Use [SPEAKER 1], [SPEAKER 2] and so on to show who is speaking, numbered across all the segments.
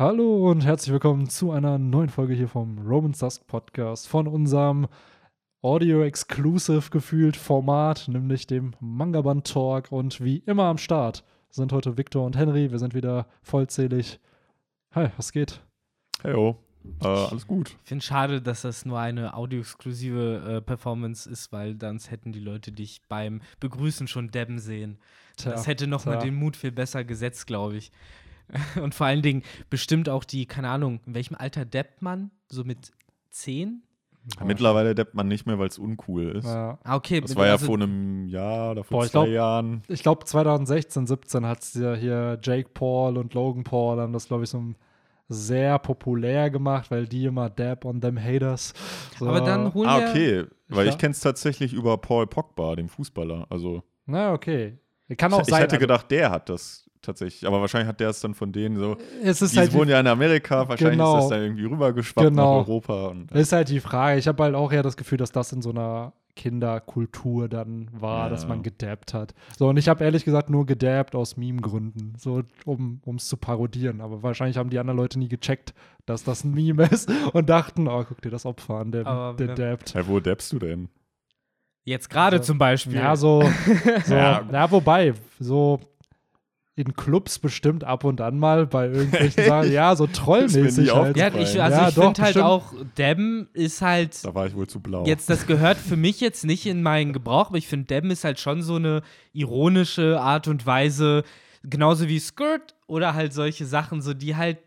[SPEAKER 1] Hallo und herzlich willkommen zu einer neuen Folge hier vom Romans Dusk Podcast von unserem Audio-Exclusive gefühlt Format, nämlich dem Mangaband Talk. Und wie immer am Start sind heute Victor und Henry. Wir sind wieder vollzählig. Hi, was geht?
[SPEAKER 2] Heyo, äh, alles gut.
[SPEAKER 3] Ich finde schade, dass das nur eine audio-exklusive äh, Performance ist, weil sonst hätten die Leute dich beim Begrüßen schon debben sehen.
[SPEAKER 1] Tja,
[SPEAKER 3] das hätte nochmal den Mut viel besser gesetzt, glaube ich. Und vor allen Dingen bestimmt auch die, keine Ahnung, in welchem Alter deppt man? So mit 10?
[SPEAKER 2] Mittlerweile deppt man nicht mehr, weil es uncool ist.
[SPEAKER 1] Ja.
[SPEAKER 3] Ah, okay.
[SPEAKER 2] Das war ja
[SPEAKER 3] also-
[SPEAKER 2] vor einem Jahr oder vor
[SPEAKER 1] Boah, ich
[SPEAKER 2] zwei
[SPEAKER 1] glaub-
[SPEAKER 2] Jahren.
[SPEAKER 1] Ich glaube 2016, 17 hat es ja hier Jake Paul und Logan Paul haben das, glaube ich, so sehr populär gemacht, weil die immer Dab on them haters. So.
[SPEAKER 3] Aber dann holen
[SPEAKER 2] Ah,
[SPEAKER 3] wir.
[SPEAKER 2] okay. Weil
[SPEAKER 1] Ja.
[SPEAKER 2] ich kenne es tatsächlich über Paul Pogba, dem Fußballer. Also
[SPEAKER 1] Na, okay. Kann auch
[SPEAKER 2] ich,
[SPEAKER 1] sein.
[SPEAKER 2] ich hätte
[SPEAKER 1] also,
[SPEAKER 2] gedacht, der hat das tatsächlich. Aber wahrscheinlich hat der es dann von denen so.
[SPEAKER 1] es ist
[SPEAKER 2] Die
[SPEAKER 1] halt die
[SPEAKER 2] wohnen ja in Amerika, wahrscheinlich
[SPEAKER 1] Genau.
[SPEAKER 2] ist das dann irgendwie rübergeschwappt
[SPEAKER 1] Genau.
[SPEAKER 2] nach Europa. Und,
[SPEAKER 1] Ist halt die Frage. Ich habe halt auch eher das Gefühl, dass das in so einer Kinderkultur dann war,
[SPEAKER 2] Ja.
[SPEAKER 1] dass man gedabbt hat. So, und ich habe ehrlich gesagt nur gedabbt aus Meme-Gründen, so um es zu parodieren. Aber wahrscheinlich haben die anderen Leute nie gecheckt, dass das ein Meme ist und dachten, oh, guck dir das Opfer an, der,
[SPEAKER 3] Aber
[SPEAKER 1] der dabbt.
[SPEAKER 2] Hey, wo dabbst du denn?
[SPEAKER 3] Jetzt gerade
[SPEAKER 1] Also,
[SPEAKER 3] zum Beispiel.
[SPEAKER 1] Ja, so, so
[SPEAKER 2] Ja.
[SPEAKER 1] ja. wobei, so in Clubs bestimmt ab und an mal bei irgendwelchen Sachen, ja, so trollmäßig halt.
[SPEAKER 3] Ja, ich, also
[SPEAKER 1] Ja,
[SPEAKER 3] ich finde halt
[SPEAKER 1] bestimmt.
[SPEAKER 3] auch, Debben ist halt
[SPEAKER 2] Da war ich wohl zu blau.
[SPEAKER 3] Jetzt, das gehört für mich jetzt nicht in meinen Gebrauch, aber ich finde, Debben ist halt schon so eine ironische Art und Weise, genauso wie Skirt oder halt solche Sachen, so die halt.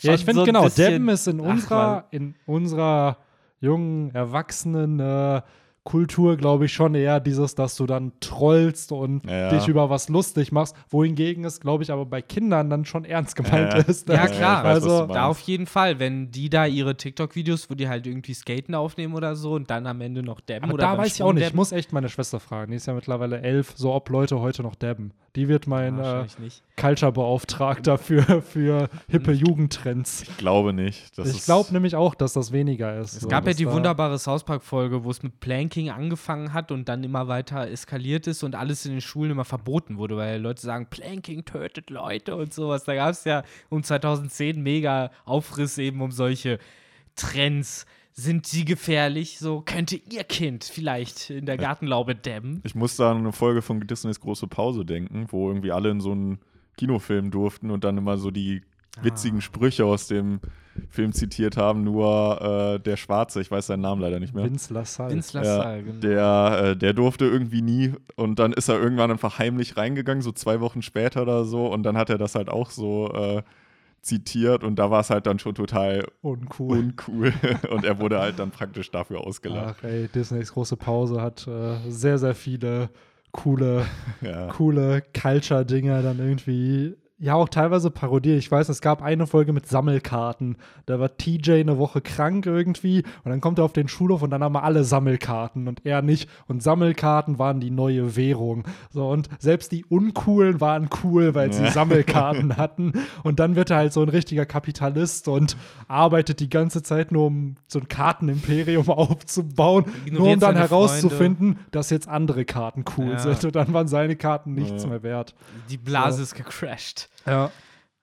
[SPEAKER 1] Ja, ich finde
[SPEAKER 3] so
[SPEAKER 1] genau, Debben ist in
[SPEAKER 3] Ach,
[SPEAKER 1] unserer, in unserer jungen, erwachsenen äh, Kultur, glaube ich, schon eher dieses, dass du dann trollst und
[SPEAKER 2] Ja.
[SPEAKER 1] dich über was lustig machst, wohingegen es, glaube ich, aber bei Kindern dann schon ernst gemeint
[SPEAKER 2] Ja.
[SPEAKER 1] ist.
[SPEAKER 3] Ja,
[SPEAKER 2] Ja,
[SPEAKER 3] klar.
[SPEAKER 2] weiß,
[SPEAKER 1] also.
[SPEAKER 3] Da auf jeden Fall, wenn die da ihre TikTok-Videos, wo die halt irgendwie Skaten aufnehmen oder so und dann am Ende noch dabben
[SPEAKER 1] aber
[SPEAKER 3] oder
[SPEAKER 1] da weiß ich auch nicht. Ich muss echt meine Schwester fragen. Die ist ja mittlerweile elf, so ob Leute heute noch dabben. Die wird mein äh. Culture-Beauftragter für, für hippe Jugendtrends.
[SPEAKER 2] ich glaube nicht. Das
[SPEAKER 1] ich glaube nämlich auch, dass das weniger ist.
[SPEAKER 3] Es
[SPEAKER 1] so,
[SPEAKER 3] gab ja die wunderbare South Park-Folge, wo es mit Planking angefangen hat und dann immer weiter eskaliert ist und alles in den Schulen immer verboten wurde, weil Leute sagen, Planking tötet Leute und sowas. Da gab es ja um 2010 mega Aufriss eben um solche Trends. Sind sie gefährlich? So könnte ihr Kind vielleicht in der Gartenlaube dämmen.
[SPEAKER 2] Ich muss da an eine Folge von Disneys Große Pause denken, wo irgendwie alle in so einen Kinofilm durften und dann immer so die witzigen Sprüche aus dem Film zitiert haben, nur äh, der Schwarze, ich weiß seinen Namen leider nicht mehr.
[SPEAKER 1] Vince LaSalle.
[SPEAKER 3] Vince
[SPEAKER 2] Ja,
[SPEAKER 3] Lassalle, genau.
[SPEAKER 2] der, äh, der durfte irgendwie nie und dann ist er irgendwann einfach heimlich reingegangen, so zwei Wochen später oder so und dann hat er das halt auch so äh, zitiert und da war es halt dann schon total
[SPEAKER 1] Uncool.
[SPEAKER 2] uncool und er wurde halt dann praktisch dafür ausgelacht.
[SPEAKER 1] Ach ey, Disneys große Pause hat äh, sehr, sehr viele coole,
[SPEAKER 2] Ja.
[SPEAKER 1] coole Culture-Dinger dann irgendwie. Ja, auch teilweise parodiert. Ich weiß, es gab eine Folge mit Sammelkarten. Da war TJ eine Woche krank irgendwie und dann kommt er auf den Schulhof und dann haben wir alle Sammelkarten und er nicht. Und Sammelkarten waren die neue Währung. So, und selbst die Uncoolen waren cool, weil sie
[SPEAKER 2] Ja.
[SPEAKER 1] Sammelkarten hatten. Und dann wird er halt so ein richtiger Kapitalist und arbeitet die ganze Zeit nur, um so ein Kartenimperium aufzubauen, nur um dann herauszufinden, dass jetzt andere Karten cool
[SPEAKER 3] Ja.
[SPEAKER 1] sind. Und dann waren seine Karten nichts
[SPEAKER 2] Ja.
[SPEAKER 1] mehr wert.
[SPEAKER 3] Die Blase ist gecrashed.
[SPEAKER 1] Ja.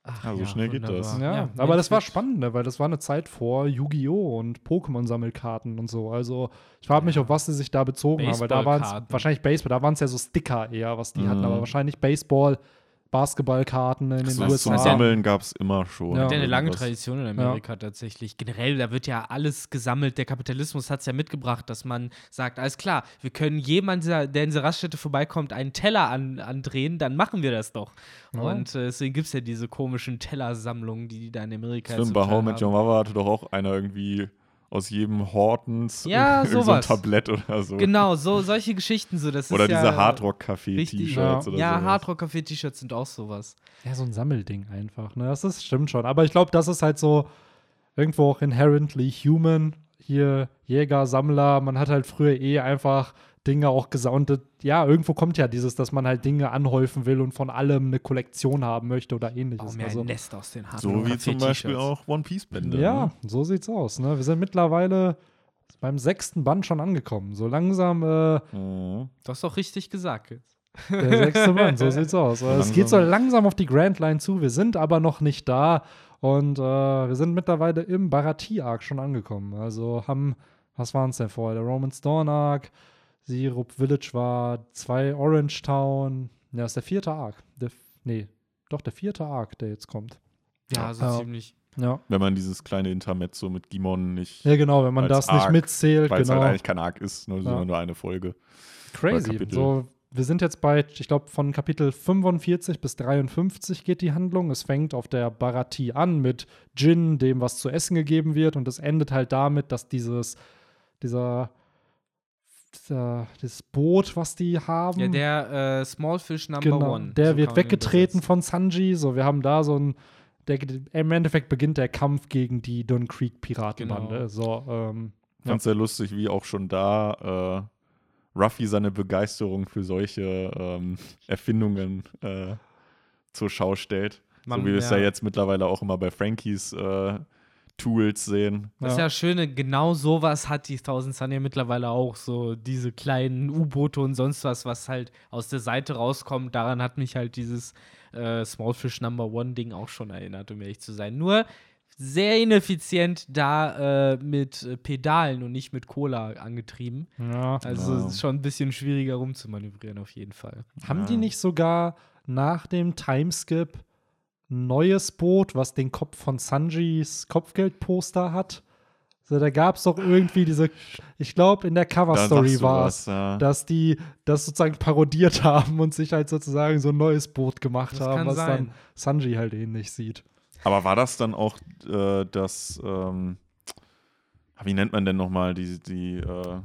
[SPEAKER 3] Ach,
[SPEAKER 2] Ja, so schnell geht das.
[SPEAKER 1] Ja,
[SPEAKER 3] Ja,
[SPEAKER 1] aber das war spannend, ne, weil das war eine Zeit vor Yu-Gi-Oh! und Pokémon-Sammelkarten und so. Also ich frage mich, auf was sie sich da bezogen haben, weil da waren es wahrscheinlich Baseball, da waren es ja so Sticker eher, was die hatten,
[SPEAKER 2] Mhm.
[SPEAKER 1] aber wahrscheinlich Baseball, Basketballkarten in den
[SPEAKER 2] So zum
[SPEAKER 1] USA.
[SPEAKER 3] denn?
[SPEAKER 2] Sammeln gab es immer schon.
[SPEAKER 1] Ja.
[SPEAKER 3] Hat ja eine lange
[SPEAKER 2] Irgendwas.
[SPEAKER 3] Tradition in Amerika tatsächlich. Generell, da wird ja alles gesammelt. Der Kapitalismus hat es ja mitgebracht, dass man sagt, alles klar, wir können jemand, der in diese Raststätte vorbeikommt, einen Teller an, andrehen, dann machen wir das doch.
[SPEAKER 1] Ja.
[SPEAKER 3] Und äh, deswegen gibt es ja diese komischen Tellersammlungen, die die da in Amerika
[SPEAKER 2] Stimmt,
[SPEAKER 3] zum
[SPEAKER 2] bei How Met Your. Mother hatte doch auch einer irgendwie aus jedem Hortons
[SPEAKER 3] Ja,
[SPEAKER 2] irgend so ein. Tablett oder so.
[SPEAKER 3] Genau, so, solche Geschichten so. Das
[SPEAKER 2] Oder
[SPEAKER 3] ist ja
[SPEAKER 2] diese
[SPEAKER 3] richtig-
[SPEAKER 2] Hardrock-Café-T-Shirts
[SPEAKER 1] Ja.
[SPEAKER 2] oder
[SPEAKER 3] Ja,
[SPEAKER 2] sowas.
[SPEAKER 3] Hardrock-Café-T-Shirts sind auch sowas.
[SPEAKER 1] Ja, so ein Sammelding einfach. Ne? Das ist, stimmt schon. Aber ich glaube, das ist halt so irgendwo auch inherently human. Hier Jäger, Sammler, man hat halt früher eh einfach Dinge auch gesammelt. Ja, irgendwo kommt ja dieses, dass man halt Dinge anhäufen will und von allem eine Kollektion haben möchte oder ähnliches.
[SPEAKER 3] mir
[SPEAKER 1] Also,
[SPEAKER 3] ein Nest aus den
[SPEAKER 2] So wie zum Beispiel auch One Piece-Bände.
[SPEAKER 1] ja,
[SPEAKER 2] Ne?
[SPEAKER 1] so sieht's aus. Ne? Wir sind mittlerweile beim sechsten Band schon angekommen. So langsam äh,
[SPEAKER 2] Mhm.
[SPEAKER 3] Du hast doch richtig gesagt jetzt.
[SPEAKER 1] der sechste Band, so sieht's aus. Also, es geht so langsam auf die Grand Line zu. Wir sind aber noch nicht da. Und äh, wir sind mittlerweile im Barati-Arc schon angekommen. Also haben, was waren es denn vorher? Der Roman Storm Arc, Sirup Village war zwei Orange Town. Ja, ist der vierte Arc. Der, nee, doch der vierte Arc, der jetzt kommt.
[SPEAKER 3] Ja, so
[SPEAKER 1] Ja.
[SPEAKER 3] ziemlich.
[SPEAKER 1] Ja.
[SPEAKER 2] Wenn man dieses kleine Intermezzo mit Gimon nicht,
[SPEAKER 1] Ja, genau, wenn man das nicht
[SPEAKER 2] Arc,
[SPEAKER 1] mitzählt,
[SPEAKER 2] weil es
[SPEAKER 1] genau.
[SPEAKER 2] halt eigentlich kein Arc ist, ne, sondern nur eine Folge.
[SPEAKER 1] Crazy. So, wir sind jetzt bei, ich glaube, von Kapitel 45 bis 53 geht die Handlung. Es fängt auf der Barati an mit Jin, dem was zu essen gegeben wird, und es endet halt damit, dass dieses, dieser, dieser dieses Boot, was die haben,
[SPEAKER 3] Ja, der äh, Small Fish Number
[SPEAKER 1] genau,
[SPEAKER 3] One.
[SPEAKER 1] der
[SPEAKER 3] so
[SPEAKER 1] wird weggetreten von Sanji. So, wir haben da so ein, der, im Endeffekt beginnt der Kampf gegen die Don Creek Piratenbande.
[SPEAKER 3] Genau.
[SPEAKER 1] So, ähm,
[SPEAKER 2] fand es sehr lustig, wie auch schon da äh, Ruffy seine Begeisterung für solche ähm, Erfindungen äh, zur Schau stellt.
[SPEAKER 3] Man-
[SPEAKER 2] so wie wir es ja
[SPEAKER 3] ja.
[SPEAKER 2] jetzt mittlerweile auch immer bei Frankies äh, Tools sehen.
[SPEAKER 3] Das ist ja Schöne, genau sowas hat die Thousand Sun ja mittlerweile auch. So diese kleinen U-Boote und sonst was, was halt aus der Seite rauskommt. Daran hat mich halt dieses äh, Small Fish Number One Ding auch schon erinnert, um ehrlich zu sein. Nur sehr ineffizient da äh, mit Pedalen und nicht mit Cola angetrieben.
[SPEAKER 1] ja.
[SPEAKER 3] Also
[SPEAKER 2] Ja.
[SPEAKER 3] es ist schon ein bisschen schwieriger rumzumanövrieren auf jeden Fall.
[SPEAKER 1] Haben
[SPEAKER 2] Ja.
[SPEAKER 1] die nicht sogar nach dem Timeskip neues Boot, was den Kopf von Sanjis Kopfgeldposter hat? So, da gab es doch irgendwie diese, ich glaube, in der Cover-Story war es,
[SPEAKER 2] ja.
[SPEAKER 1] dass die das sozusagen parodiert haben und sich halt sozusagen so ein neues Boot gemacht
[SPEAKER 3] Das
[SPEAKER 1] haben, was
[SPEAKER 3] sein.
[SPEAKER 1] dann Sanji halt ähnlich sieht.
[SPEAKER 2] Aber war das dann auch äh, das, ähm, wie nennt man denn nochmal die, die, äh,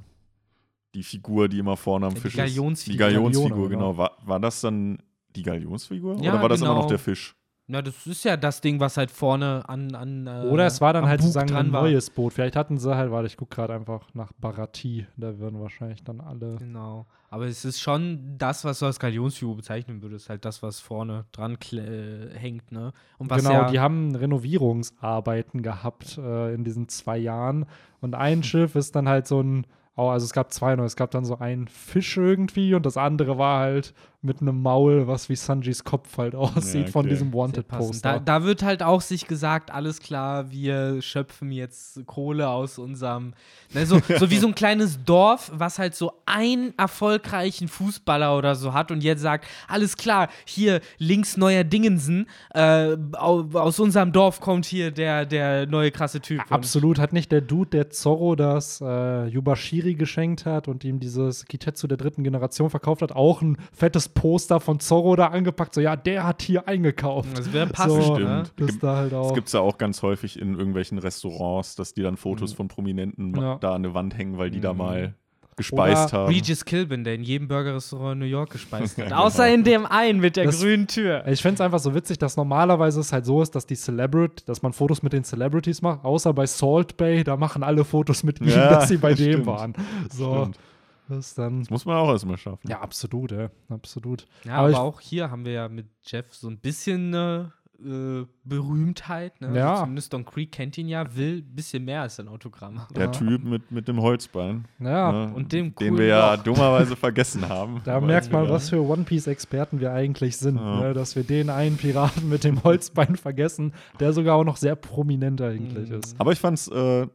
[SPEAKER 2] die Figur, die immer vorne am
[SPEAKER 3] Ja, die
[SPEAKER 2] Fisch ist?
[SPEAKER 3] Galionsfigur.
[SPEAKER 2] Die Galionsfigur,
[SPEAKER 1] genau.
[SPEAKER 2] genau. War, war das dann die Galionsfigur?
[SPEAKER 3] Ja,
[SPEAKER 2] Oder war das immer
[SPEAKER 3] genau.
[SPEAKER 2] noch der Fisch?
[SPEAKER 3] Na, das ist ja das Ding, was halt vorne an. an äh,
[SPEAKER 1] Oder es war dann halt
[SPEAKER 3] Bug
[SPEAKER 1] sozusagen ein neues Boot. Vielleicht hatten sie halt, warte, ich gucke gerade einfach nach Barati. Da würden wahrscheinlich dann alle.
[SPEAKER 3] Genau. Aber es ist schon das, was du als Galionsfigur bezeichnen würdest, halt das, was vorne dran äh, hängt, ne? Und was
[SPEAKER 1] genau,
[SPEAKER 3] ja,
[SPEAKER 1] die haben Renovierungsarbeiten gehabt äh, in diesen zwei Jahren. Und ein Schiff ist dann halt so ein, oh, also es gab zwei, nur es gab dann so einen Fisch irgendwie und das andere war halt mit einem Maul, was wie Sanjis Kopf halt aussieht von
[SPEAKER 2] okay.
[SPEAKER 1] diesem
[SPEAKER 3] sehr passend. Da,
[SPEAKER 1] Wanted-Poster.
[SPEAKER 3] da wird halt auch sich gesagt, alles klar, wir schöpfen jetzt Kohle aus unserem, ne, so, so wie so ein kleines Dorf, was halt so einen erfolgreichen Fußballer oder so hat und jetzt sagt, alles klar, hier links neuer Dingensen, äh, au- aus unserem Dorf kommt hier der, der neue krasse Typ.
[SPEAKER 1] Absolut, hat nicht der Dude, der Zorro das äh, Yubashiri geschenkt hat und ihm dieses Kitetsu der dritten Generation verkauft hat, auch ein fettes Poster von Zorro da angepackt. So, ja, der hat hier eingekauft.
[SPEAKER 3] Das wäre passend,
[SPEAKER 1] So,
[SPEAKER 3] ne?
[SPEAKER 2] Stimmt.
[SPEAKER 1] Das
[SPEAKER 2] Gibt-
[SPEAKER 1] da halt
[SPEAKER 2] Das gibt es ja auch ganz häufig in irgendwelchen Restaurants, dass die dann Fotos
[SPEAKER 3] Mhm.
[SPEAKER 2] von Prominenten
[SPEAKER 1] Ja.
[SPEAKER 2] da an der Wand hängen, weil die da
[SPEAKER 3] Mhm.
[SPEAKER 2] mal gespeist
[SPEAKER 1] Oder
[SPEAKER 2] haben.
[SPEAKER 3] Regis Kilbin, der in jedem Burgerrestaurant in New York gespeist hat.
[SPEAKER 2] Ja,
[SPEAKER 3] Außer
[SPEAKER 2] genau.
[SPEAKER 3] in dem einen mit der
[SPEAKER 1] Das-
[SPEAKER 3] grünen Tür.
[SPEAKER 1] Ich finde es einfach so witzig, dass normalerweise es halt so ist, dass die Celebrity, dass man Fotos mit den Celebrities macht, außer bei Salt Bay, da machen alle Fotos mit ihm,
[SPEAKER 2] Ja,
[SPEAKER 1] dass sie bei dem
[SPEAKER 2] stimmt.
[SPEAKER 1] waren. So,
[SPEAKER 2] Stimmt.
[SPEAKER 1] Das dann.
[SPEAKER 2] Das muss man auch erstmal schaffen.
[SPEAKER 1] Ja, absolut, ja, absolut.
[SPEAKER 3] Ja,
[SPEAKER 1] Aber
[SPEAKER 3] aber, auch hier haben wir ja mit Jeff so ein bisschen eine äh, Berühmtheit. Ne?
[SPEAKER 1] Ja.
[SPEAKER 3] Also zumindest Don Creek kennt ihn ja, will ein bisschen mehr als ein Autogramm.
[SPEAKER 2] Der
[SPEAKER 1] Ja.
[SPEAKER 2] Typ mit, mit dem Holzbein.
[SPEAKER 1] Ja,
[SPEAKER 2] ne,
[SPEAKER 3] und dem
[SPEAKER 2] den wir ja
[SPEAKER 3] Loch.
[SPEAKER 2] dummerweise vergessen haben.
[SPEAKER 1] Da merkt man, was für One Piece-Experten wir eigentlich sind,
[SPEAKER 2] Ja.
[SPEAKER 1] ne? dass wir den einen Piraten mit dem Holzbein vergessen, der sogar auch noch sehr prominent eigentlich
[SPEAKER 3] Mhm.
[SPEAKER 1] ist.
[SPEAKER 2] Aber ich fand es äh,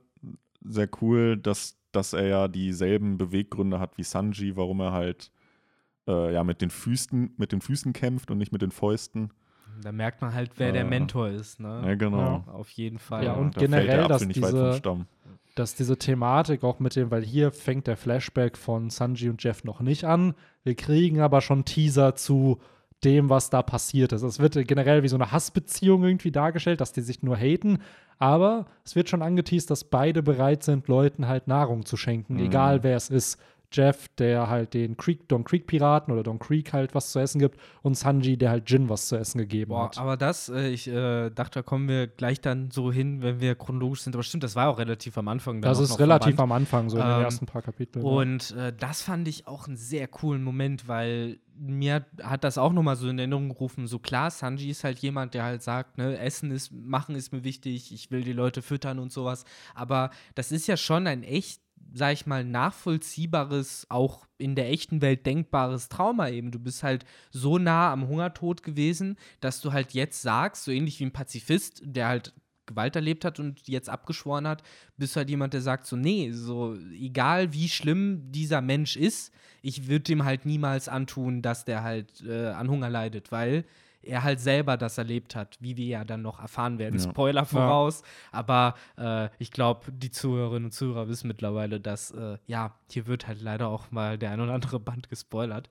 [SPEAKER 2] sehr cool, dass, dass er ja dieselben Beweggründe hat wie Sanji, warum er halt äh, ja mit den Füßen, mit den Füßen kämpft und nicht mit den Fäusten.
[SPEAKER 3] Da merkt man halt, wer der
[SPEAKER 2] Äh,
[SPEAKER 3] Mentor ist. Ne?
[SPEAKER 2] Ja, genau.
[SPEAKER 3] Auf jeden Fall.
[SPEAKER 1] Ja, und
[SPEAKER 2] da der
[SPEAKER 1] generell, dass diese- dass diese Thematik auch mit dem, weil hier fängt der Flashback von Sanji und Jeff noch nicht an. Wir kriegen aber schon Teaser zu dem, was da passiert ist. Es wird generell wie so eine Hassbeziehung irgendwie dargestellt, dass die sich nur haten. Aber es wird schon angeteased, dass beide bereit sind, Leuten halt Nahrung zu schenken,
[SPEAKER 2] Mhm.
[SPEAKER 1] egal wer es ist. Jeff, der halt den Creek, Don Creek Piraten oder Don Creek halt was zu essen gibt und Sanji, der halt Jin was zu essen gegeben
[SPEAKER 3] Boah,
[SPEAKER 1] hat.
[SPEAKER 3] aber das, äh, ich äh, dachte, da kommen wir gleich dann so hin, wenn wir chronologisch sind. Aber stimmt, das war auch relativ am Anfang.
[SPEAKER 1] Das ist relativ am Anfang, so in den
[SPEAKER 3] Ähm,
[SPEAKER 1] ersten paar Kapiteln.
[SPEAKER 3] Und äh, das fand ich auch einen sehr coolen Moment, weil mir hat- hat das auch nochmal so in Erinnerung gerufen. So klar, Sanji ist halt jemand, der halt sagt, ne, Essen ist, Machen ist mir wichtig, ich will die Leute füttern und sowas. Aber das ist ja schon ein echt sag ich mal, nachvollziehbares, auch in der echten Welt denkbares Trauma eben. Du bist halt so nah am Hungertod gewesen, dass du halt jetzt sagst, so ähnlich wie ein Pazifist, der halt Gewalt erlebt hat und jetzt abgeschworen hat, bist halt jemand, der sagt so, nee, so egal wie schlimm dieser Mensch ist, ich würde ihm halt niemals antun, dass der halt äh, an Hunger leidet, weil er halt selber das erlebt hat, wie wir ja dann noch erfahren werden.
[SPEAKER 2] Ja.
[SPEAKER 3] Spoiler voraus, aber äh, ich glaube, die Zuhörerinnen und Zuhörer wissen mittlerweile, dass äh, ja, hier wird halt leider auch mal der ein oder andere Band gespoilert.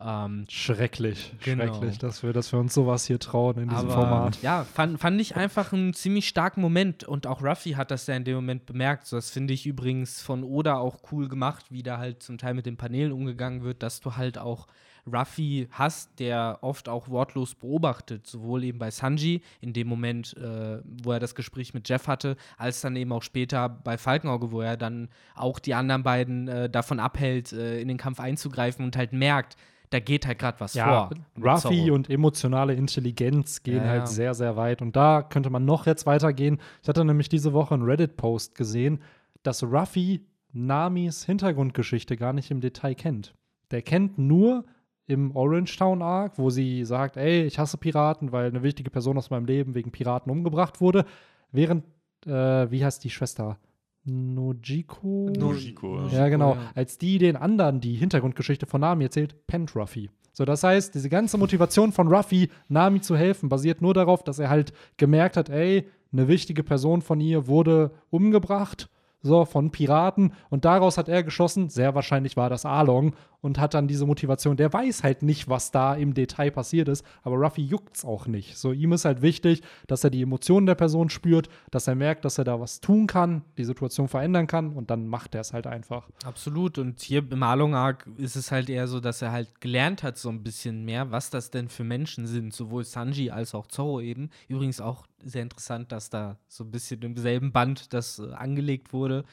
[SPEAKER 3] Ähm,
[SPEAKER 1] Schrecklich,
[SPEAKER 3] Genau.
[SPEAKER 1] schrecklich, dass wir, dass wir uns sowas hier trauen in diesem
[SPEAKER 3] aber
[SPEAKER 1] Format.
[SPEAKER 3] ja, fand, fand ich einfach einen ziemlich starken Moment und auch Ruffy hat das ja in dem Moment bemerkt. So, das finde ich übrigens von Oda auch cool gemacht, wie da halt zum Teil mit den Paneelen umgegangen wird, dass du halt auch Ruffy hast, der oft auch wortlos beobachtet, sowohl eben bei Sanji in dem Moment, äh, wo er das Gespräch mit Jeff hatte, als dann eben auch später bei Falkenauge, wo er dann auch die anderen beiden äh, davon abhält, äh, in den Kampf einzugreifen und halt merkt, da geht halt gerade was
[SPEAKER 1] Ja,
[SPEAKER 3] vor.
[SPEAKER 1] Ruffy
[SPEAKER 3] Zorro.
[SPEAKER 1] und emotionale Intelligenz gehen
[SPEAKER 3] Ja, ja.
[SPEAKER 1] halt sehr, sehr weit. Und da könnte man noch jetzt weitergehen. Ich hatte nämlich diese Woche einen Reddit-Post gesehen, dass Ruffy Namis Hintergrundgeschichte gar nicht im Detail kennt. Der kennt nur im Orange Town Arc, wo sie sagt, ey, ich hasse Piraten, weil eine wichtige Person aus meinem Leben wegen Piraten umgebracht wurde. Während, äh, wie heißt die Schwester? Nojiko?
[SPEAKER 2] Nojiko,
[SPEAKER 1] Ja, genau.
[SPEAKER 3] ja.
[SPEAKER 1] Als die den anderen die Hintergrundgeschichte von Nami erzählt, pennt Ruffy. So, das heißt, diese ganze Motivation von Ruffy, Nami zu helfen, basiert nur darauf, dass er halt gemerkt hat, ey, eine wichtige Person von ihr wurde umgebracht, so, von Piraten. Und daraus hat er geschossen, sehr wahrscheinlich war das Arlong, und hat dann diese Motivation. Der weiß halt nicht, was da im Detail passiert ist, aber Ruffy juckt's auch nicht. So, ihm ist halt wichtig, dass er die Emotionen der Person spürt, dass er merkt, dass er da was tun kann, die Situation verändern kann, und dann macht er es halt einfach.
[SPEAKER 3] Absolut. Und hier im Arlong Arc ist es halt eher so, dass er halt gelernt hat, so ein bisschen mehr, was das denn für Menschen sind. Sowohl Sanji als auch Zorro eben. Übrigens auch sehr interessant, dass da so ein bisschen im selben Band das äh, angelegt wurde.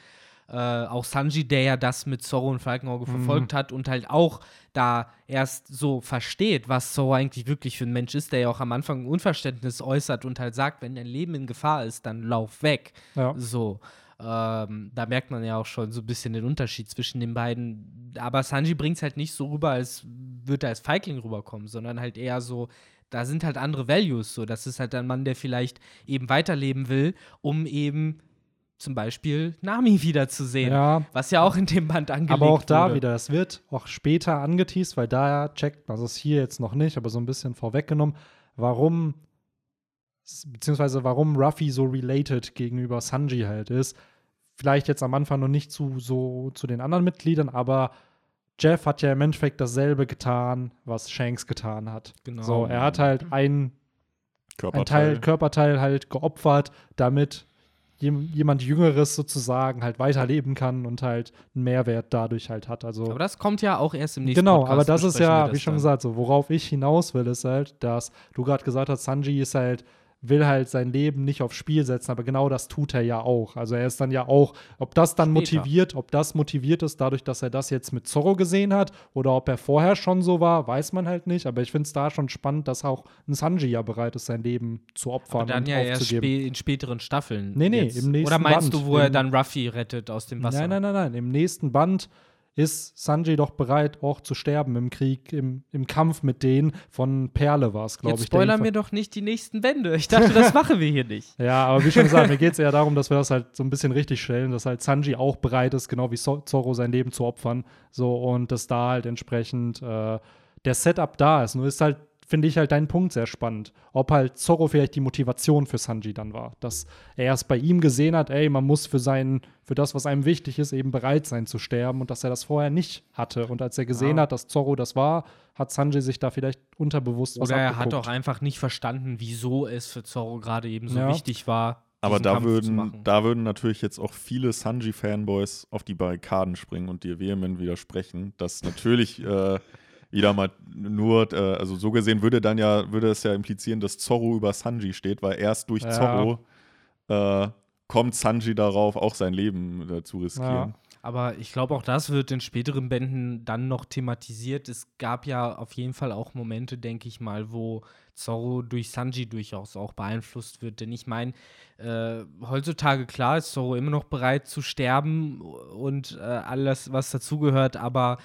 [SPEAKER 3] Äh, auch Sanji, der ja das mit Zorro und Falkenauge verfolgt hat und halt auch da erst so versteht, was Zorro eigentlich wirklich für ein Mensch ist, der ja auch am Anfang ein Unverständnis äußert und halt sagt, wenn dein Leben in Gefahr ist, dann lauf weg.
[SPEAKER 1] Ja.
[SPEAKER 3] So. Ähm, da merkt man ja auch schon so ein bisschen den Unterschied zwischen den beiden. Aber Sanji bringt es halt nicht so rüber, als würde er als Feigling rüberkommen, sondern halt eher so, da sind halt andere Values. So, das ist halt ein Mann, der vielleicht eben weiterleben will, um eben zum Beispiel Nami wiederzusehen.
[SPEAKER 1] Ja.
[SPEAKER 3] Was ja auch in dem Band angelegt
[SPEAKER 1] Aber auch da
[SPEAKER 3] wurde.
[SPEAKER 1] wieder, es wird auch später angeteased, weil da checkt, also ist hier jetzt noch nicht, aber so ein bisschen vorweggenommen, warum, beziehungsweise warum Ruffy so related gegenüber Sanji halt ist. Vielleicht jetzt am Anfang noch nicht zu so zu den anderen Mitgliedern, aber Jeff hat ja im Endeffekt dasselbe getan, was Shanks getan hat.
[SPEAKER 3] Genau.
[SPEAKER 1] So, er hat halt ein, ein
[SPEAKER 2] Körperteil.
[SPEAKER 1] Teil, Körperteil halt geopfert, damit jem- jemand Jüngeres sozusagen halt weiterleben kann und halt einen Mehrwert dadurch halt hat. Also
[SPEAKER 3] aber das kommt ja auch erst im nächsten
[SPEAKER 1] Genau,
[SPEAKER 3] Podcast.
[SPEAKER 1] aber das ist ja,
[SPEAKER 3] das
[SPEAKER 1] wie schon
[SPEAKER 3] dann.
[SPEAKER 1] gesagt, so worauf ich hinaus will, ist halt, dass du gerade gesagt hast, Sanji ist halt, will halt sein Leben nicht aufs Spiel setzen, aber genau das tut er ja auch. Also er ist dann ja auch, ob das dann
[SPEAKER 3] Später.
[SPEAKER 1] motiviert, ob das motiviert ist, dadurch, dass er das jetzt mit Zorro gesehen hat, oder ob er vorher schon so war, weiß man halt nicht. Aber ich finde es da schon spannend, dass auch ein Sanji ja bereit ist, sein Leben zu opfern
[SPEAKER 3] Aber dann
[SPEAKER 1] und
[SPEAKER 3] ja erst
[SPEAKER 1] aufzugeben.
[SPEAKER 3] spä in späteren Staffeln.
[SPEAKER 1] Nee, nee,
[SPEAKER 3] jetzt.
[SPEAKER 1] im nächsten
[SPEAKER 3] Oder meinst
[SPEAKER 1] Band.
[SPEAKER 3] du, wo er dann Ruffy rettet aus dem Wasser?
[SPEAKER 1] Nein, nein, nein, nein. Im nächsten Band ist Sanji doch bereit, auch zu sterben im Krieg, im, im Kampf mit denen. Von Perle war es, glaube ich. ihn
[SPEAKER 3] mir doch nicht die nächsten Bände. Ich dachte, das machen wir hier nicht.
[SPEAKER 1] Ja, aber wie schon gesagt, mir geht es eher darum, dass wir das halt so ein bisschen richtig stellen, dass halt Sanji auch bereit ist, genau wie Zo- Zorro sein Leben zu opfern. So, und dass da halt entsprechend äh, der Setup da ist. Nur ist halt, finde ich halt deinen Punkt sehr spannend. Ob halt Zorro vielleicht die Motivation für Sanji dann war. Dass er es bei ihm gesehen hat, ey, man muss für sein, für das, was einem wichtig ist, eben bereit sein zu sterben und dass er das vorher nicht hatte. Und als er gesehen
[SPEAKER 3] Ja.
[SPEAKER 1] hat, dass Zorro das war, hat Sanji sich da vielleicht unterbewusst was
[SPEAKER 3] Oder er hat auch einfach nicht verstanden, wieso es für Zorro gerade eben so
[SPEAKER 1] Ja.
[SPEAKER 3] wichtig war.
[SPEAKER 2] Aber da
[SPEAKER 3] Kampf zu
[SPEAKER 2] würden, da würden natürlich jetzt auch viele Sanji-Fanboys auf die Barrikaden springen und dir vehement widersprechen, dass natürlich äh, wieder mal nur, äh, also so gesehen würde dann ja, würde es ja implizieren, dass Zorro über Sanji steht, weil erst durch
[SPEAKER 1] Ja.
[SPEAKER 2] Zorro äh, kommt Sanji darauf, auch sein Leben äh, zu riskieren.
[SPEAKER 1] Ja.
[SPEAKER 3] Aber ich glaube, auch das wird in späteren Bänden dann noch thematisiert. Es gab ja auf jeden Fall auch Momente, denke ich mal, wo Zorro durch Sanji durchaus auch beeinflusst wird. Denn ich meine, äh, heutzutage, klar, ist Zorro immer noch bereit zu sterben und äh, alles, was dazugehört, aber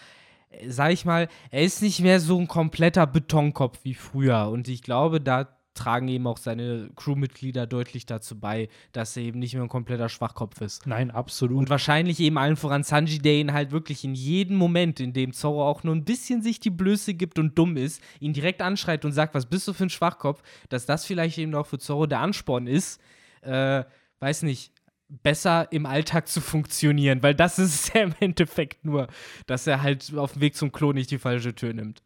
[SPEAKER 3] sag ich mal, er ist nicht mehr so ein kompletter Betonkopf wie früher. Und ich glaube, da tragen eben auch seine Crewmitglieder deutlich dazu bei, dass er eben nicht mehr ein kompletter Schwachkopf ist.
[SPEAKER 1] Nein, absolut.
[SPEAKER 3] Und wahrscheinlich eben allen voran Sanji, der ihn halt wirklich in jedem Moment, in dem Zorro auch nur ein bisschen sich die Blöße gibt und dumm ist, ihn direkt anschreit und sagt, was bist du für ein Schwachkopf, dass das vielleicht eben auch für Zorro der Ansporn ist, äh, weiß nicht, besser im Alltag zu funktionieren, weil das ist es ja im Endeffekt nur, dass er halt auf dem Weg zum Klo nicht die falsche Tür nimmt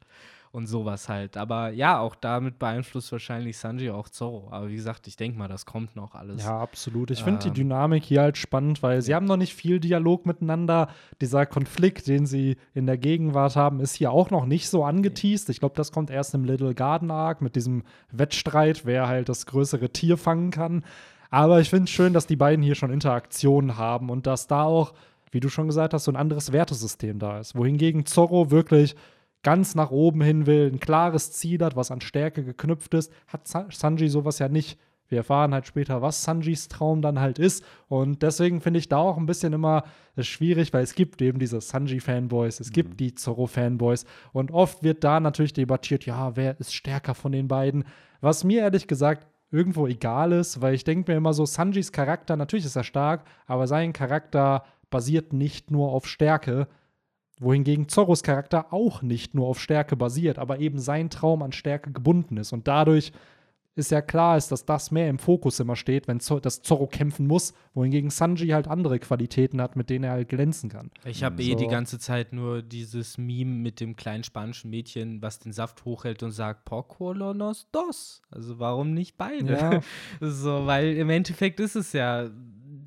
[SPEAKER 3] und sowas halt. Aber ja, auch damit beeinflusst wahrscheinlich Sanji auch Zorro. Aber wie gesagt, ich denke mal, das kommt noch alles.
[SPEAKER 1] Ja, absolut. Ich finde
[SPEAKER 3] Ähm.
[SPEAKER 1] die Dynamik hier halt spannend, weil sie haben noch nicht viel Dialog miteinander. Dieser Konflikt, den sie in der Gegenwart haben, ist hier auch noch nicht so angeteased. Ich glaube, das kommt erst im Little Garden Arc mit diesem Wettstreit, wer halt das größere Tier fangen kann. Aber ich finde es schön, dass die beiden hier schon Interaktionen haben und dass da auch, wie du schon gesagt hast, so ein anderes Wertesystem da ist. Wohingegen Zorro wirklich ganz nach oben hin will, ein klares Ziel hat, was an Stärke geknüpft ist, hat Sa- Sanji sowas ja nicht. Wir erfahren halt später, was Sanjis Traum dann halt ist. Und deswegen finde ich da auch ein bisschen immer schwierig, weil es gibt eben diese Sanji-Fanboys, es gibt die Zorro-Fanboys. Und oft wird da natürlich debattiert, ja, wer ist stärker von den beiden? Was mir ehrlich gesagt irgendwo egal ist, weil ich denke mir immer so, Sanjis Charakter, natürlich ist er stark, aber sein Charakter basiert nicht nur auf Stärke, wohingegen Zorros Charakter auch nicht nur auf Stärke basiert, aber eben sein Traum an Stärke gebunden ist. Und dadurch ist ja klar ist, dass das mehr im Fokus immer steht, wenn Zor dass Zorro kämpfen muss, wohingegen Sanji halt andere Qualitäten hat, mit denen er halt glänzen kann.
[SPEAKER 3] Ich habe eh
[SPEAKER 1] So.
[SPEAKER 3] die ganze Zeit nur dieses Meme mit dem kleinen spanischen Mädchen, was den Saft hochhält und sagt, Porco los dos. Also warum nicht beide?
[SPEAKER 1] Ja.
[SPEAKER 3] So, weil im Endeffekt ist es ja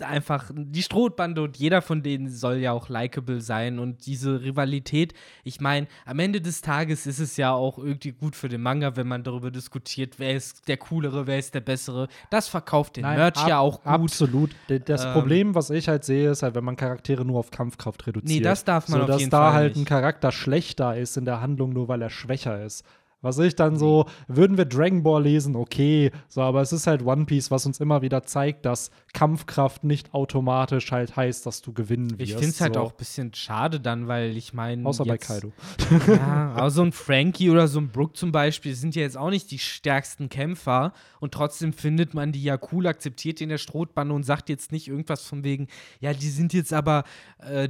[SPEAKER 3] einfach die Strohbande und jeder von denen soll ja auch likable sein und diese Rivalität, ich meine, am Ende des Tages ist es ja auch irgendwie gut für den Manga, wenn man darüber diskutiert, wer ist der coolere, wer ist der bessere. Das verkauft den Merch
[SPEAKER 1] ab-
[SPEAKER 3] ja auch gut.
[SPEAKER 1] Absolut. Das
[SPEAKER 3] Ähm,
[SPEAKER 1] Problem, was ich halt sehe, ist halt, wenn man Charaktere nur auf Kampfkraft reduziert.
[SPEAKER 3] Nee, das darf man
[SPEAKER 1] so,
[SPEAKER 3] auf
[SPEAKER 1] dass
[SPEAKER 3] jeden
[SPEAKER 1] da
[SPEAKER 3] Fall
[SPEAKER 1] halt
[SPEAKER 3] nicht.
[SPEAKER 1] ein Charakter schlechter ist in der Handlung, nur weil er schwächer ist. Was ich dann so, würden wir Dragon Ball lesen, okay, so, aber es ist halt One Piece, was uns immer wieder zeigt, dass Kampfkraft nicht automatisch halt heißt, dass du gewinnen wirst.
[SPEAKER 3] Ich finde es halt
[SPEAKER 1] so.
[SPEAKER 3] auch ein bisschen schade dann, weil ich meine.
[SPEAKER 1] Außer bei
[SPEAKER 3] jetzt-
[SPEAKER 1] Kaido.
[SPEAKER 3] Ja, aber so ein Frankie oder so ein Brooke zum Beispiel sind ja jetzt auch nicht die stärksten Kämpfer und trotzdem findet man die ja cool, akzeptiert die in der Strohbande und sagt jetzt nicht irgendwas von wegen, ja, die sind jetzt aber äh,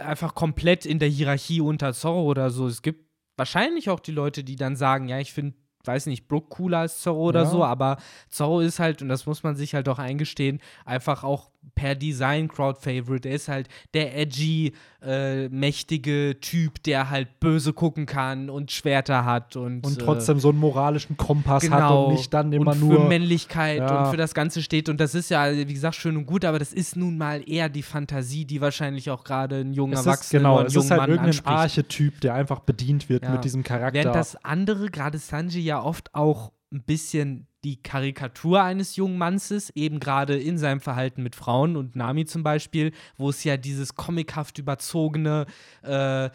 [SPEAKER 3] einfach komplett in der Hierarchie unter Zorro oder so. Es gibt wahrscheinlich auch die Leute, die dann sagen, ja, ich finde weiß nicht, Brooke cooler als Zorro oder
[SPEAKER 1] Ja.
[SPEAKER 3] so, aber Zorro ist halt, und das muss man sich halt auch eingestehen, einfach auch per Design Crowd-Favorite. Er ist halt der edgy, äh, mächtige Typ, der halt böse gucken kann und Schwerter hat und,
[SPEAKER 1] Und
[SPEAKER 3] äh,
[SPEAKER 1] trotzdem so einen moralischen Kompass hat
[SPEAKER 3] genau,
[SPEAKER 1] und nicht dann immer
[SPEAKER 3] und
[SPEAKER 1] nur.
[SPEAKER 3] für Männlichkeit
[SPEAKER 1] Ja.
[SPEAKER 3] und für das Ganze steht. Und das ist ja, wie gesagt, schön und gut, aber das ist nun mal eher die Fantasie, die wahrscheinlich auch gerade
[SPEAKER 1] es ist,
[SPEAKER 3] Erwachsenen
[SPEAKER 1] genau,
[SPEAKER 3] oder einen
[SPEAKER 1] es
[SPEAKER 3] jungen
[SPEAKER 1] ist halt
[SPEAKER 3] Mann
[SPEAKER 1] irgendein
[SPEAKER 3] anspricht.
[SPEAKER 1] Archetyp, der einfach bedient wird
[SPEAKER 3] Ja.
[SPEAKER 1] mit diesem Charakter.
[SPEAKER 3] Während das andere, gerade Sanji, ja oft auch ein bisschen die Karikatur eines jungen Manns ist, eben gerade in seinem Verhalten mit Frauen und Nami zum Beispiel, wo es ja dieses comichaft überzogene äh,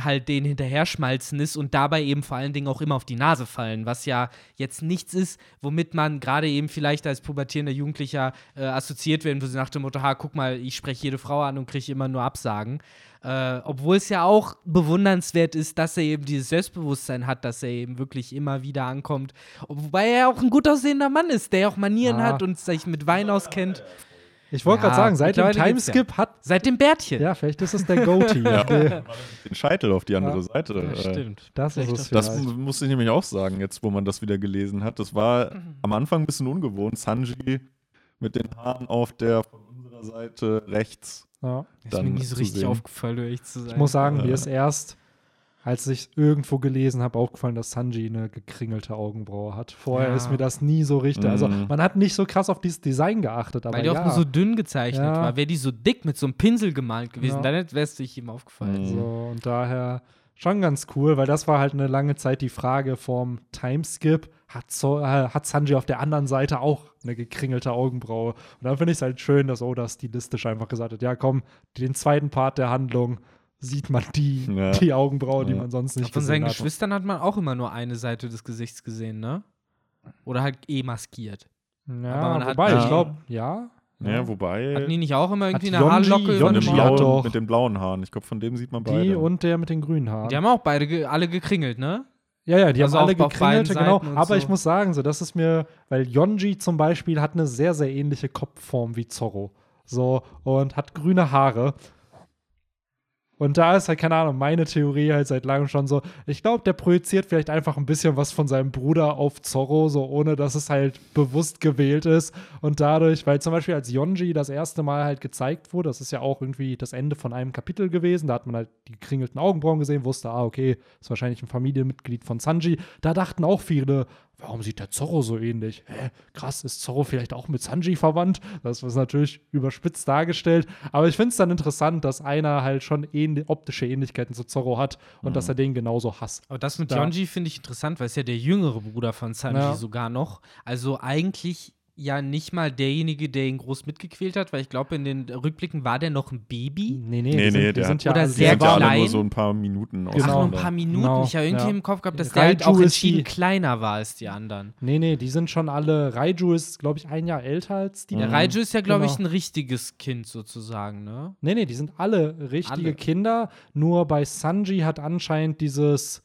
[SPEAKER 3] halt den hinterherschmalzen ist und dabei eben vor allen Dingen auch immer auf die Nase fallen, was ja jetzt nichts ist, womit man gerade eben vielleicht als pubertierender Jugendlicher äh, assoziiert werden würde, nach dem Motto, ha, guck mal, ich spreche jede Frau an und kriege immer nur Absagen. Äh, obwohl es ja auch bewundernswert ist, dass er eben dieses Selbstbewusstsein hat, dass er eben wirklich immer wieder ankommt. Wobei er auch ein gut aussehender Mann ist, der auch Manieren
[SPEAKER 1] Ja.
[SPEAKER 3] hat und sich mit Wein auskennt.
[SPEAKER 1] ich wollte
[SPEAKER 3] Ja,
[SPEAKER 1] gerade sagen, seit dem
[SPEAKER 3] gibt's ja.
[SPEAKER 1] Timeskip hat.
[SPEAKER 3] Seit dem Bärtchen.
[SPEAKER 1] Ja, vielleicht ist es der Goatee.
[SPEAKER 2] Ja.
[SPEAKER 1] okay.
[SPEAKER 2] Den Scheitel auf die andere
[SPEAKER 1] Ja.
[SPEAKER 2] Seite.
[SPEAKER 3] Ja,
[SPEAKER 2] äh,
[SPEAKER 3] stimmt.
[SPEAKER 1] Das ist es
[SPEAKER 2] Das
[SPEAKER 1] vielleicht.
[SPEAKER 2] mu- musste ich nämlich auch sagen, jetzt wo man das wieder gelesen hat. Das war am Anfang ein bisschen ungewohnt. Sanji mit den Haaren auf der von unserer Seite rechts.
[SPEAKER 1] Ja.
[SPEAKER 3] Ist mir nie so richtig
[SPEAKER 2] sehen.
[SPEAKER 3] aufgefallen, um ehrlich zu sein.
[SPEAKER 1] Ich muss sagen,
[SPEAKER 2] Ja.
[SPEAKER 1] mir ist erst, als ich irgendwo gelesen habe, aufgefallen, dass Sanji eine gekringelte Augenbraue hat. Vorher
[SPEAKER 3] Ja.
[SPEAKER 1] ist mir das nie so richtig. Also
[SPEAKER 2] Mhm.
[SPEAKER 1] man hat nicht so krass auf dieses Design geachtet, aber
[SPEAKER 3] Weil die auch
[SPEAKER 1] ja.
[SPEAKER 3] nur so dünn gezeichnet
[SPEAKER 1] Ja.
[SPEAKER 3] war. Wäre die so dick mit so einem Pinsel gemalt gewesen,
[SPEAKER 1] Ja.
[SPEAKER 3] dann wäre es dich ihm aufgefallen.
[SPEAKER 2] Mhm.
[SPEAKER 1] so, und daher schon ganz cool, weil das war halt eine lange Zeit die Frage vom Timeskip. Hat, so, äh, hat Sanji auf der anderen Seite auch eine gekringelte Augenbraue? Und dann finde ich es halt schön, dass Oda stilistisch einfach gesagt hat: Ja, komm, den zweiten Part der Handlung sieht man die,
[SPEAKER 2] Ja.
[SPEAKER 1] die Augenbraue, die
[SPEAKER 2] Ja.
[SPEAKER 1] man sonst nicht
[SPEAKER 3] Von seinen
[SPEAKER 1] gesehen hat.
[SPEAKER 3] Geschwistern hat man auch immer nur eine Seite des Gesichts gesehen, ne? Oder halt eh maskiert.
[SPEAKER 1] Ja,
[SPEAKER 3] Aber man hat
[SPEAKER 1] wobei, ich glaube, ja.
[SPEAKER 2] Ja, wobei.
[SPEAKER 3] Hatten die nicht auch immer irgendwie
[SPEAKER 1] Hat
[SPEAKER 3] eine
[SPEAKER 1] Yonji-
[SPEAKER 3] Haarlocke über
[SPEAKER 2] von
[SPEAKER 1] Yonji hat
[SPEAKER 3] Auge?
[SPEAKER 1] doch-
[SPEAKER 2] blauen, mit den blauen Haaren. Ich glaube, von dem sieht man beide.
[SPEAKER 1] Die und der mit den grünen Haaren.
[SPEAKER 3] Die haben auch beide ge alle gekringelt, ne?
[SPEAKER 1] Ja, ja, die
[SPEAKER 3] Also
[SPEAKER 1] haben alle gekringelte, genau. Aber
[SPEAKER 3] so.
[SPEAKER 1] ich muss sagen, so, das ist mir, weil Yonji zum Beispiel hat eine sehr, sehr ähnliche Kopfform wie Zorro. So, und hat grüne Haare. Und da ist halt, keine Ahnung, meine Theorie halt seit langem schon so, ich glaube, der projiziert vielleicht einfach ein bisschen was von seinem Bruder auf Zorro, so ohne dass es halt bewusst gewählt ist. Und dadurch, weil zum Beispiel als Yonji das erste Mal halt gezeigt wurde, das ist ja auch irgendwie das Ende von einem Kapitel gewesen, da hat man halt die gekringelten Augenbrauen gesehen, wusste, ah, okay, ist wahrscheinlich ein Familienmitglied von Sanji. Da dachten auch viele, warum sieht der Zorro so ähnlich? Hä, krass, ist Zorro vielleicht auch mit Sanji verwandt? Das ist natürlich überspitzt dargestellt. Aber ich finde es dann interessant, dass einer halt schon ähn optische Ähnlichkeiten zu Zorro hat und dass er den genauso hasst.
[SPEAKER 3] Aber das mit
[SPEAKER 1] Da-
[SPEAKER 3] Yonji finde ich interessant, weil es ja der jüngere Bruder von Sanji
[SPEAKER 1] Ja.
[SPEAKER 3] sogar noch. Also eigentlich ja nicht mal derjenige, der ihn groß mitgequält hat, weil ich glaube, in den Rückblicken war der noch ein Baby.
[SPEAKER 1] Nee, nee,
[SPEAKER 2] Nee, nee,
[SPEAKER 1] sind, die
[SPEAKER 2] der
[SPEAKER 1] sind ja
[SPEAKER 3] Oder sehr
[SPEAKER 2] sind ja alle
[SPEAKER 3] klein.
[SPEAKER 2] nur so ein paar Minuten
[SPEAKER 1] Genau.
[SPEAKER 3] Ach, nur ein paar Minuten.
[SPEAKER 1] Genau,
[SPEAKER 3] ich habe irgendwie
[SPEAKER 1] ja.
[SPEAKER 3] im Kopf gehabt, dass der halt
[SPEAKER 1] Raiju
[SPEAKER 3] auch entschieden kleiner war als die anderen.
[SPEAKER 1] Nee, nee, die sind schon alle. Raiju ist, glaube ich, ein Jahr älter als die.
[SPEAKER 3] Der
[SPEAKER 2] Mhm.
[SPEAKER 3] Raiju ist ja, glaube ich,
[SPEAKER 1] Genau.
[SPEAKER 3] ein richtiges Kind sozusagen, ne?
[SPEAKER 1] Nee, nee, die sind alle richtige
[SPEAKER 3] Alle.
[SPEAKER 1] Kinder. Nur bei Sanji hat anscheinend dieses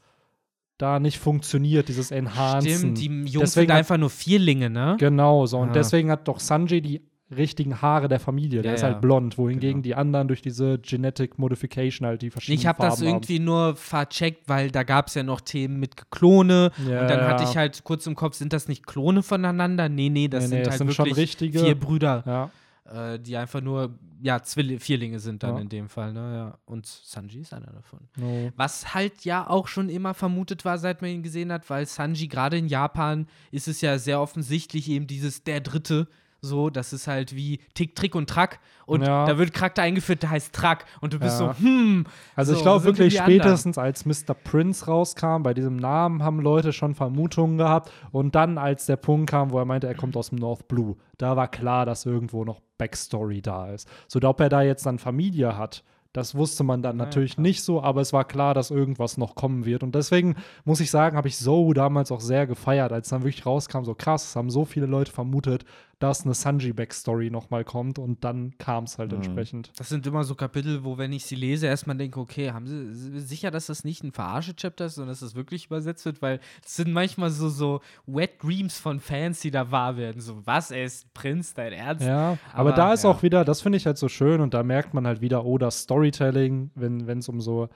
[SPEAKER 1] da nicht funktioniert, dieses Enhancen.
[SPEAKER 3] Stimmt, die Jungs
[SPEAKER 1] Deswegen
[SPEAKER 3] sind
[SPEAKER 1] hat-
[SPEAKER 3] einfach nur Vierlinge, ne?
[SPEAKER 1] Genau, so. Und
[SPEAKER 3] Ah.
[SPEAKER 1] deswegen hat doch Sanji die richtigen Haare der Familie. Der
[SPEAKER 3] Ja,
[SPEAKER 1] ist halt blond, wohingegen
[SPEAKER 3] Genau.
[SPEAKER 1] die anderen durch diese Genetic Modification halt die verschiedenen
[SPEAKER 3] Ich habe das irgendwie nur vercheckt, weil da gab es ja noch Themen mit Klone.
[SPEAKER 1] Ja,
[SPEAKER 3] und dann hatte ich halt kurz im Kopf, sind das nicht Klone voneinander? Nee, nee, das
[SPEAKER 1] Nee, nee,
[SPEAKER 3] sind
[SPEAKER 1] das
[SPEAKER 3] halt
[SPEAKER 1] sind schon
[SPEAKER 3] wirklich
[SPEAKER 1] richtige.
[SPEAKER 3] vier Brüder,
[SPEAKER 1] Ja,
[SPEAKER 3] äh, die einfach nur, ja, Zwilli Vierlinge sind dann
[SPEAKER 1] Ja.
[SPEAKER 3] in dem Fall, ne? Ja. Und Sanji ist einer davon.
[SPEAKER 1] no.
[SPEAKER 3] Was halt ja auch schon immer vermutet war, seit man ihn gesehen hat, weil Sanji gerade in Japan ist es ja sehr offensichtlich eben dieses der Dritte. So, das ist halt wie Tick, Trick und Track. Und
[SPEAKER 1] Ja.
[SPEAKER 3] da wird Charakter eingeführt, der heißt Track. Und du bist
[SPEAKER 1] Ja.
[SPEAKER 3] so, hm.
[SPEAKER 1] Also
[SPEAKER 3] so,
[SPEAKER 1] ich glaube wirklich
[SPEAKER 3] die anderen?
[SPEAKER 1] spätestens als Mr. Prince rauskam, bei diesem Namen haben Leute schon Vermutungen gehabt und dann als der Punkt kam, wo er meinte, er kommt aus dem North Blue, da war klar, dass irgendwo noch Backstory da ist. So, ob er da jetzt dann Familie hat, das wusste man dann
[SPEAKER 3] Ja,
[SPEAKER 1] natürlich
[SPEAKER 3] klar.
[SPEAKER 1] nicht so, aber es war klar, dass irgendwas noch kommen wird. Und deswegen muss ich sagen, habe ich so damals auch sehr gefeiert, als dann wirklich rauskam, so krass, es haben so viele Leute vermutet, dass eine Sanji-Backstory nochmal kommt und dann kam es halt
[SPEAKER 2] Mhm.
[SPEAKER 1] entsprechend.
[SPEAKER 3] Das sind immer so Kapitel, wo, wenn ich sie lese, erstmal denke, okay, haben sie sicher, dass das nicht ein Verarsche-Chapter ist, sondern dass das wirklich übersetzt wird, weil es sind manchmal so, so Wet Dreams von Fans, die da wahr werden. So, was, er ist Prinz, dein Ernst?
[SPEAKER 1] Ja, aber,
[SPEAKER 3] Aber,
[SPEAKER 1] da ist
[SPEAKER 3] ja.
[SPEAKER 1] auch wieder, das finde ich halt so schön und da merkt man halt wieder, oh, das Storytelling, wenn es um so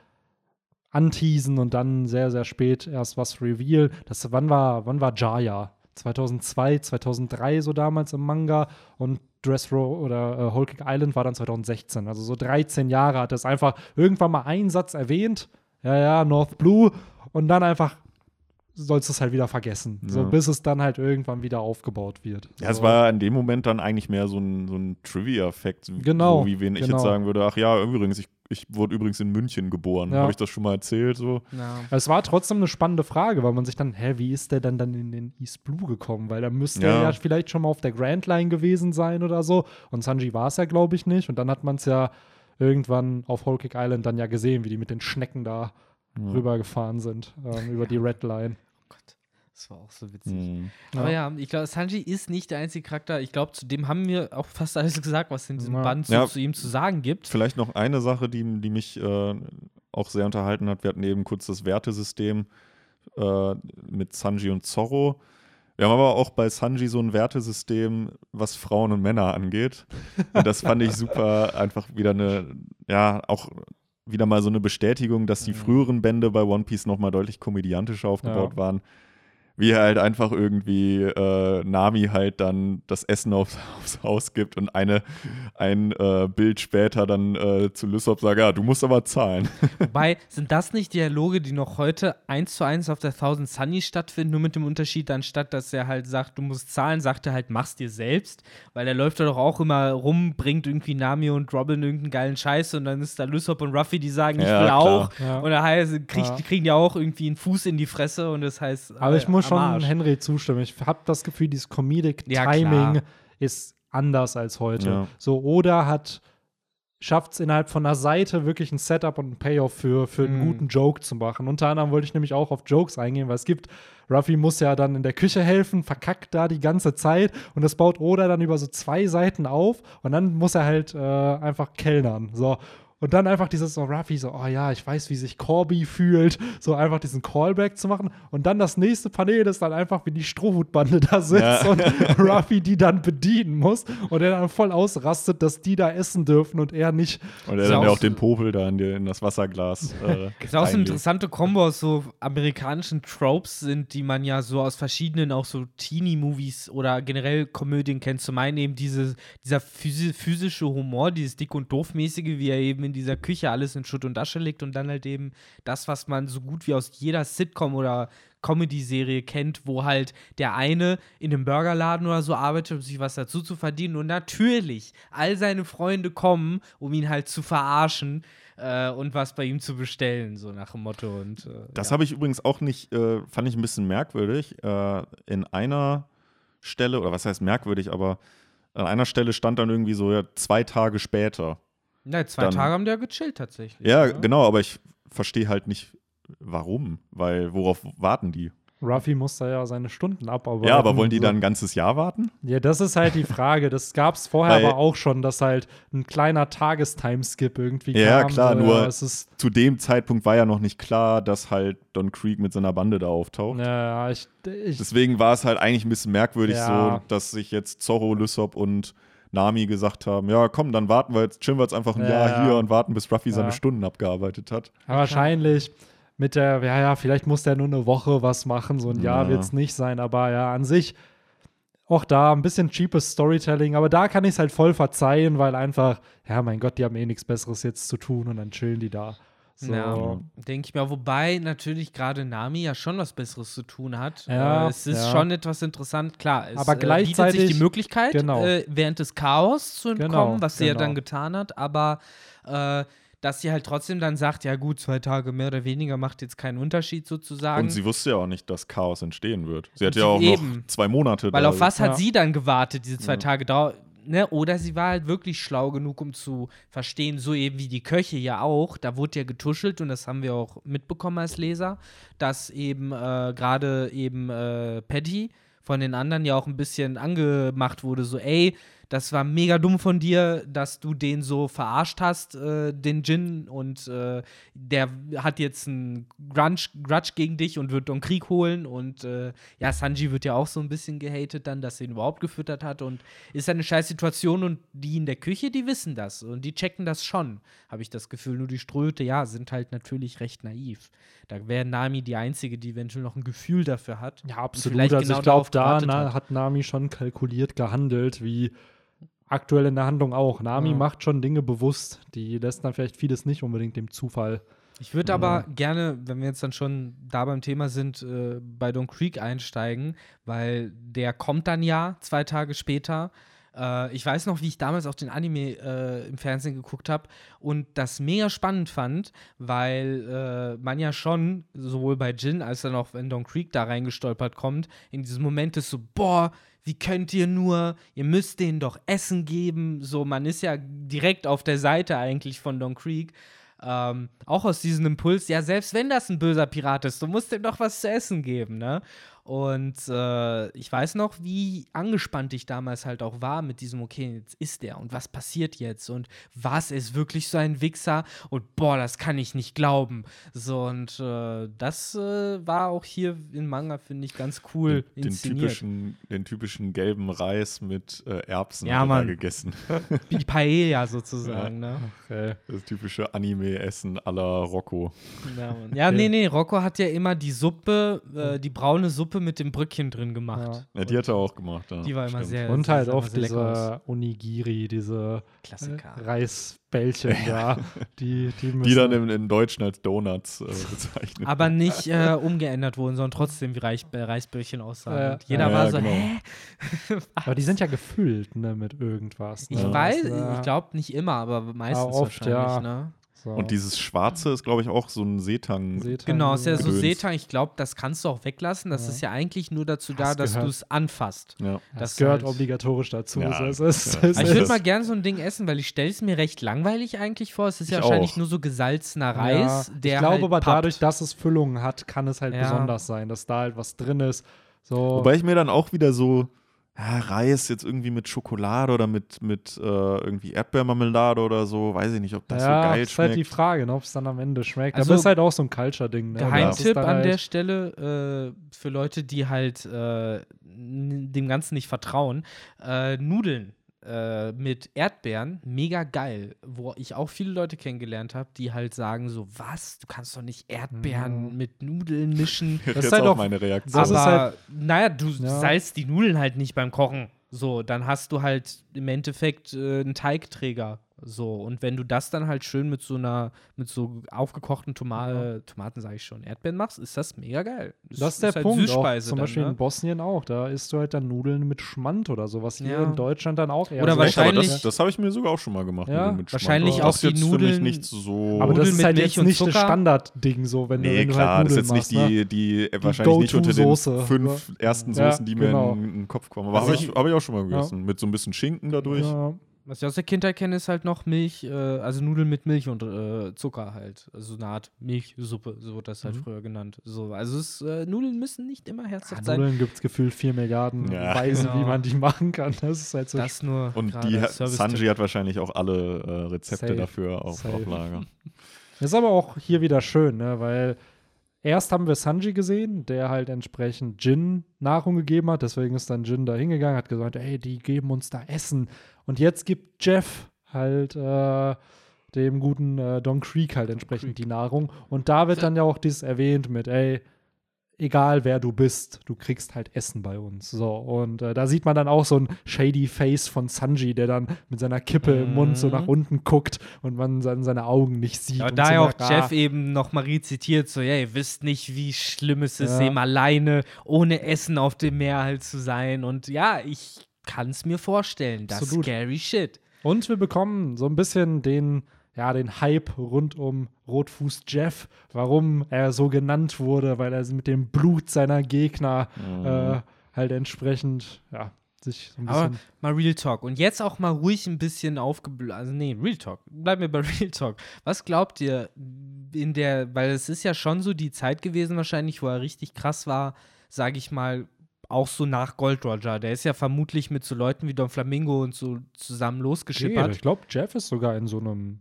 [SPEAKER 1] Anteasen und dann sehr, sehr spät erst was Reveal. Das, wann war, wann war Jaya? 2002, 2003 so damals im Manga und Dressrow oder äh, Whole Cake Island war dann 2016. Also so 13 Jahre hat es einfach irgendwann mal einen Satz erwähnt. Ja, ja, North Blue und dann einfach sollst du es halt wieder vergessen. So
[SPEAKER 2] Ja.
[SPEAKER 1] bis es dann halt irgendwann wieder aufgebaut wird.
[SPEAKER 2] Ja, es
[SPEAKER 1] so.
[SPEAKER 2] war in dem Moment dann eigentlich mehr so ein, so ein Trivia-Fact.
[SPEAKER 1] Genau,
[SPEAKER 2] So wie wenn ich
[SPEAKER 1] genau.
[SPEAKER 2] jetzt sagen würde, ach ja, übrigens, ich, ich wurde übrigens in München geboren.
[SPEAKER 1] Ja.
[SPEAKER 2] Habe ich das schon mal erzählt? So?
[SPEAKER 3] Ja.
[SPEAKER 1] Es war trotzdem eine spannende Frage, weil man sich dann, hä, wie ist der denn dann in den East Blue gekommen? Weil da müsste
[SPEAKER 2] Ja.
[SPEAKER 1] er ja vielleicht schon mal auf der Grand Line gewesen sein oder so. Und Sanji war es ja, glaube ich, nicht. Und dann hat man es ja irgendwann auf Whole Cake Island dann ja gesehen, wie die mit den Schnecken da rübergefahren sind, ähm, über die Red Line.
[SPEAKER 3] Oh Gott, das war auch so witzig.
[SPEAKER 2] Hm.
[SPEAKER 3] Aber ja, ich glaube, Sanji ist nicht der einzige Charakter. Ich glaube, zu dem haben wir auch fast alles gesagt, was in diesem
[SPEAKER 1] Ja.
[SPEAKER 3] Band so
[SPEAKER 2] Ja.
[SPEAKER 3] zu ihm zu sagen gibt.
[SPEAKER 2] Vielleicht noch eine Sache, die, die mich äh, auch sehr unterhalten hat. Wir hatten eben kurz das Wertesystem äh, mit Sanji und Zorro. Wir haben aber auch bei Sanji so ein Wertesystem, was Frauen und Männer angeht. Und das fand ich super, einfach wieder eine, ja, auch wieder mal so eine Bestätigung, dass die
[SPEAKER 1] Mhm.
[SPEAKER 2] früheren Bände bei One Piece nochmal deutlich komödiantischer aufgebaut
[SPEAKER 1] Ja.
[SPEAKER 2] waren. Wie er halt einfach irgendwie äh, Nami halt dann das Essen aufs, aufs Haus gibt und eine, ein äh, Bild später dann äh, zu Lysop sagt, ja, du musst aber zahlen.
[SPEAKER 3] Wobei, sind das nicht Dialoge, die noch heute eins zu eins auf der Thousand Sunny stattfinden, nur mit dem Unterschied, anstatt dass er halt sagt, du musst zahlen, sagt er halt, mach's dir selbst, weil er läuft da doch auch immer rum, bringt irgendwie Nami und Robin irgendeinen geilen Scheiß und dann ist da Lysop und Ruffy, die sagen, ich
[SPEAKER 2] Ja,
[SPEAKER 3] will
[SPEAKER 2] klar.
[SPEAKER 3] auch.
[SPEAKER 1] Ja.
[SPEAKER 3] Und da heißt, krieg,
[SPEAKER 1] Ja.
[SPEAKER 3] die kriegen ja auch irgendwie einen Fuß in die Fresse und das heißt.
[SPEAKER 1] Aber ich
[SPEAKER 3] äh,
[SPEAKER 1] muss schon. Henry zustimmen. Ich habe das Gefühl, dieses Comedic
[SPEAKER 3] Ja,
[SPEAKER 1] Timing
[SPEAKER 3] klar.
[SPEAKER 1] ist anders als heute.
[SPEAKER 2] Ja.
[SPEAKER 1] So, Oda hat schafft es innerhalb von einer Seite wirklich ein Setup und ein Payoff für, für einen
[SPEAKER 3] Mhm.
[SPEAKER 1] guten Joke zu machen. Unter anderem wollte ich nämlich auch auf Jokes eingehen, weil es gibt, Ruffy muss ja dann in der Küche helfen, verkackt da die ganze Zeit und das baut Oda dann über so zwei Seiten auf und dann muss er halt äh, einfach kellnern. So. Und dann einfach dieses so Ruffy so, oh ja, ich weiß, wie sich Corby fühlt, so einfach diesen Callback zu machen. Und dann das nächste Panel ist dann einfach, wie die Strohhutbande da sitzt
[SPEAKER 2] Ja.
[SPEAKER 1] und Ruffy die dann bedienen muss und er dann voll ausrastet, dass die da essen dürfen und er nicht.
[SPEAKER 2] Und er dann ja auch den Popel da in, die, in das Wasserglas. Äh,
[SPEAKER 3] Ist auch so eine interessante Kombo aus so amerikanischen Tropes sind, die man ja so aus verschiedenen auch so Teenie-Movies oder generell Komödien kennt. Zum einen eben diese, dieser physi physische Humor, dieses dick und doof-mäßige, wie er eben in dieser Küche alles in Schutt und Asche legt und dann halt eben das, was man so gut wie aus jeder Sitcom oder Comedy-Serie kennt, wo halt der eine in einem Burgerladen oder so arbeitet, um sich was dazu zu verdienen und natürlich all seine Freunde kommen, um ihn halt zu verarschen äh, und was bei ihm zu bestellen, so nach dem Motto. Und, äh,
[SPEAKER 2] Das
[SPEAKER 3] ja.
[SPEAKER 2] habe ich übrigens auch nicht, äh, fand ich ein bisschen merkwürdig. Äh, in einer Stelle, oder was heißt merkwürdig, aber an einer Stelle stand dann irgendwie so ja, zwei Tage später.
[SPEAKER 3] Na, zwei
[SPEAKER 2] dann-
[SPEAKER 3] Tage haben die ja gechillt tatsächlich.
[SPEAKER 2] Ja,
[SPEAKER 3] oder?
[SPEAKER 2] genau, aber ich verstehe halt nicht, warum. Weil worauf warten die?
[SPEAKER 1] Ruffy muss da ja seine Stunden abarbeiten.
[SPEAKER 2] ja, aber wollen die
[SPEAKER 1] So.
[SPEAKER 2] dann ein ganzes Jahr warten?
[SPEAKER 1] Ja, das ist halt die Frage. Das gab es vorher
[SPEAKER 2] Weil-
[SPEAKER 1] aber auch schon, dass halt ein kleiner Tagestimeskip irgendwie
[SPEAKER 2] Ja,
[SPEAKER 1] kam.
[SPEAKER 2] klar,
[SPEAKER 1] so,
[SPEAKER 2] nur-
[SPEAKER 1] Ja,
[SPEAKER 2] Zu dem Zeitpunkt war ja noch nicht klar, dass halt Don Creek mit seiner Bande da auftaucht.
[SPEAKER 1] ja, ich, ich
[SPEAKER 2] Deswegen war es halt eigentlich ein bisschen merkwürdig
[SPEAKER 1] Ja.
[SPEAKER 2] so, dass sich jetzt Zorro, Lysop und Nami gesagt haben, ja komm, dann warten wir jetzt, chillen wir jetzt einfach ein
[SPEAKER 1] Ja,
[SPEAKER 2] Jahr
[SPEAKER 1] ja.
[SPEAKER 2] hier und warten, bis Ruffy seine
[SPEAKER 1] Ja.
[SPEAKER 2] Stunden abgearbeitet hat.
[SPEAKER 1] Aber wahrscheinlich mit der, ja, ja, vielleicht muss der nur eine Woche was machen, so ein Jahr
[SPEAKER 2] Ja.
[SPEAKER 1] wird es nicht sein, aber ja, an sich auch da ein bisschen cheapes Storytelling, aber da kann ich es halt voll verzeihen, weil einfach, ja, mein Gott, die haben eh nichts Besseres jetzt zu tun und dann chillen die da. So.
[SPEAKER 3] Ja, denke ich mir. Wobei natürlich gerade Nami ja schon was Besseres zu tun hat.
[SPEAKER 1] Ja,
[SPEAKER 3] äh, es ist
[SPEAKER 1] ja.
[SPEAKER 3] schon etwas interessant, klar. Es,
[SPEAKER 1] Aber
[SPEAKER 3] äh, bietet
[SPEAKER 1] gleichzeitig-
[SPEAKER 3] sich die Möglichkeit,
[SPEAKER 1] genau.
[SPEAKER 3] äh, während des Chaos zu entkommen,
[SPEAKER 1] Genau,
[SPEAKER 3] was sie ja
[SPEAKER 1] genau.
[SPEAKER 3] dann getan hat. Aber äh, dass sie halt trotzdem dann sagt, ja gut, zwei Tage mehr oder weniger macht jetzt keinen Unterschied sozusagen.
[SPEAKER 2] Und sie wusste ja auch nicht, dass Chaos entstehen wird. Sie hat ja auch
[SPEAKER 3] sie-
[SPEAKER 2] noch
[SPEAKER 3] eben.
[SPEAKER 2] zwei Monate
[SPEAKER 3] Weil
[SPEAKER 2] da.
[SPEAKER 3] auf was hat
[SPEAKER 1] Ja.
[SPEAKER 3] sie dann gewartet, diese zwei
[SPEAKER 2] Ja.
[SPEAKER 3] Tage Dauer? Ne? Oder sie war halt wirklich schlau genug, um zu verstehen, so eben wie die Köche ja auch. Da wurde ja getuschelt und das haben wir auch mitbekommen als Leser, dass eben äh, gerade eben äh, Patty von den anderen ja auch ein bisschen angemacht wurde, so ey, das war mega dumm von dir, dass du den so verarscht hast, äh, den Jin, und äh, der hat jetzt einen Grunge, Grudge gegen dich und wird Don Krieg holen. Und äh, ja, Sanji wird ja auch so ein bisschen gehatet dann, dass er ihn überhaupt gefüttert hat. Und ist eine scheiß Situation und die in der Küche, die wissen das und die checken das schon, habe ich das Gefühl. Nur die Ströte, ja, sind halt natürlich recht naiv. Da wäre Nami die Einzige, die eventuell noch ein Gefühl dafür hat.
[SPEAKER 1] Ja, absolut. Also
[SPEAKER 3] genau
[SPEAKER 1] ich glaube, da na,
[SPEAKER 3] hat
[SPEAKER 1] Nami schon kalkuliert gehandelt, wie aktuell in der Handlung auch. Nami
[SPEAKER 3] Ja.
[SPEAKER 1] macht schon Dinge bewusst. Die lässt dann vielleicht vieles nicht unbedingt dem Zufall.
[SPEAKER 3] Ich würde aber gerne, wenn wir jetzt dann schon da beim Thema sind, äh, bei Don Creek einsteigen, weil der kommt dann ja zwei Tage später. Äh, ich weiß noch, wie ich damals auch den Anime äh, im Fernsehen geguckt habe und das mega spannend fand, weil äh, man ja schon sowohl bei Jin als dann auch wenn Don Creek da reingestolpert kommt, in diesem Moment ist so, boah, wie könnt ihr nur, ihr müsst denen doch Essen geben. So, man ist ja direkt auf der Seite eigentlich von Don Creek. Ähm, auch aus diesem Impuls, ja, selbst wenn das ein böser Pirat ist, du musst ihm doch was zu essen geben, ne? Und äh, ich weiß noch, wie angespannt ich damals halt auch war mit diesem, okay, jetzt ist der und was passiert jetzt und was ist wirklich so ein Wichser und boah, das kann ich nicht glauben. So und äh, das äh, war auch hier im Manga, finde ich, ganz cool
[SPEAKER 2] den, den,
[SPEAKER 3] inszeniert.
[SPEAKER 2] typischen, den typischen gelben Reis mit äh, Erbsen
[SPEAKER 3] Ja, Mann.
[SPEAKER 2] gegessen.
[SPEAKER 3] Wie die Paella sozusagen, ne?
[SPEAKER 1] Okay.
[SPEAKER 2] Das typische Anime-Essen à la Rocco.
[SPEAKER 3] Ja, Mann. ja nee, nee, Rocco hat ja immer die Suppe, äh, die braune Suppe Suppe mit dem Brückchen drin gemacht.
[SPEAKER 2] Ja, die hat er auch gemacht. Ja.
[SPEAKER 3] Die war immer
[SPEAKER 2] Stimmt.
[SPEAKER 3] sehr.
[SPEAKER 1] Und halt
[SPEAKER 3] aus.
[SPEAKER 1] diese Onigiri, diese
[SPEAKER 3] Klassiker.
[SPEAKER 1] äh, Reisbällchen da, die, die müssen.
[SPEAKER 2] Die dann im, in Deutschen als Donuts äh, bezeichnet.
[SPEAKER 3] Aber nicht äh, umgeändert wurden, sondern trotzdem wie Reich, äh, Reisbällchen aussahen.
[SPEAKER 1] Ja.
[SPEAKER 3] Jeder
[SPEAKER 2] Ja,
[SPEAKER 3] war
[SPEAKER 2] ja,
[SPEAKER 3] so,
[SPEAKER 2] genau.
[SPEAKER 3] hä?
[SPEAKER 1] Aber die sind ja gefüllt, ne, mit irgendwas. Ne?
[SPEAKER 3] Ich
[SPEAKER 2] Ja.
[SPEAKER 3] weiß,
[SPEAKER 1] Ja.
[SPEAKER 3] ich glaube nicht immer, aber meistens
[SPEAKER 1] oft,
[SPEAKER 3] wahrscheinlich,
[SPEAKER 1] ja.
[SPEAKER 3] ne?
[SPEAKER 1] So.
[SPEAKER 2] Und dieses Schwarze ist, glaube ich, auch so ein Seetang.
[SPEAKER 1] Seetang,
[SPEAKER 3] Genau, ist ja so. Seetang, ich glaube, das kannst du auch weglassen. Das
[SPEAKER 1] Ja.
[SPEAKER 3] ist ja eigentlich nur dazu da,
[SPEAKER 1] Hast
[SPEAKER 3] dass du es anfasst.
[SPEAKER 2] Ja.
[SPEAKER 1] Das,
[SPEAKER 3] das
[SPEAKER 1] gehört
[SPEAKER 3] halt-
[SPEAKER 1] obligatorisch dazu.
[SPEAKER 2] Ja,
[SPEAKER 1] es ist,
[SPEAKER 2] ja.
[SPEAKER 1] es
[SPEAKER 3] Aber ich
[SPEAKER 1] ist-
[SPEAKER 3] würde mal gern so ein Ding essen, weil ich stelle es mir recht langweilig eigentlich vor. Es ist ja
[SPEAKER 2] Ich
[SPEAKER 3] wahrscheinlich
[SPEAKER 2] auch.
[SPEAKER 3] nur so gesalzener Reis,
[SPEAKER 1] Ja,
[SPEAKER 3] der
[SPEAKER 1] ich glaube
[SPEAKER 3] halt
[SPEAKER 1] aber
[SPEAKER 3] pappt.
[SPEAKER 1] dadurch, dass es Füllungen hat, kann es halt
[SPEAKER 3] Ja.
[SPEAKER 1] besonders sein, dass da halt was drin ist. So,
[SPEAKER 2] Wobei ich mir dann auch wieder so ja, Reis jetzt irgendwie mit Schokolade oder mit, mit äh, irgendwie Erdbeermarmelade oder so, weiß ich nicht, ob das
[SPEAKER 1] ja,
[SPEAKER 2] so geil
[SPEAKER 1] ist halt die
[SPEAKER 2] schmeckt.
[SPEAKER 1] Frage, ne, ob es dann am Ende schmeckt.
[SPEAKER 3] Also,
[SPEAKER 1] aber ist halt auch so ein Culture-Ding. Ne? Das
[SPEAKER 3] Geheimtipp
[SPEAKER 1] dann
[SPEAKER 3] an
[SPEAKER 1] halt,
[SPEAKER 3] der Stelle äh, für Leute, die halt äh, dem Ganzen nicht vertrauen. Äh, Nudeln äh, mit Erdbeeren, mega geil. Wo ich auch viele Leute kennengelernt habe, die halt sagen so, was, du kannst doch nicht Erdbeeren
[SPEAKER 1] Mhm.
[SPEAKER 3] mit Nudeln mischen.
[SPEAKER 2] Das
[SPEAKER 1] ist halt
[SPEAKER 2] auch meine Reaktion.
[SPEAKER 3] Aber
[SPEAKER 1] halt-
[SPEAKER 3] naja, du
[SPEAKER 1] Ja.
[SPEAKER 3] salzt die Nudeln halt nicht beim Kochen. So, dann hast du halt im Endeffekt äh, einen Teigträger. So, und wenn du das dann halt schön mit so einer, mit so aufgekochten Toma Tomaten, sage ich schon, Erdbeeren machst, ist das mega geil.
[SPEAKER 1] Das ist der
[SPEAKER 3] halt
[SPEAKER 1] Punkt. Auch,
[SPEAKER 3] Süßspeise
[SPEAKER 1] zum
[SPEAKER 3] dann,
[SPEAKER 1] Beispiel
[SPEAKER 3] ne?
[SPEAKER 1] in Bosnien auch. Da isst du halt dann Nudeln mit Schmand oder so, was hier
[SPEAKER 3] Ja.
[SPEAKER 1] in Deutschland dann auch eher
[SPEAKER 3] Oder
[SPEAKER 1] so
[SPEAKER 3] wahrscheinlich-
[SPEAKER 2] das, das habe ich mir sogar auch schon mal gemacht.
[SPEAKER 1] Ja,
[SPEAKER 2] Nudeln mit
[SPEAKER 3] wahrscheinlich
[SPEAKER 2] das
[SPEAKER 3] auch
[SPEAKER 2] ist
[SPEAKER 3] die
[SPEAKER 2] jetzt für mich
[SPEAKER 3] Nudeln-
[SPEAKER 2] nicht so.
[SPEAKER 1] Aber das
[SPEAKER 3] Nudeln
[SPEAKER 1] ist halt jetzt
[SPEAKER 3] und
[SPEAKER 1] nicht das? Standardding so, wenn du,
[SPEAKER 2] Nee,
[SPEAKER 1] wenn du
[SPEAKER 2] klar,
[SPEAKER 1] halt
[SPEAKER 2] das
[SPEAKER 1] Nudeln
[SPEAKER 2] ist jetzt
[SPEAKER 1] machst,
[SPEAKER 2] nicht
[SPEAKER 1] ne?
[SPEAKER 2] die, die wahrscheinlich nicht unter den
[SPEAKER 1] Go-To-Soße,
[SPEAKER 2] fünf ersten
[SPEAKER 1] Ja,
[SPEAKER 2] Soßen, die
[SPEAKER 1] genau.
[SPEAKER 2] mir in, in den Kopf kommen. Aber
[SPEAKER 3] Was
[SPEAKER 2] habe
[SPEAKER 3] ich-
[SPEAKER 2] auch schon mal gegessen. Mit so ein bisschen Schinken dadurch.
[SPEAKER 1] Ja.
[SPEAKER 3] Was ich aus der Kindheit kenne, ist halt noch Milch, äh, also Nudeln mit Milch und äh, Zucker halt. Also eine Art Milchsuppe, so wurde das halt
[SPEAKER 1] Mhm.
[SPEAKER 3] früher genannt. So, also es, äh, Nudeln müssen nicht immer
[SPEAKER 1] Ja,
[SPEAKER 3] herzhaft sein.
[SPEAKER 1] Nudeln gibt es gefühlt vier Milliarden
[SPEAKER 2] Ja.
[SPEAKER 1] Weisen,
[SPEAKER 3] Genau.
[SPEAKER 1] wie man die machen kann. Das ist halt so
[SPEAKER 3] Das nur
[SPEAKER 2] Und die. Sanji hat wahrscheinlich auch alle äh, Rezepte
[SPEAKER 1] Safe.
[SPEAKER 2] dafür auf,
[SPEAKER 1] Safe.
[SPEAKER 2] auf Lager.
[SPEAKER 1] Das ist aber auch hier wieder schön, ne? weil erst haben wir Sanji gesehen, der halt entsprechend Jin Nahrung gegeben hat. Deswegen ist dann Jin da hingegangen, hat gesagt, ey, die geben uns da Essen. Und jetzt gibt Jeff halt äh, dem guten äh, Don Creek halt entsprechend die Nahrung. Und da wird dann ja auch dieses erwähnt mit, ey, egal wer du bist, du kriegst halt Essen bei uns. So, und äh, da sieht man dann auch so ein shady Face von Sanji, der dann mit seiner Kippe im Mund so
[SPEAKER 3] Mhm.
[SPEAKER 1] nach unten guckt und man dann seine Augen nicht sieht.
[SPEAKER 3] Ja,
[SPEAKER 1] und
[SPEAKER 3] da
[SPEAKER 1] so
[SPEAKER 3] ja auch Jeff
[SPEAKER 1] ah,
[SPEAKER 3] eben noch mal rezitiert, so, ja, ihr wisst nicht, wie schlimm es ist,
[SPEAKER 1] Ja.
[SPEAKER 3] eben alleine ohne Essen auf dem Meer halt zu sein. Und ja, ich kann es mir vorstellen. Das ist
[SPEAKER 1] Absolut.
[SPEAKER 3] scary shit.
[SPEAKER 1] Und wir bekommen so ein bisschen den, ja, den Hype rund um Rotfuß Jeff, warum er so genannt wurde, weil er mit dem Blut seiner Gegner
[SPEAKER 2] Mhm.
[SPEAKER 1] äh, halt entsprechend, ja, sich so ein
[SPEAKER 3] Aber
[SPEAKER 1] bisschen.
[SPEAKER 3] mal Real Talk. Und jetzt auch mal ruhig ein bisschen aufgeblasen. Also, nee, Real Talk. Bleiben wir bei Real Talk. Was glaubt ihr in der, weil es ist ja schon so die Zeit gewesen, wahrscheinlich, wo er richtig krass war, sage ich mal, auch so nach Gold Roger. Der ist ja vermutlich mit so Leuten wie Don Flamingo und so zusammen
[SPEAKER 1] Nee,
[SPEAKER 3] losgeschippert.
[SPEAKER 1] ich glaube, Jeff ist sogar in so einem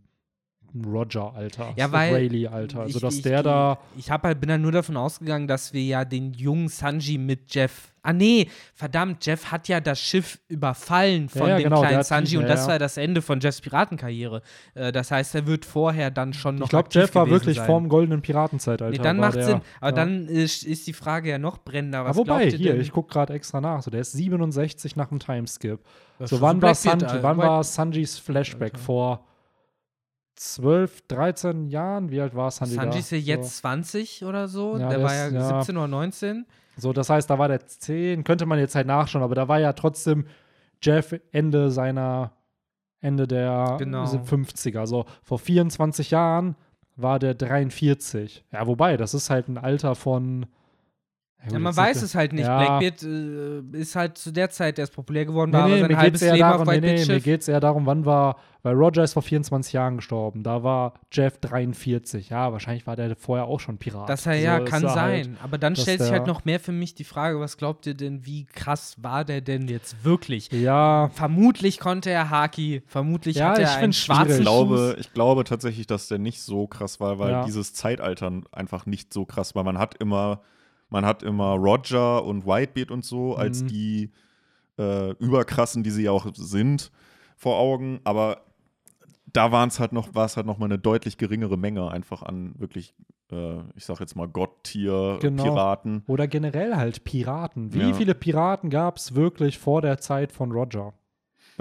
[SPEAKER 1] Roger-Alter,
[SPEAKER 3] Ja, weil
[SPEAKER 1] Rayleigh-Alter. Also,
[SPEAKER 3] ich-
[SPEAKER 1] dass
[SPEAKER 3] ich,
[SPEAKER 1] der da.
[SPEAKER 3] Ich hab halt, bin dann nur davon ausgegangen, dass wir ja den jungen Sanji mit Jeff. Ah, nee, verdammt, Jeff hat ja das Schiff überfallen von
[SPEAKER 1] Ja, ja,
[SPEAKER 3] dem
[SPEAKER 1] genau,
[SPEAKER 3] kleinen Sanji und das
[SPEAKER 1] ja.
[SPEAKER 3] war das Ende von Jeffs Piratenkarriere. Äh, das heißt, er wird vorher dann schon noch.
[SPEAKER 1] Ich glaube, Jeff war wirklich
[SPEAKER 3] sein.
[SPEAKER 1] vorm goldenen Piratenzeitalter.
[SPEAKER 3] Nee, dann macht
[SPEAKER 1] der,
[SPEAKER 3] Sinn. Aber dann ist, ist die Frage ja noch brennender. Was
[SPEAKER 1] Aber wobei, hier,
[SPEAKER 3] denn?
[SPEAKER 1] ich gucke gerade extra nach. So, der ist 67 nach dem Timeskip. So, wann, war, Sanji, wann war Sanjis Flashback?
[SPEAKER 3] Alter.
[SPEAKER 1] Vor 12, 13 Jahren? Wie alt war Sanji?
[SPEAKER 3] Sanji ist ja jetzt 20 oder so.
[SPEAKER 1] Ja,
[SPEAKER 3] der
[SPEAKER 1] der
[SPEAKER 3] war ja,
[SPEAKER 1] ja.
[SPEAKER 3] 17 oder 19.
[SPEAKER 1] So, so, das heißt, da war der 10, könnte man jetzt halt nachschauen, aber da war ja trotzdem Jeff Ende seiner, Ende der
[SPEAKER 3] Genau.
[SPEAKER 1] 50er. So, vor 24 Jahren war der 43. Ja, wobei, das ist halt ein Alter von.
[SPEAKER 3] Ja, man weiß es halt nicht.
[SPEAKER 1] Ja.
[SPEAKER 3] Blackbeard äh, ist halt zu der Zeit erst populär geworden,
[SPEAKER 1] Nee,
[SPEAKER 3] war aber
[SPEAKER 1] nee,
[SPEAKER 3] sein
[SPEAKER 1] mir
[SPEAKER 3] halbes Leben
[SPEAKER 1] darum,
[SPEAKER 3] auf
[SPEAKER 1] nee,
[SPEAKER 3] White
[SPEAKER 1] nee, mir
[SPEAKER 3] Schiff.
[SPEAKER 1] geht's eher darum, wann war, weil Roger ist vor 24 Jahren gestorben, da war Jeff 43. Ja, wahrscheinlich war der vorher auch schon Pirat.
[SPEAKER 3] Das ja, ja,
[SPEAKER 1] So,
[SPEAKER 3] kann
[SPEAKER 1] er halt-
[SPEAKER 3] sein. aber dann stellt sich halt noch mehr für mich die Frage, was glaubt ihr denn, wie krass war der denn jetzt wirklich?
[SPEAKER 1] Ja,
[SPEAKER 3] Vermutlich konnte er Haki, vermutlich
[SPEAKER 1] Ja,
[SPEAKER 3] hat
[SPEAKER 1] ich
[SPEAKER 3] er einen schwarzen.
[SPEAKER 2] Ich glaube, ich glaube tatsächlich, dass der nicht so krass war, weil
[SPEAKER 1] Ja.
[SPEAKER 2] dieses Zeitalter einfach nicht so krass war. Man hat immer, man hat immer Roger und Whitebeard und so als
[SPEAKER 1] Mhm.
[SPEAKER 2] die äh, überkrassen, die sie auch sind, vor Augen. Aber da waren es halt noch, war es halt noch mal eine deutlich geringere Menge einfach an wirklich, äh, ich sag jetzt mal
[SPEAKER 1] Genau.
[SPEAKER 2] Gott-Tier-Piraten.
[SPEAKER 1] Oder generell halt Piraten. Wie
[SPEAKER 2] Ja.
[SPEAKER 1] viele Piraten gab es wirklich vor der Zeit von Roger?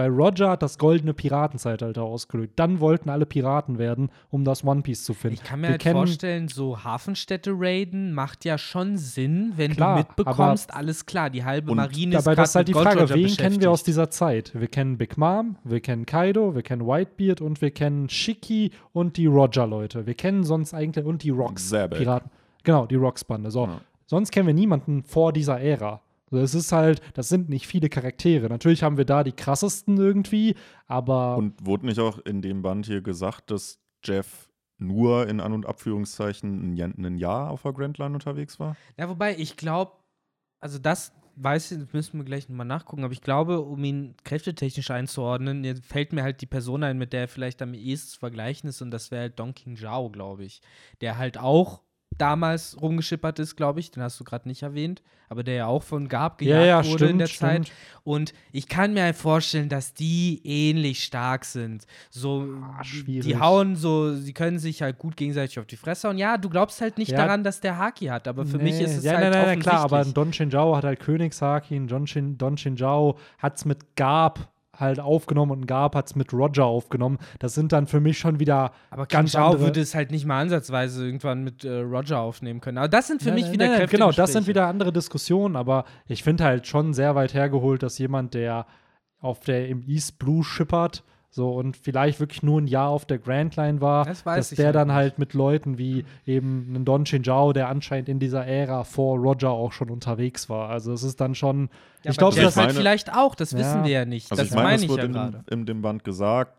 [SPEAKER 1] Weil Roger hat das goldene Piratenzeitalter ausgelöst. Dann wollten alle Piraten werden, um das One Piece zu finden.
[SPEAKER 3] Ich kann mir
[SPEAKER 1] Wir
[SPEAKER 3] halt vorstellen, so Hafenstädte raiden macht ja schon Sinn, wenn
[SPEAKER 1] Klar,
[SPEAKER 3] du mitbekommst, alles klar, die halbe Marine ist
[SPEAKER 1] Aber das ist halt die Frage,
[SPEAKER 3] Roger
[SPEAKER 1] wen kennen wir aus dieser Zeit? Wir kennen Big Mom, wir kennen Kaido, wir kennen Whitebeard und wir kennen Shiki und die Roger-Leute. Wir kennen sonst eigentlich und die. Rocks-Piraten. Genau, die Rocks-Bande. So.
[SPEAKER 2] Ja.
[SPEAKER 1] Sonst kennen wir niemanden vor dieser Ära. So, es ist halt, das sind nicht viele Charaktere. Natürlich haben wir da die krassesten irgendwie, aber
[SPEAKER 2] Und wurde nicht auch in dem Band hier gesagt, dass Jeff nur in An- und Abführungszeichen ein Jahr, auf der Grand Line unterwegs war?
[SPEAKER 3] Ja, wobei, ich glaube, also das weiß ich, das müssen wir gleich nochmal nachgucken, aber ich glaube, um ihn kräftetechnisch einzuordnen, jetzt fällt mir halt die Person ein, mit der er vielleicht am ehesten zu vergleichen ist und das wäre halt Don King Zhao, glaube ich. Der halt auch damals rumgeschippert ist, glaube ich, den hast du gerade nicht erwähnt, aber der ja auch von Gab
[SPEAKER 1] ja,
[SPEAKER 3] gejagt
[SPEAKER 1] ja,
[SPEAKER 3] wurde
[SPEAKER 1] stimmt,
[SPEAKER 3] in der
[SPEAKER 1] stimmt.
[SPEAKER 3] Zeit. Und ich kann mir halt vorstellen, dass die ähnlich stark sind. So,
[SPEAKER 1] Ah,
[SPEAKER 3] die, hauen so, sie können sich halt gut gegenseitig auf die Fresse und ja, du glaubst halt nicht
[SPEAKER 1] Ja.
[SPEAKER 3] daran, dass der Haki hat, aber für mich
[SPEAKER 1] Nee,
[SPEAKER 3] ist es
[SPEAKER 1] ja,
[SPEAKER 3] halt
[SPEAKER 1] nein, nein, nein, klar, aber
[SPEAKER 3] offensichtlich.
[SPEAKER 1] Don Shinjao hat halt Königshaki, Don, Shin, Don Shinjao hat es mit Gab halt aufgenommen und Gab hat es mit Roger aufgenommen. Das sind dann für mich schon wieder
[SPEAKER 3] Aber
[SPEAKER 1] ganz andere.
[SPEAKER 3] würde es halt nicht mal ansatzweise irgendwann mit äh, Roger aufnehmen können. Aber das sind für
[SPEAKER 1] Nein,
[SPEAKER 3] mich
[SPEAKER 1] nein,
[SPEAKER 3] wieder
[SPEAKER 1] nein. Genau, das sind wieder andere Diskussionen, aber ich finde halt schon sehr weit hergeholt, dass jemand, der auf der im East Blue schippert, so und vielleicht wirklich nur ein Jahr auf der Grand Line war,
[SPEAKER 3] Das weiß
[SPEAKER 1] dass
[SPEAKER 3] ich
[SPEAKER 1] der dann
[SPEAKER 3] nicht.
[SPEAKER 1] halt mit Leuten wie eben einen Don Chinjao, der anscheinend in dieser Ära vor Roger auch schon unterwegs war. Also es ist dann schon,
[SPEAKER 3] Ja,
[SPEAKER 1] ich glaube,
[SPEAKER 3] das
[SPEAKER 2] meine-
[SPEAKER 3] halt vielleicht auch, das
[SPEAKER 1] Ja.
[SPEAKER 3] wissen wir ja nicht.
[SPEAKER 2] Also
[SPEAKER 3] das
[SPEAKER 2] ich meine,
[SPEAKER 3] meine
[SPEAKER 2] es
[SPEAKER 3] ich
[SPEAKER 2] wurde
[SPEAKER 3] ja
[SPEAKER 2] in,
[SPEAKER 3] gerade.
[SPEAKER 2] dem- in dem Band gesagt,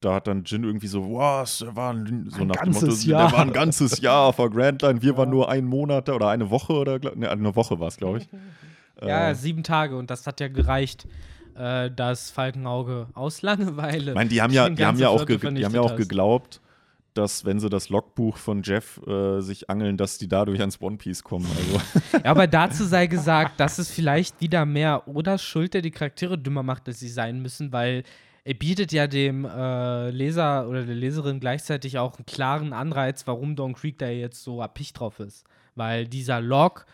[SPEAKER 2] da hat dann Jin irgendwie so, was, der war ein, so
[SPEAKER 1] Ein
[SPEAKER 2] nach dem
[SPEAKER 1] ganzes
[SPEAKER 2] Motto,
[SPEAKER 1] Jahr.
[SPEAKER 2] der war ein ganzes Jahr auf der Grand Line, wir waren nur einen Monat oder eine Woche oder ne, eine Woche war es, glaube ich.
[SPEAKER 3] Ja,
[SPEAKER 2] Äh,
[SPEAKER 3] sieben Tage und das hat ja gereicht, äh, das Falkenauge aus Langeweile.
[SPEAKER 2] Ich meine, die haben ja,
[SPEAKER 3] die
[SPEAKER 2] haben ja auch, die haben ja auch geglaubt, dass wenn sie das Logbuch von Jeff äh, sich angeln, dass die dadurch ans One Piece kommen. Also
[SPEAKER 3] Ja, aber dazu sei gesagt, dass es vielleicht wieder mehr oder Schuld, der die Charaktere dümmer macht, als sie sein müssen, weil er bietet ja dem äh, Leser oder der Leserin gleichzeitig auch einen klaren Anreiz, warum Don Creek da jetzt so erpicht drauf ist. Weil dieser Log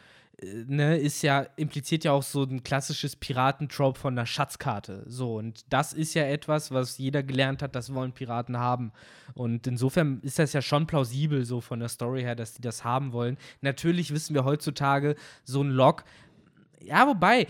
[SPEAKER 3] ne, ist ja, impliziert ja auch so ein klassisches Piratentrope von einer Schatzkarte. So, und das ist ja etwas, was jeder gelernt hat, das wollen Piraten haben. Und insofern ist das ja schon plausibel, so von der Story her, dass die das haben wollen. Natürlich wissen wir heutzutage, so ein Log, ja, wobei, äh,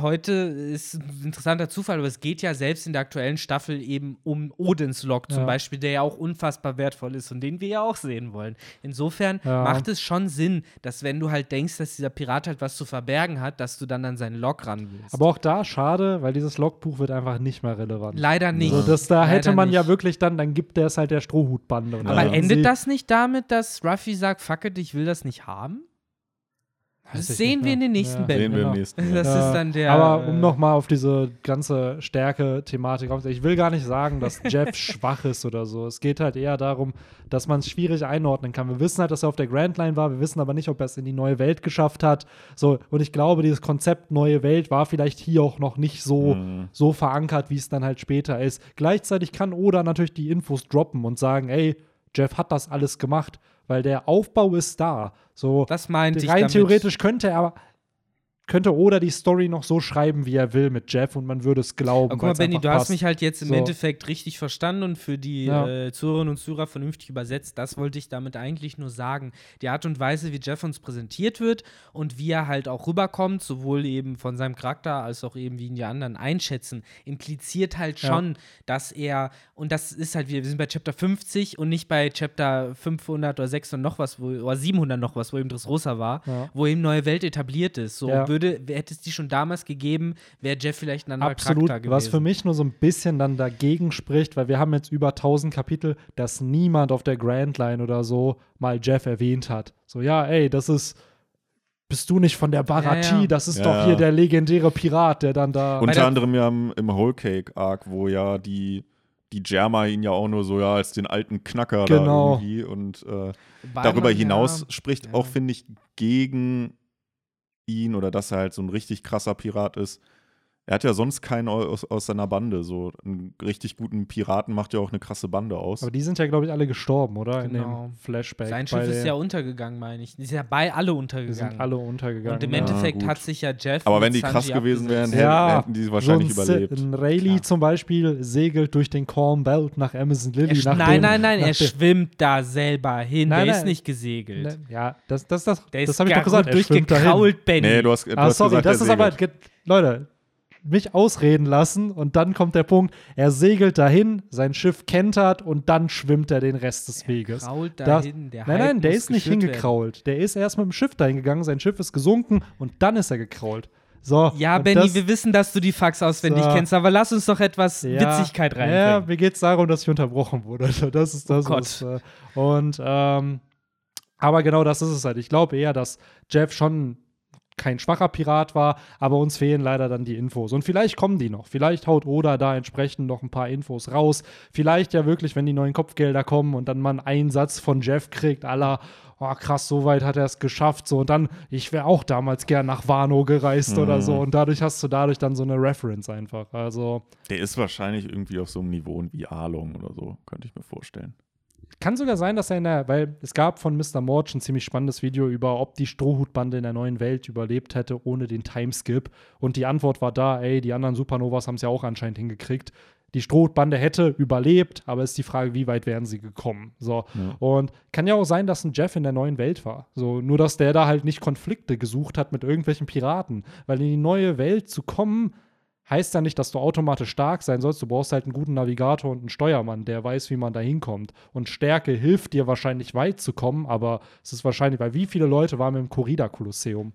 [SPEAKER 3] heute ist ein interessanter Zufall, aber es geht ja selbst in der aktuellen Staffel eben um Odins Log zum
[SPEAKER 1] Ja.
[SPEAKER 3] Beispiel, der ja auch unfassbar wertvoll ist und den wir ja auch sehen wollen. Insofern
[SPEAKER 1] Ja.
[SPEAKER 3] macht es schon Sinn, dass wenn du halt denkst, dass dieser Pirat halt was zu verbergen hat, dass du dann an seinen Log ran willst.
[SPEAKER 1] aber auch da schade, weil dieses Logbuch wird einfach nicht mehr relevant.
[SPEAKER 3] Leider nicht.
[SPEAKER 1] So, das, da
[SPEAKER 3] Leider
[SPEAKER 1] hätte man ja
[SPEAKER 3] nicht.
[SPEAKER 1] wirklich dann, dann gibt der es halt der Strohhutbande.
[SPEAKER 3] Aber
[SPEAKER 2] Ja.
[SPEAKER 3] endet das nicht damit, dass Ruffy sagt, fuck it, ich will das nicht haben? Das sehen wir in den nächsten
[SPEAKER 1] Ja.
[SPEAKER 3] Bänden.
[SPEAKER 2] sehen wir
[SPEAKER 1] genau.
[SPEAKER 2] im nächsten
[SPEAKER 3] Das
[SPEAKER 2] Jahr.
[SPEAKER 3] ist dann der.
[SPEAKER 1] Aber
[SPEAKER 3] äh,
[SPEAKER 1] um nochmal auf diese ganze Stärke-Thematik aufzunehmen, ich will gar nicht sagen, dass Jeff schwach ist oder so. Es geht halt eher darum, dass man es schwierig einordnen kann. Wir wissen halt, dass er auf der Grand Line war, wir wissen aber nicht, ob er es in die neue Welt geschafft hat. So, und ich glaube, dieses Konzept neue Welt war vielleicht hier auch noch nicht so,
[SPEAKER 2] Mhm.
[SPEAKER 1] so verankert, wie es dann halt später ist. Gleichzeitig kann Oda natürlich die Infos droppen und sagen, ey, Jeff hat das alles gemacht, weil der Aufbau ist da. So,
[SPEAKER 3] Das meinte ich
[SPEAKER 1] rein theoretisch könnte er könnte Oda die Story noch so schreiben, wie er will mit Jeff und man würde es glauben.
[SPEAKER 3] Aber guck mal, Benny, du hast
[SPEAKER 1] passt.
[SPEAKER 3] mich halt jetzt im
[SPEAKER 1] So.
[SPEAKER 3] Endeffekt richtig verstanden und für die
[SPEAKER 1] Ja.
[SPEAKER 3] äh, Zuhörerinnen und Zuhörer vernünftig übersetzt. Das wollte ich damit eigentlich nur sagen. Die Art und Weise, wie Jeff uns präsentiert wird und wie er halt auch rüberkommt, sowohl eben von seinem Charakter als auch eben wie ihn die anderen einschätzen, impliziert halt
[SPEAKER 1] Ja.
[SPEAKER 3] schon, dass er, und das ist halt, wir wir sind bei Chapter 50 und nicht bei Chapter 500 oder 600 noch was, wo, oder 700 noch was, wo eben Dressrosa war,
[SPEAKER 1] Ja.
[SPEAKER 3] wo eben neue Welt etabliert ist. So
[SPEAKER 1] Ja.
[SPEAKER 3] würde, hätte es die schon damals gegeben, wäre Jeff vielleicht ein anderer
[SPEAKER 1] Absolut,
[SPEAKER 3] Charakter gewesen.
[SPEAKER 1] was für mich nur so ein bisschen dann dagegen spricht, weil wir haben jetzt über 1000 Kapitel, dass niemand auf der Grand Line oder so mal Jeff erwähnt hat. So, ja, ey, das ist, bist du nicht von der Baratie?
[SPEAKER 3] Ja, ja.
[SPEAKER 1] Das ist
[SPEAKER 2] Ja,
[SPEAKER 1] doch hier
[SPEAKER 2] ja.
[SPEAKER 1] der legendäre Pirat, der dann da.
[SPEAKER 2] Unter
[SPEAKER 3] der-
[SPEAKER 2] anderem ja im, im Whole Cake Arc, wo ja die, die Germa ihn ja auch nur so ja als den alten Knacker
[SPEAKER 1] Genau.
[SPEAKER 2] da irgendwie und äh, darüber hinaus
[SPEAKER 3] ja,
[SPEAKER 2] spricht
[SPEAKER 3] ja.
[SPEAKER 2] auch, finde ich, gegen ihn oder dass er halt so ein richtig krasser Pirat ist. Er hat ja sonst keinen aus, aus seiner Bande. So einen richtig guten Piraten macht ja auch eine krasse Bande aus.
[SPEAKER 1] Aber die sind ja, glaube ich, alle gestorben, oder? In
[SPEAKER 3] Genau.
[SPEAKER 1] dem Flashback.
[SPEAKER 3] Sein Schiff ist ja untergegangen, meine ich. Die sind ja bei alle
[SPEAKER 1] Die
[SPEAKER 3] untergegangen.
[SPEAKER 1] sind alle untergegangen.
[SPEAKER 3] und im
[SPEAKER 1] ja.
[SPEAKER 3] Endeffekt
[SPEAKER 2] gut.
[SPEAKER 3] hat sich ja Jeff.
[SPEAKER 2] Aber wenn die krass
[SPEAKER 3] Sanji
[SPEAKER 2] gewesen wären, hätten-
[SPEAKER 1] Ja,
[SPEAKER 2] hätten die wahrscheinlich
[SPEAKER 1] so ein,
[SPEAKER 2] überlebt.
[SPEAKER 1] Ein Rayleigh
[SPEAKER 3] Klar.
[SPEAKER 1] zum Beispiel segelt durch den Calm Belt nach Amazon Lily. nach
[SPEAKER 3] nein,
[SPEAKER 1] dem,
[SPEAKER 3] nein, nein, er schwimmt da selber hin.
[SPEAKER 1] Nein,
[SPEAKER 3] der
[SPEAKER 1] nein.
[SPEAKER 3] ist nicht gesegelt.
[SPEAKER 1] Ne, Ja, das, das, das,
[SPEAKER 3] Der
[SPEAKER 1] das habe ich doch gesagt. Er
[SPEAKER 3] durchgekrault, Benny.
[SPEAKER 2] Nee, du hast, du
[SPEAKER 1] Ah,
[SPEAKER 2] hast
[SPEAKER 1] sorry,
[SPEAKER 2] gesagt,
[SPEAKER 1] das ist aber, Leute, mich ausreden lassen und dann kommt der Punkt, er segelt dahin, sein Schiff kentert und dann schwimmt er den Rest des Weges.
[SPEAKER 3] krault
[SPEAKER 1] Das-
[SPEAKER 3] dahin, der
[SPEAKER 1] nein, nein, der ist nicht
[SPEAKER 3] geschürt werden.
[SPEAKER 1] hingekrault. Der ist erst mit dem Schiff dahin gegangen, sein Schiff ist gesunken und dann ist er gekrault. So,
[SPEAKER 3] Ja, Benny,
[SPEAKER 1] das-
[SPEAKER 3] wir wissen, dass du die Fax auswendig
[SPEAKER 1] So.
[SPEAKER 3] kennst, aber lass uns doch etwas
[SPEAKER 1] Ja,
[SPEAKER 3] Witzigkeit
[SPEAKER 1] Ja,
[SPEAKER 3] reinbringen.
[SPEAKER 1] mir geht es darum, dass ich unterbrochen wurde. Das ist das,
[SPEAKER 3] Oh Gott.
[SPEAKER 1] was, äh, und ähm, aber genau das ist es halt. Ich glaube eher, dass Jeff schon kein schwacher Pirat war, aber uns fehlen leider dann die Infos. Und vielleicht kommen die noch. Vielleicht haut Oda da entsprechend noch ein paar Infos raus. Vielleicht ja wirklich, wenn die neuen Kopfgelder kommen und dann mal einen Einsatz von Jeff kriegt, aller, oh krass, so weit hat er es geschafft. So, und dann, ich wäre auch damals gern nach Wano gereist oder so. Und dadurch hast du dadurch dann so eine Reference einfach. Also.
[SPEAKER 2] Der ist wahrscheinlich irgendwie auf so einem Niveau wie Arlong oder so, könnte ich mir vorstellen.
[SPEAKER 1] Kann sogar sein, dass er in der, weil es gab von Mr. Morge ein ziemlich spannendes Video über, ob die Strohhutbande in der neuen Welt überlebt hätte ohne den Timeskip. Und die Antwort war da, ey, die anderen Supernovas haben es ja auch anscheinend hingekriegt. Die Strohhutbande hätte überlebt, aber ist die Frage, wie weit wären sie gekommen. So.
[SPEAKER 2] Ja.
[SPEAKER 1] Und kann ja auch sein, dass ein Jeff in der neuen Welt war. So, nur dass der da halt nicht Konflikte gesucht hat mit irgendwelchen Piraten. Weil in die neue Welt zu kommen, heißt ja nicht, dass du automatisch stark sein sollst. Du brauchst halt einen guten Navigator und einen Steuermann, der weiß, wie man da hinkommt. Und Stärke hilft dir wahrscheinlich weit zu kommen, aber es ist wahrscheinlich, weil wie viele Leute waren im Corrida-Kolosseum,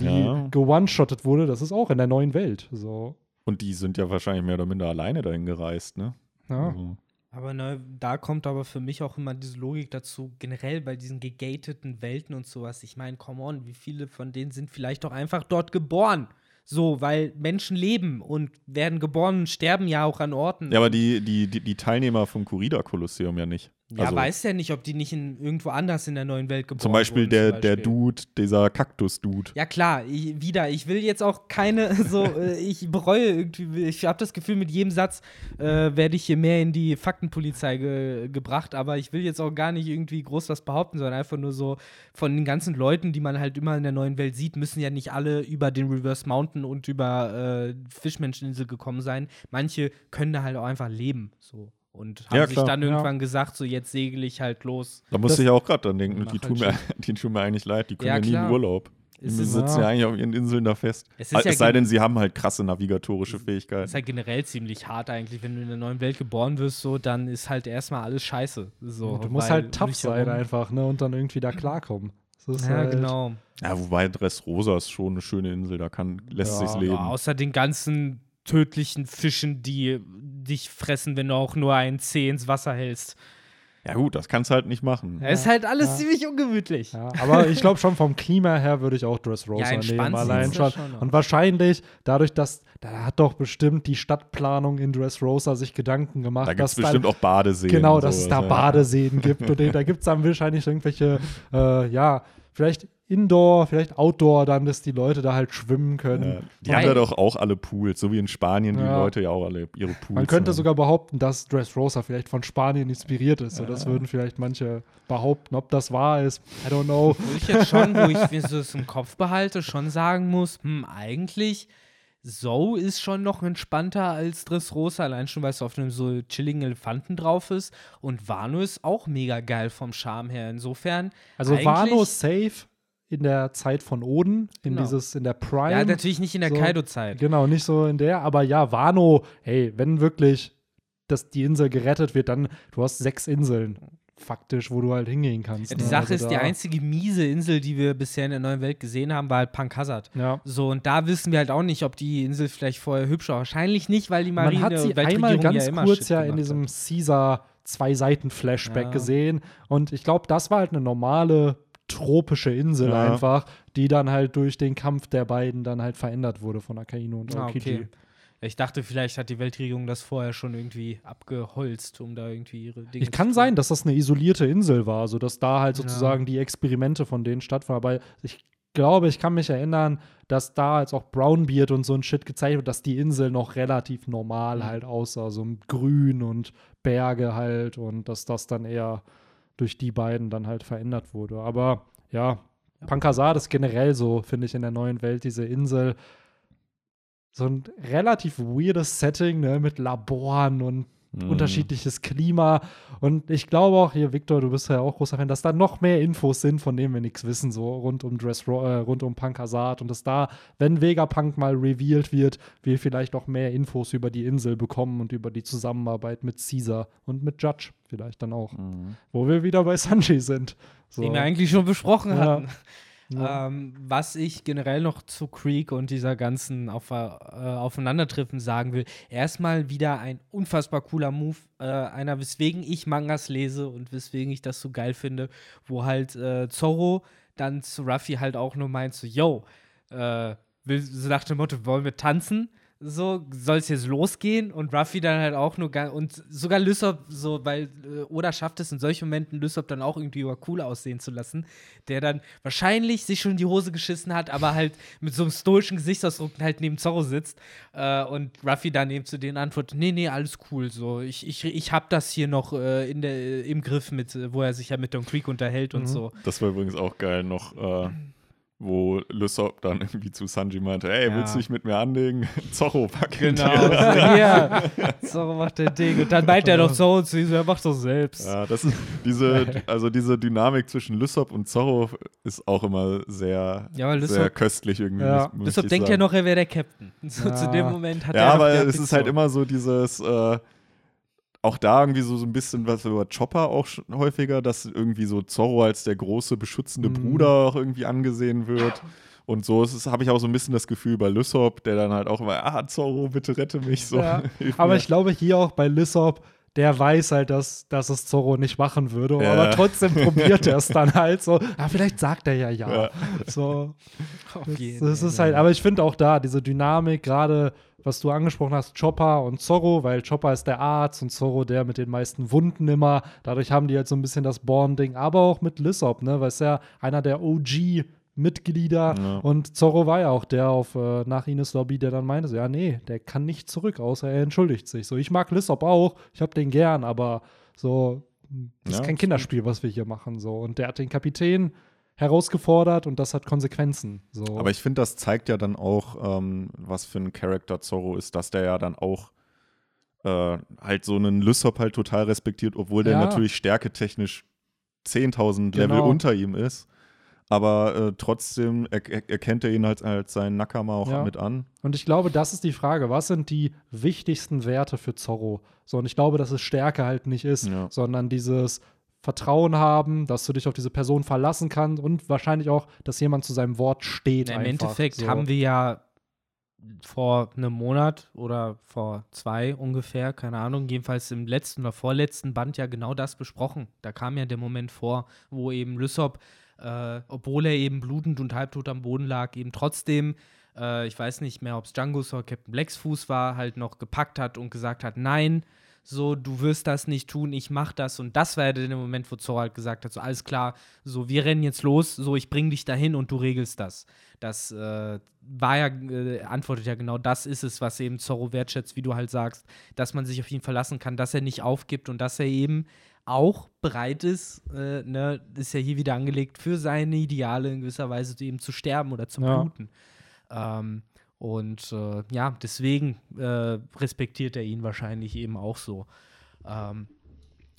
[SPEAKER 1] die
[SPEAKER 2] Ja.
[SPEAKER 1] gewone-shottet wurde, das ist auch in der neuen Welt. So.
[SPEAKER 2] Und die sind ja wahrscheinlich mehr oder minder alleine dahin gereist, ne?
[SPEAKER 1] Ja.
[SPEAKER 2] Also,
[SPEAKER 3] Aber ne, da kommt aber für mich auch immer diese Logik dazu, generell bei diesen gegateten Welten und sowas. Ich meine, come on, wie viele von denen sind vielleicht doch einfach dort geboren? So, weil Menschen leben und werden geboren und sterben ja auch an Orten.
[SPEAKER 2] ja, aber die, die, die, die Teilnehmer vom Corrida-Kolosseum ja nicht.
[SPEAKER 3] Ja,
[SPEAKER 2] also,
[SPEAKER 3] weiß ja nicht, ob die nicht in, irgendwo anders in der neuen Welt geboren
[SPEAKER 2] zum Beispiel
[SPEAKER 3] wurden.
[SPEAKER 2] der,
[SPEAKER 3] zum
[SPEAKER 2] der
[SPEAKER 3] Beispiel.
[SPEAKER 2] Dude, dieser Kaktus-Dude.
[SPEAKER 3] Ja klar, ich, wieder, ich will jetzt auch keine, so, äh, ich bereue irgendwie, ich habe das Gefühl, mit jedem Satz äh, werde ich hier mehr in die Faktenpolizei ge gebracht, aber ich will jetzt auch gar nicht irgendwie groß was behaupten, sondern einfach nur so, von den ganzen Leuten, die man halt immer in der neuen Welt sieht, müssen ja nicht alle über den Reverse Mountain und über äh, Fischmenscheninsel gekommen sein. Manche können da halt auch einfach leben, so. Und haben
[SPEAKER 2] Ja,
[SPEAKER 3] sich dann
[SPEAKER 1] ja.
[SPEAKER 3] irgendwann gesagt, so jetzt segel ich halt los.
[SPEAKER 2] Da musste ich auch gerade dran denken, die
[SPEAKER 3] halt
[SPEAKER 2] tun, mir, die tun mir eigentlich leid, die können
[SPEAKER 3] Ja,
[SPEAKER 2] ja, nie
[SPEAKER 3] klar.
[SPEAKER 2] in Urlaub. Die
[SPEAKER 3] Es
[SPEAKER 2] sitzen
[SPEAKER 1] Ja.
[SPEAKER 2] ja eigentlich auf ihren Inseln da fest.
[SPEAKER 3] Es
[SPEAKER 2] Es,
[SPEAKER 3] ist ja
[SPEAKER 2] sei denn, sie haben halt krasse navigatorische
[SPEAKER 3] Das
[SPEAKER 2] Fähigkeiten.
[SPEAKER 3] ist halt generell ziemlich hart eigentlich, wenn du in der neuen Welt geboren wirst, so, dann ist halt erstmal alles scheiße. So,
[SPEAKER 1] du musst halt tough sein einfach, ne? Und dann irgendwie da klarkommen.
[SPEAKER 3] Ja,
[SPEAKER 1] halt,
[SPEAKER 3] genau.
[SPEAKER 2] Ja, wobei Dressrosa ist schon eine schöne Insel, da kann, lässt
[SPEAKER 1] Ja.
[SPEAKER 2] sich's leben.
[SPEAKER 3] Ja, außer den ganzen tödlichen Fischen, die dich fressen, wenn du auch nur ein Zeh ins Wasser hältst.
[SPEAKER 2] Ja, gut, das kannst du halt nicht machen.
[SPEAKER 3] Es ist halt alles
[SPEAKER 1] Ja.
[SPEAKER 3] ziemlich ungemütlich.
[SPEAKER 1] Ja, aber ich glaube schon vom Klima her würde ich auch Dressrosa
[SPEAKER 3] Ja,
[SPEAKER 1] nehmen, allein schon.
[SPEAKER 3] schon.
[SPEAKER 1] Und wahrscheinlich, dadurch, dass da hat doch bestimmt die Stadtplanung in Dressrosa sich Gedanken gemacht,
[SPEAKER 2] Da gibt es
[SPEAKER 1] dass
[SPEAKER 2] bestimmt
[SPEAKER 1] dann,
[SPEAKER 2] auch Badeseen.
[SPEAKER 1] genau, dass es da
[SPEAKER 2] sowas, ja.
[SPEAKER 1] Badeseen gibt und da gibt es dann wahrscheinlich irgendwelche, äh, ja, vielleicht Indoor, vielleicht Outdoor, dann, dass die Leute da halt schwimmen können.
[SPEAKER 2] Ja, die
[SPEAKER 3] Weil-
[SPEAKER 2] haben ja doch auch alle Pools, so wie in Spanien die
[SPEAKER 1] Ja.
[SPEAKER 2] Leute ja auch alle ihre Pools
[SPEAKER 1] Man könnte
[SPEAKER 2] haben.
[SPEAKER 1] sogar behaupten, dass Dressrosa vielleicht von Spanien inspiriert ist. So, das würden vielleicht manche behaupten. Ob das wahr ist, I don't know.
[SPEAKER 3] Wo ich jetzt schon, wo ich mir so das im Kopf behalte, schon sagen muss, hm, eigentlich Zoe ist schon noch entspannter als Dressrosa, allein schon, weil es auf einem so chilligen Elefanten drauf ist. Und Wano ist auch mega geil vom Charme her. Insofern.
[SPEAKER 1] Also Wano safe in der Zeit von Oden, in
[SPEAKER 3] Genau.
[SPEAKER 1] dieses, in der Prime.
[SPEAKER 3] Ja, natürlich nicht in der
[SPEAKER 1] so-
[SPEAKER 3] Kaido-Zeit.
[SPEAKER 1] Genau, nicht so in der, aber ja, Wano, hey, wenn wirklich dass die Insel gerettet wird, dann, du hast sechs Inseln, faktisch, wo du halt hingehen kannst.
[SPEAKER 3] Ja, die
[SPEAKER 1] ne?
[SPEAKER 3] Sache
[SPEAKER 1] Also
[SPEAKER 3] ist, die einzige miese Insel, die wir bisher in der neuen Welt gesehen haben, war halt Punk Hazard.
[SPEAKER 1] Ja.
[SPEAKER 3] So, und da wissen wir halt auch nicht, ob die Insel vielleicht vorher hübsch war. Wahrscheinlich nicht, weil die Marine
[SPEAKER 1] Man hat sie einmal ganz
[SPEAKER 3] ja
[SPEAKER 1] kurz
[SPEAKER 3] Shit
[SPEAKER 1] ja in diesem. Caesar Zwei-Seiten-Flashback
[SPEAKER 3] Ja.
[SPEAKER 1] gesehen und ich glaube, das war halt eine normale tropische Insel
[SPEAKER 2] Ja.
[SPEAKER 1] einfach, die dann halt durch den Kampf der beiden dann halt verändert wurde von Akainu und
[SPEAKER 3] Ah,
[SPEAKER 1] Aokiji.
[SPEAKER 3] okay. Ich dachte, vielleicht hat die Weltregierung das vorher schon irgendwie abgeholzt, um da irgendwie ihre Dinge
[SPEAKER 1] Ich kann sein, dass das eine isolierte Insel war, sodass da halt
[SPEAKER 3] Ja.
[SPEAKER 1] sozusagen die Experimente von denen stattfanden. Aber ich glaube, ich kann mich erinnern, dass da als auch Brownbeard und so ein Shit gezeigt wird, dass die Insel noch relativ normal halt aussah, so mit Grün und Berge halt und dass das dann eher durch die beiden dann halt verändert wurde. Aber ja, Pankasad ist generell so, finde ich, in der neuen Welt, diese Insel. So ein relativ weirdes Setting, ne, mit Laboren und
[SPEAKER 2] Mhm.
[SPEAKER 1] unterschiedliches Klima. Und ich glaube auch hier, Victor, du bist ja auch großer Fan, dass da noch mehr Infos sind, von denen wir nichts wissen, so rund um Dress äh, rund um Pankasad. Und dass da, wenn Vegapunk mal revealed wird, wir vielleicht auch mehr Infos über die Insel bekommen und über die Zusammenarbeit mit Caesar und mit Judge vielleicht dann auch.
[SPEAKER 2] Mhm.
[SPEAKER 1] Wo wir wieder bei Sanji sind. So.
[SPEAKER 3] Den wir eigentlich schon besprochen
[SPEAKER 1] Ja.
[SPEAKER 3] hatten.
[SPEAKER 1] Ja.
[SPEAKER 3] Ähm, was ich generell noch zu Creek und dieser ganzen Auf äh, Aufeinandertreffen sagen will, erstmal wieder ein unfassbar cooler Move, äh, einer, weswegen ich Mangas lese und weswegen ich das so geil finde, wo halt äh, Zorro dann zu Ruffy halt auch nur meint, so, yo, äh, will, so nach dem Motto, wollen wir tanzen? So, soll es jetzt losgehen? Und Ruffy dann halt auch nur, und sogar Lysop, so, weil äh, Oda schafft es in solchen Momenten, Lysop dann auch irgendwie über cool aussehen zu lassen, der dann wahrscheinlich sich schon in die Hose geschissen hat, aber halt mit so einem stoischen Gesichtsausdruck halt neben Zorro sitzt äh, und Ruffy dann eben zu denen antwortet, nee, nee, alles cool, so, ich, ich, ich hab das hier noch äh, in der, im Griff mit, wo er sich ja mit Don Creek unterhält und
[SPEAKER 1] Mhm.
[SPEAKER 3] so.
[SPEAKER 2] Das war übrigens auch geil noch, äh, wo Lysop dann irgendwie zu Sanji meinte, ey,
[SPEAKER 3] Ja.
[SPEAKER 2] willst du dich mit mir anlegen? Zorro, pack
[SPEAKER 3] Genau,
[SPEAKER 2] dir.
[SPEAKER 3] so, hier, Zorro macht der Ding und dann meint er doch Zorro zu ihm, so, er macht doch selbst.
[SPEAKER 2] Ja, das ist diese, also diese Dynamik zwischen Lysop und Zorro ist auch immer sehr,
[SPEAKER 3] Ja, weil
[SPEAKER 2] sehr
[SPEAKER 3] Lysop,
[SPEAKER 2] köstlich irgendwie.
[SPEAKER 1] Ja.
[SPEAKER 3] Lysop denkt ja
[SPEAKER 2] sagen.
[SPEAKER 3] noch, er wäre der Captain. So,
[SPEAKER 1] Ja.
[SPEAKER 3] Zu dem Moment hat er
[SPEAKER 2] Ja, aber es ist halt immer so dieses, äh, auch da irgendwie so, so ein bisschen was über Chopper auch schon häufiger, dass irgendwie so Zorro als der große beschützende
[SPEAKER 1] Mhm.
[SPEAKER 2] Bruder auch irgendwie angesehen wird. Und so ist es, habe ich auch so ein bisschen das Gefühl bei Lysop, der dann halt auch immer, ah, Zorro, bitte rette mich. So,
[SPEAKER 1] Ja. Aber
[SPEAKER 2] mir.
[SPEAKER 1] ich glaube hier auch bei Lissop, der weiß halt, dass, dass es Zorro nicht machen würde,
[SPEAKER 2] Ja.
[SPEAKER 1] aber trotzdem probiert er es dann halt so. Ja, vielleicht sagt er ja ja.
[SPEAKER 2] Ja.
[SPEAKER 1] So,
[SPEAKER 3] Auf
[SPEAKER 1] das,
[SPEAKER 3] jeden
[SPEAKER 1] das
[SPEAKER 3] Fall.
[SPEAKER 1] ist halt, aber ich finde auch da diese Dynamik, gerade was du angesprochen hast, Chopper und Zorro, weil Chopper ist der Arzt und Zorro der mit den meisten Wunden immer. Dadurch haben die halt so ein bisschen das Bonding, aber auch mit Lissop, ne, weil es ja einer der OG Mitglieder
[SPEAKER 2] Ja.
[SPEAKER 1] und Zorro war ja auch der auf äh, nach Ines Lobby, der dann meinte, so, ja, nee, der kann nicht zurück, außer er entschuldigt sich. So, ich mag Lissop auch, ich hab den gern, aber so, das
[SPEAKER 2] Ja,
[SPEAKER 1] ist kein Kinderspiel, was wir hier machen. So. Und der hat den Kapitän herausgefordert und das hat Konsequenzen. So.
[SPEAKER 2] Aber ich finde, das zeigt ja dann auch, ähm, was für ein Charakter Zorro ist, dass der ja dann auch äh, halt so einen Lysop halt total respektiert, obwohl der
[SPEAKER 1] Ja.
[SPEAKER 2] natürlich stärketechnisch 10.000 Level
[SPEAKER 1] Genau.
[SPEAKER 2] unter ihm ist. Aber äh, trotzdem er, er, erkennt er ihn halt als seinen Nakama auch
[SPEAKER 1] Ja.
[SPEAKER 2] mit an.
[SPEAKER 1] Und ich glaube, das ist die Frage. Was sind die wichtigsten Werte für Zorro? So, und ich glaube, dass es Stärke halt nicht ist,
[SPEAKER 2] Ja.
[SPEAKER 1] sondern dieses Vertrauen haben, dass du dich auf diese Person verlassen kannst und wahrscheinlich auch, dass jemand zu seinem Wort steht.
[SPEAKER 3] Im Endeffekt
[SPEAKER 1] so.
[SPEAKER 3] haben wir ja vor einem Monat oder vor zwei ungefähr, keine Ahnung, jedenfalls im letzten oder vorletzten Band ja genau das besprochen. Da kam ja der Moment vor, wo eben Lysop, äh, obwohl er eben blutend und halbtot am Boden lag, eben trotzdem, äh, ich weiß nicht mehr, ob es Django's oder Captain Blacks Fuß war, halt noch gepackt hat und gesagt hat, nein, so, du wirst das nicht tun, ich mach das. Und das war ja der Moment, wo Zorro halt gesagt hat, so, alles klar, so, wir rennen jetzt los, so, ich bring dich dahin und du regelst das. Das äh, war ja, äh, antwortet ja genau, das ist es, was eben Zorro wertschätzt, wie du halt sagst, dass man sich auf ihn verlassen kann, dass er nicht aufgibt und dass er eben auch bereit ist, äh, ne, ist ja hier wieder angelegt, für seine Ideale in gewisser Weise eben zu sterben oder zu
[SPEAKER 1] Ja.
[SPEAKER 3] bluten. Ähm, und äh, ja, deswegen äh, respektiert er ihn wahrscheinlich eben auch so. Ähm,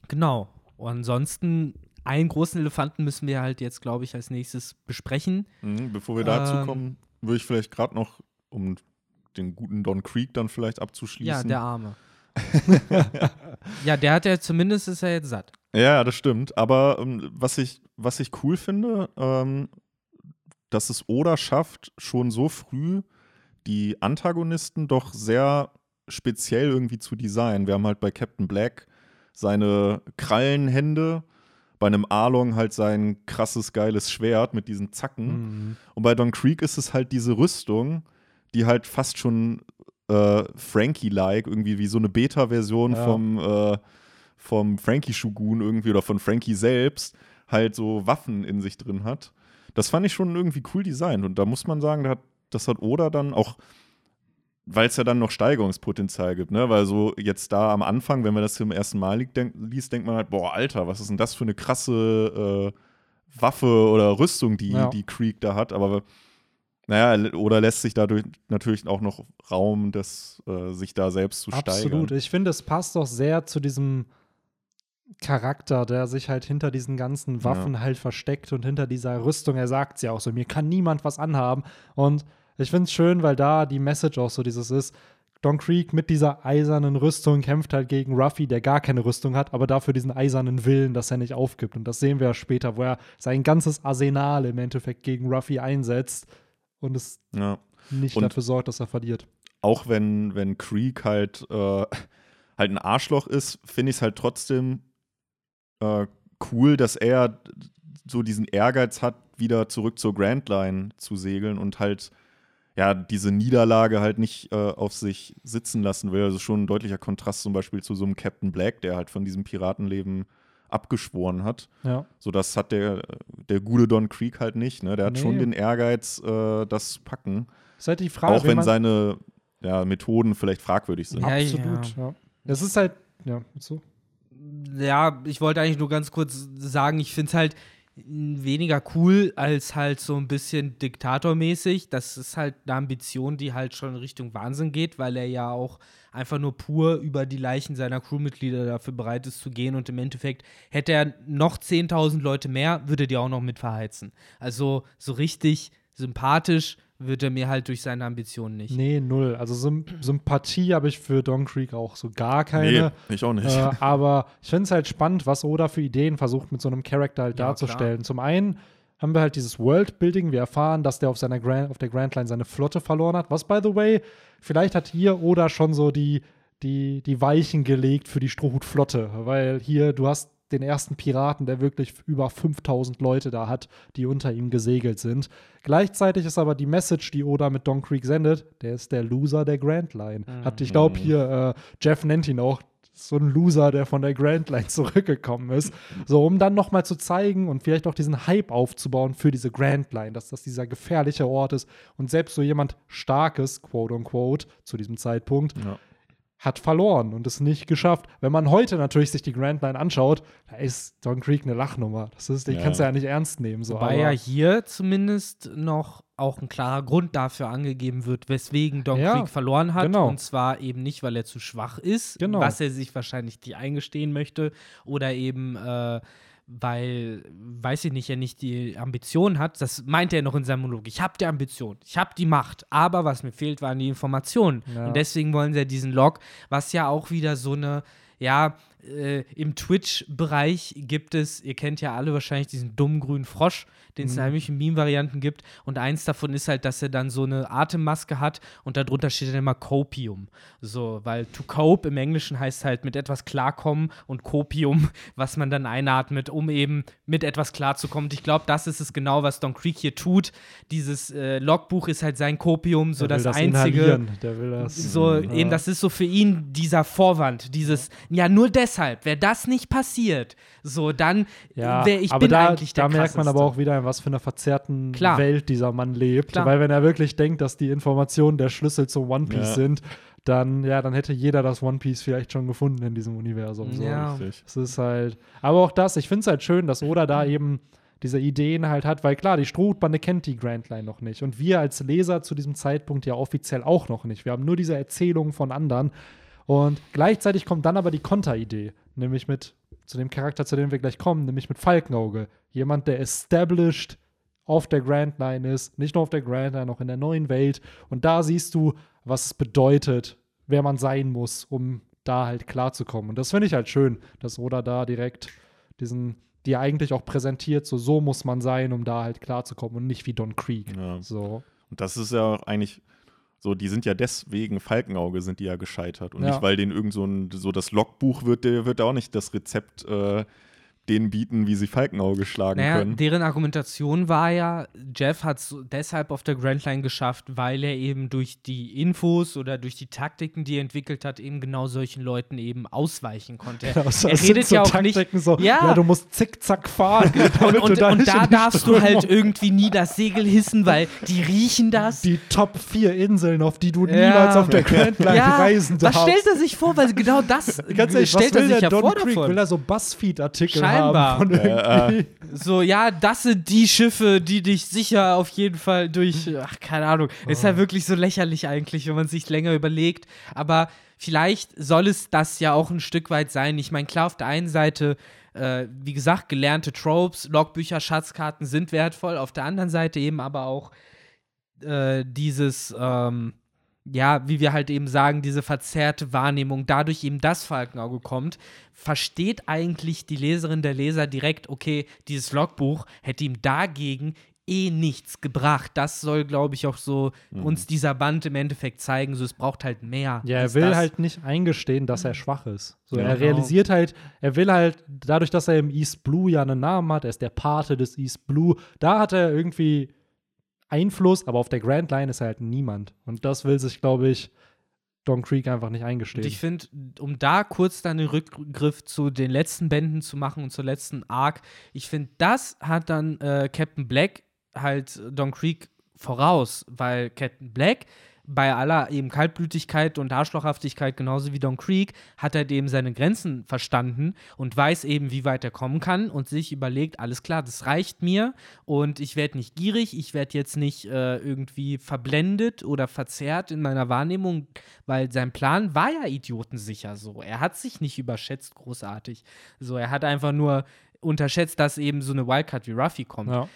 [SPEAKER 3] genau. Und ansonsten, einen großen Elefanten müssen wir halt jetzt, glaube ich, als nächstes besprechen.
[SPEAKER 2] Mhm, bevor wir dazu
[SPEAKER 3] Ähm.
[SPEAKER 2] kommen, würde ich vielleicht gerade noch, um den guten Don Creek dann vielleicht abzuschließen.
[SPEAKER 3] Ja, der Arme. ja, der hat ja zumindest ist er jetzt satt.
[SPEAKER 2] Ja, das stimmt. Aber ähm, was, ich, was ich cool finde, ähm, dass es Oda schafft, schon so früh die Antagonisten doch sehr speziell irgendwie zu designen. Wir haben halt bei Captain Black seine Krallenhände, bei einem Arlong halt sein krasses, geiles Schwert mit diesen Zacken.
[SPEAKER 1] Mhm.
[SPEAKER 2] Und bei Don Creek ist es halt diese Rüstung, die halt fast schon äh, Frankie-like, irgendwie wie so eine Beta-Version
[SPEAKER 1] Ja.
[SPEAKER 2] vom, äh, vom Frankie-Shogun irgendwie oder von Frankie selbst, halt so Waffen in sich drin hat. das fand ich schon irgendwie cool designt. Und da muss man sagen, da hat, das hat Oda dann auch, weil es ja dann noch Steigerungspotenzial gibt, ne? Weil so jetzt da am Anfang, wenn man das zum ersten Mal liest, denk, denkt man halt, boah, Alter, was ist denn das für eine krasse äh, Waffe oder Rüstung, die,
[SPEAKER 1] Ja.
[SPEAKER 2] die Creek da hat. Aber naja, oder lässt sich dadurch natürlich auch noch Raum, das, äh, sich da selbst zu
[SPEAKER 1] Absolut.
[SPEAKER 2] steigern.
[SPEAKER 1] Ich finde, es passt auch sehr zu diesem Charakter, der sich halt hinter diesen ganzen Waffen halt versteckt und hinter dieser Rüstung. Er sagt ja auch so, mir kann niemand was anhaben. Und ich finde es schön, weil da die Message auch so dieses ist. Don Creek mit dieser eisernen Rüstung kämpft halt gegen Ruffy, der gar keine Rüstung hat, aber dafür diesen eisernen Willen, dass er nicht aufgibt. Und das sehen wir ja später, wo er sein ganzes Arsenal im Endeffekt gegen Ruffy einsetzt und es
[SPEAKER 2] Ja.
[SPEAKER 1] nicht
[SPEAKER 2] Und-
[SPEAKER 1] dafür sorgt, dass er verliert.
[SPEAKER 2] auch wenn, wenn Creek halt, äh, halt ein Arschloch ist, finde ich es halt trotzdem äh, cool, dass er so diesen Ehrgeiz hat, wieder zurück zur Grand Line zu segeln und halt ja diese Niederlage halt nicht äh, auf sich sitzen lassen will. Also schon ein deutlicher Kontrast zum Beispiel zu so einem Captain Black, der halt von diesem Piratenleben abgeschworen hat.
[SPEAKER 1] Ja.
[SPEAKER 2] So, das hat der, der gute Don Creek halt nicht. Ne? Der hat
[SPEAKER 1] Nee.
[SPEAKER 2] schon den Ehrgeiz, äh, das zu packen.
[SPEAKER 1] Ist halt die Frage,
[SPEAKER 2] auch wenn
[SPEAKER 1] man-
[SPEAKER 2] seine ja, Methoden vielleicht fragwürdig sind.
[SPEAKER 3] Ja,
[SPEAKER 1] Absolut, ja. Das ist halt, ja, so.
[SPEAKER 3] Ja, ich wollte eigentlich nur ganz kurz sagen, ich finde es halt weniger cool als halt so ein bisschen diktatormäßig. Das ist halt eine Ambition, die halt schon in Richtung Wahnsinn geht, weil er ja auch einfach nur pur über die Leichen seiner Crewmitglieder dafür bereit ist zu gehen und im Endeffekt hätte er noch 10.000 Leute mehr, würde die auch noch mit verheizen. Also so richtig sympathisch wird er mir halt durch seine Ambitionen nicht.
[SPEAKER 1] Nee, null. Also Sym Sympathie habe ich für Don Creek auch so gar keine.
[SPEAKER 2] Nee, ich auch nicht.
[SPEAKER 1] Äh, aber ich finde es halt spannend, was Oda für Ideen versucht, mit so einem Charakter halt
[SPEAKER 3] Ja,
[SPEAKER 1] darzustellen. Zum einen haben wir halt dieses Worldbuilding. Wir erfahren, dass der auf, seiner Grand, auf der Grand Line seine Flotte verloren hat. Was, by the way, vielleicht hat hier Oda schon so die, die, die Weichen gelegt für die Strohhutflotte. Weil hier, du hast den ersten Piraten, der wirklich über 5000 Leute da hat, die unter ihm gesegelt sind. Gleichzeitig ist aber die Message, die Oda mit Don Creek sendet, der ist der Loser der Grand Line. Hat, ich glaube, hier, äh, Jeff nennt ihn auch so ein Loser, der von der Grand Line zurückgekommen ist. So, um dann nochmal zu zeigen und vielleicht auch diesen Hype aufzubauen für diese Grand Line, dass das dieser gefährliche Ort ist und selbst so jemand Starkes, quote unquote, zu diesem Zeitpunkt,
[SPEAKER 2] Ja.
[SPEAKER 1] Hat verloren und es nicht geschafft. Wenn man heute natürlich sich die Grand Line anschaut, da ist Don Creek eine Lachnummer. Das ist, die
[SPEAKER 2] Ja.
[SPEAKER 1] kannst du ja nicht ernst nehmen. So,
[SPEAKER 3] Wobei
[SPEAKER 1] aber-
[SPEAKER 3] ja hier zumindest noch auch ein klarer Grund dafür angegeben wird, weswegen Don
[SPEAKER 1] Ja,
[SPEAKER 3] Creek verloren hat.
[SPEAKER 1] genau.
[SPEAKER 3] Und zwar eben nicht, weil er zu schwach ist,
[SPEAKER 1] Genau.
[SPEAKER 3] was er sich wahrscheinlich nicht eingestehen möchte, oder eben äh, weil, weiß ich nicht, er nicht die Ambition hat. Das meint er noch in seinem Monolog. Ich habe die Ambition, ich habe die Macht, aber was mir fehlt, waren die Informationen.
[SPEAKER 1] Ja.
[SPEAKER 3] Und deswegen wollen sie ja diesen Log, was ja auch wieder so eine, ja, äh, im Twitch-Bereich gibt es, ihr kennt ja alle wahrscheinlich diesen dummen grünen Frosch, den es in allen möglichen Meme-Varianten gibt. Und eins davon ist halt, dass er dann so eine Atemmaske hat und darunter steht dann immer Copium. So, weil to cope im Englischen heißt halt mit etwas klarkommen und Copium, was man dann einatmet, um eben mit etwas klarzukommen. Und ich glaube, das ist es genau, was Don Creek hier tut. Dieses äh, Logbuch ist halt sein Copium, so
[SPEAKER 1] will
[SPEAKER 3] das, einzige.
[SPEAKER 1] Der will das.
[SPEAKER 3] So,
[SPEAKER 1] Ja.
[SPEAKER 3] eben, das ist so für ihn dieser Vorwand, dieses, ja, nur deshalb, wäre das nicht passiert, so, dann
[SPEAKER 1] Ja,
[SPEAKER 3] wäre ich
[SPEAKER 1] aber
[SPEAKER 3] bin
[SPEAKER 1] da,
[SPEAKER 3] eigentlich der
[SPEAKER 1] da merkt man aber auch wieder, was für einer verzerrten
[SPEAKER 3] Klar.
[SPEAKER 1] Welt dieser Mann lebt.
[SPEAKER 3] Klar.
[SPEAKER 1] Weil wenn er wirklich denkt, dass die Informationen der Schlüssel zum One Piece
[SPEAKER 2] Ja.
[SPEAKER 1] sind, dann, ja, dann hätte jeder das One Piece vielleicht schon gefunden in diesem Universum. So.
[SPEAKER 3] Ja.
[SPEAKER 2] Richtig.
[SPEAKER 1] Es ist halt, aber auch das, ich finde es halt schön, dass Oda da eben diese Ideen halt hat, weil klar, die Strohhutbande kennt die Grand Line noch nicht. Und wir als Leser zu diesem Zeitpunkt ja offiziell auch noch nicht. Wir haben nur diese Erzählungen von anderen. Und gleichzeitig kommt dann aber die Konteridee, nämlich mit zu dem Charakter, zu dem wir gleich kommen, nämlich mit Falkenauge. Jemand, der established auf der Grand Line ist, nicht nur auf der Grand Line, auch in der neuen Welt. Und da siehst du, was es bedeutet, wer man sein muss, um da halt klarzukommen. Und das finde ich halt schön, dass Oda da direkt diesen, die eigentlich auch präsentiert, so so muss man sein, um da halt klarzukommen und nicht wie Don Creek.
[SPEAKER 2] Ja.
[SPEAKER 1] So.
[SPEAKER 2] Und das ist ja auch eigentlich so, die sind ja deswegen, Falkenauge sind die ja gescheitert. Und
[SPEAKER 1] Ja.
[SPEAKER 2] nicht, weil denen irgend so ein, so das Logbuch wird, der wird auch nicht das Rezept äh, denen bieten, wie sie Falkenauge schlagen
[SPEAKER 3] Naja,
[SPEAKER 2] können.
[SPEAKER 3] deren Argumentation war ja, Jeff hat es deshalb auf der Grand Line geschafft, weil er eben durch die Infos oder durch die Taktiken, die er entwickelt hat, eben genau solchen Leuten eben ausweichen konnte.
[SPEAKER 1] Ja, so-
[SPEAKER 3] er redet
[SPEAKER 1] so
[SPEAKER 3] ja auch nicht.
[SPEAKER 1] Taktiken so,
[SPEAKER 3] Ja.
[SPEAKER 1] ja, du musst zickzack fahren.
[SPEAKER 3] Und, und,
[SPEAKER 1] da
[SPEAKER 3] und
[SPEAKER 1] nicht
[SPEAKER 3] da darfst du halt irgendwie nie das Segel hissen, weil die riechen das.
[SPEAKER 1] die Top 4 Inseln, auf die du
[SPEAKER 3] Ja.
[SPEAKER 1] niemals auf der Grand Line
[SPEAKER 3] ja,
[SPEAKER 1] reisen
[SPEAKER 3] was
[SPEAKER 1] darfst.
[SPEAKER 3] stellt er sich vor? Weil genau das
[SPEAKER 1] Ganz ehrlich, was
[SPEAKER 3] stellt er
[SPEAKER 1] will
[SPEAKER 3] sich
[SPEAKER 1] der
[SPEAKER 3] ja
[SPEAKER 1] Don
[SPEAKER 3] vor
[SPEAKER 1] Creek?
[SPEAKER 3] davon.
[SPEAKER 1] Will er so Buzzfeed-Artikel haben von
[SPEAKER 2] Ja,
[SPEAKER 1] irgendwie?
[SPEAKER 3] So, ja, das sind die Schiffe, die dich sicher auf jeden Fall durch, ach, keine Ahnung. Ist ja wirklich so lächerlich eigentlich, wenn man sich länger überlegt. Aber vielleicht soll es das ja auch ein Stück weit sein. Ich meine, klar, auf der einen Seite, äh, wie gesagt, gelernte Tropes, Logbücher, Schatzkarten sind wertvoll. Auf der anderen Seite eben aber auch äh, dieses, ähm, ja, wie wir halt eben sagen, diese verzerrte Wahrnehmung, dadurch eben das Falkenauge kommt, versteht eigentlich die Leserin der Leser direkt, okay, dieses Logbuch hätte ihm dagegen eh nichts gebracht. Das soll, glaube ich, auch so uns dieser Band im Endeffekt zeigen. So, es braucht halt mehr.
[SPEAKER 1] Ja, er will
[SPEAKER 3] das.
[SPEAKER 1] halt nicht eingestehen, dass er schwach ist. So,
[SPEAKER 2] Ja,
[SPEAKER 1] er
[SPEAKER 3] genau.
[SPEAKER 1] realisiert halt, er will halt, dadurch, dass er im East Blue ja einen Namen hat, er ist der Pate des East Blue, da hat er irgendwie Einfluss, aber auf der Grand Line ist er halt niemand. Und das will sich, glaube ich, Don Creek einfach nicht eingestehen.
[SPEAKER 3] Und ich finde, um da kurz dann den Rückgriff zu den letzten Bänden zu machen und zur letzten Arc, ich finde, das hat dann äh, Captain Black halt Don Creek voraus, weil Captain Black bei aller eben Kaltblütigkeit und Arschlochhaftigkeit, genauso wie Don Creek, hat er eben seine Grenzen verstanden und weiß eben, wie weit er kommen kann und sich überlegt, alles klar, das reicht mir und ich werde nicht gierig, ich werde jetzt nicht äh, irgendwie verblendet oder verzerrt in meiner Wahrnehmung, weil sein Plan war ja idiotensicher so. Er hat sich nicht überschätzt großartig. So, er hat einfach nur unterschätzt, dass eben so eine Wildcard wie Ruffy kommt
[SPEAKER 1] ja.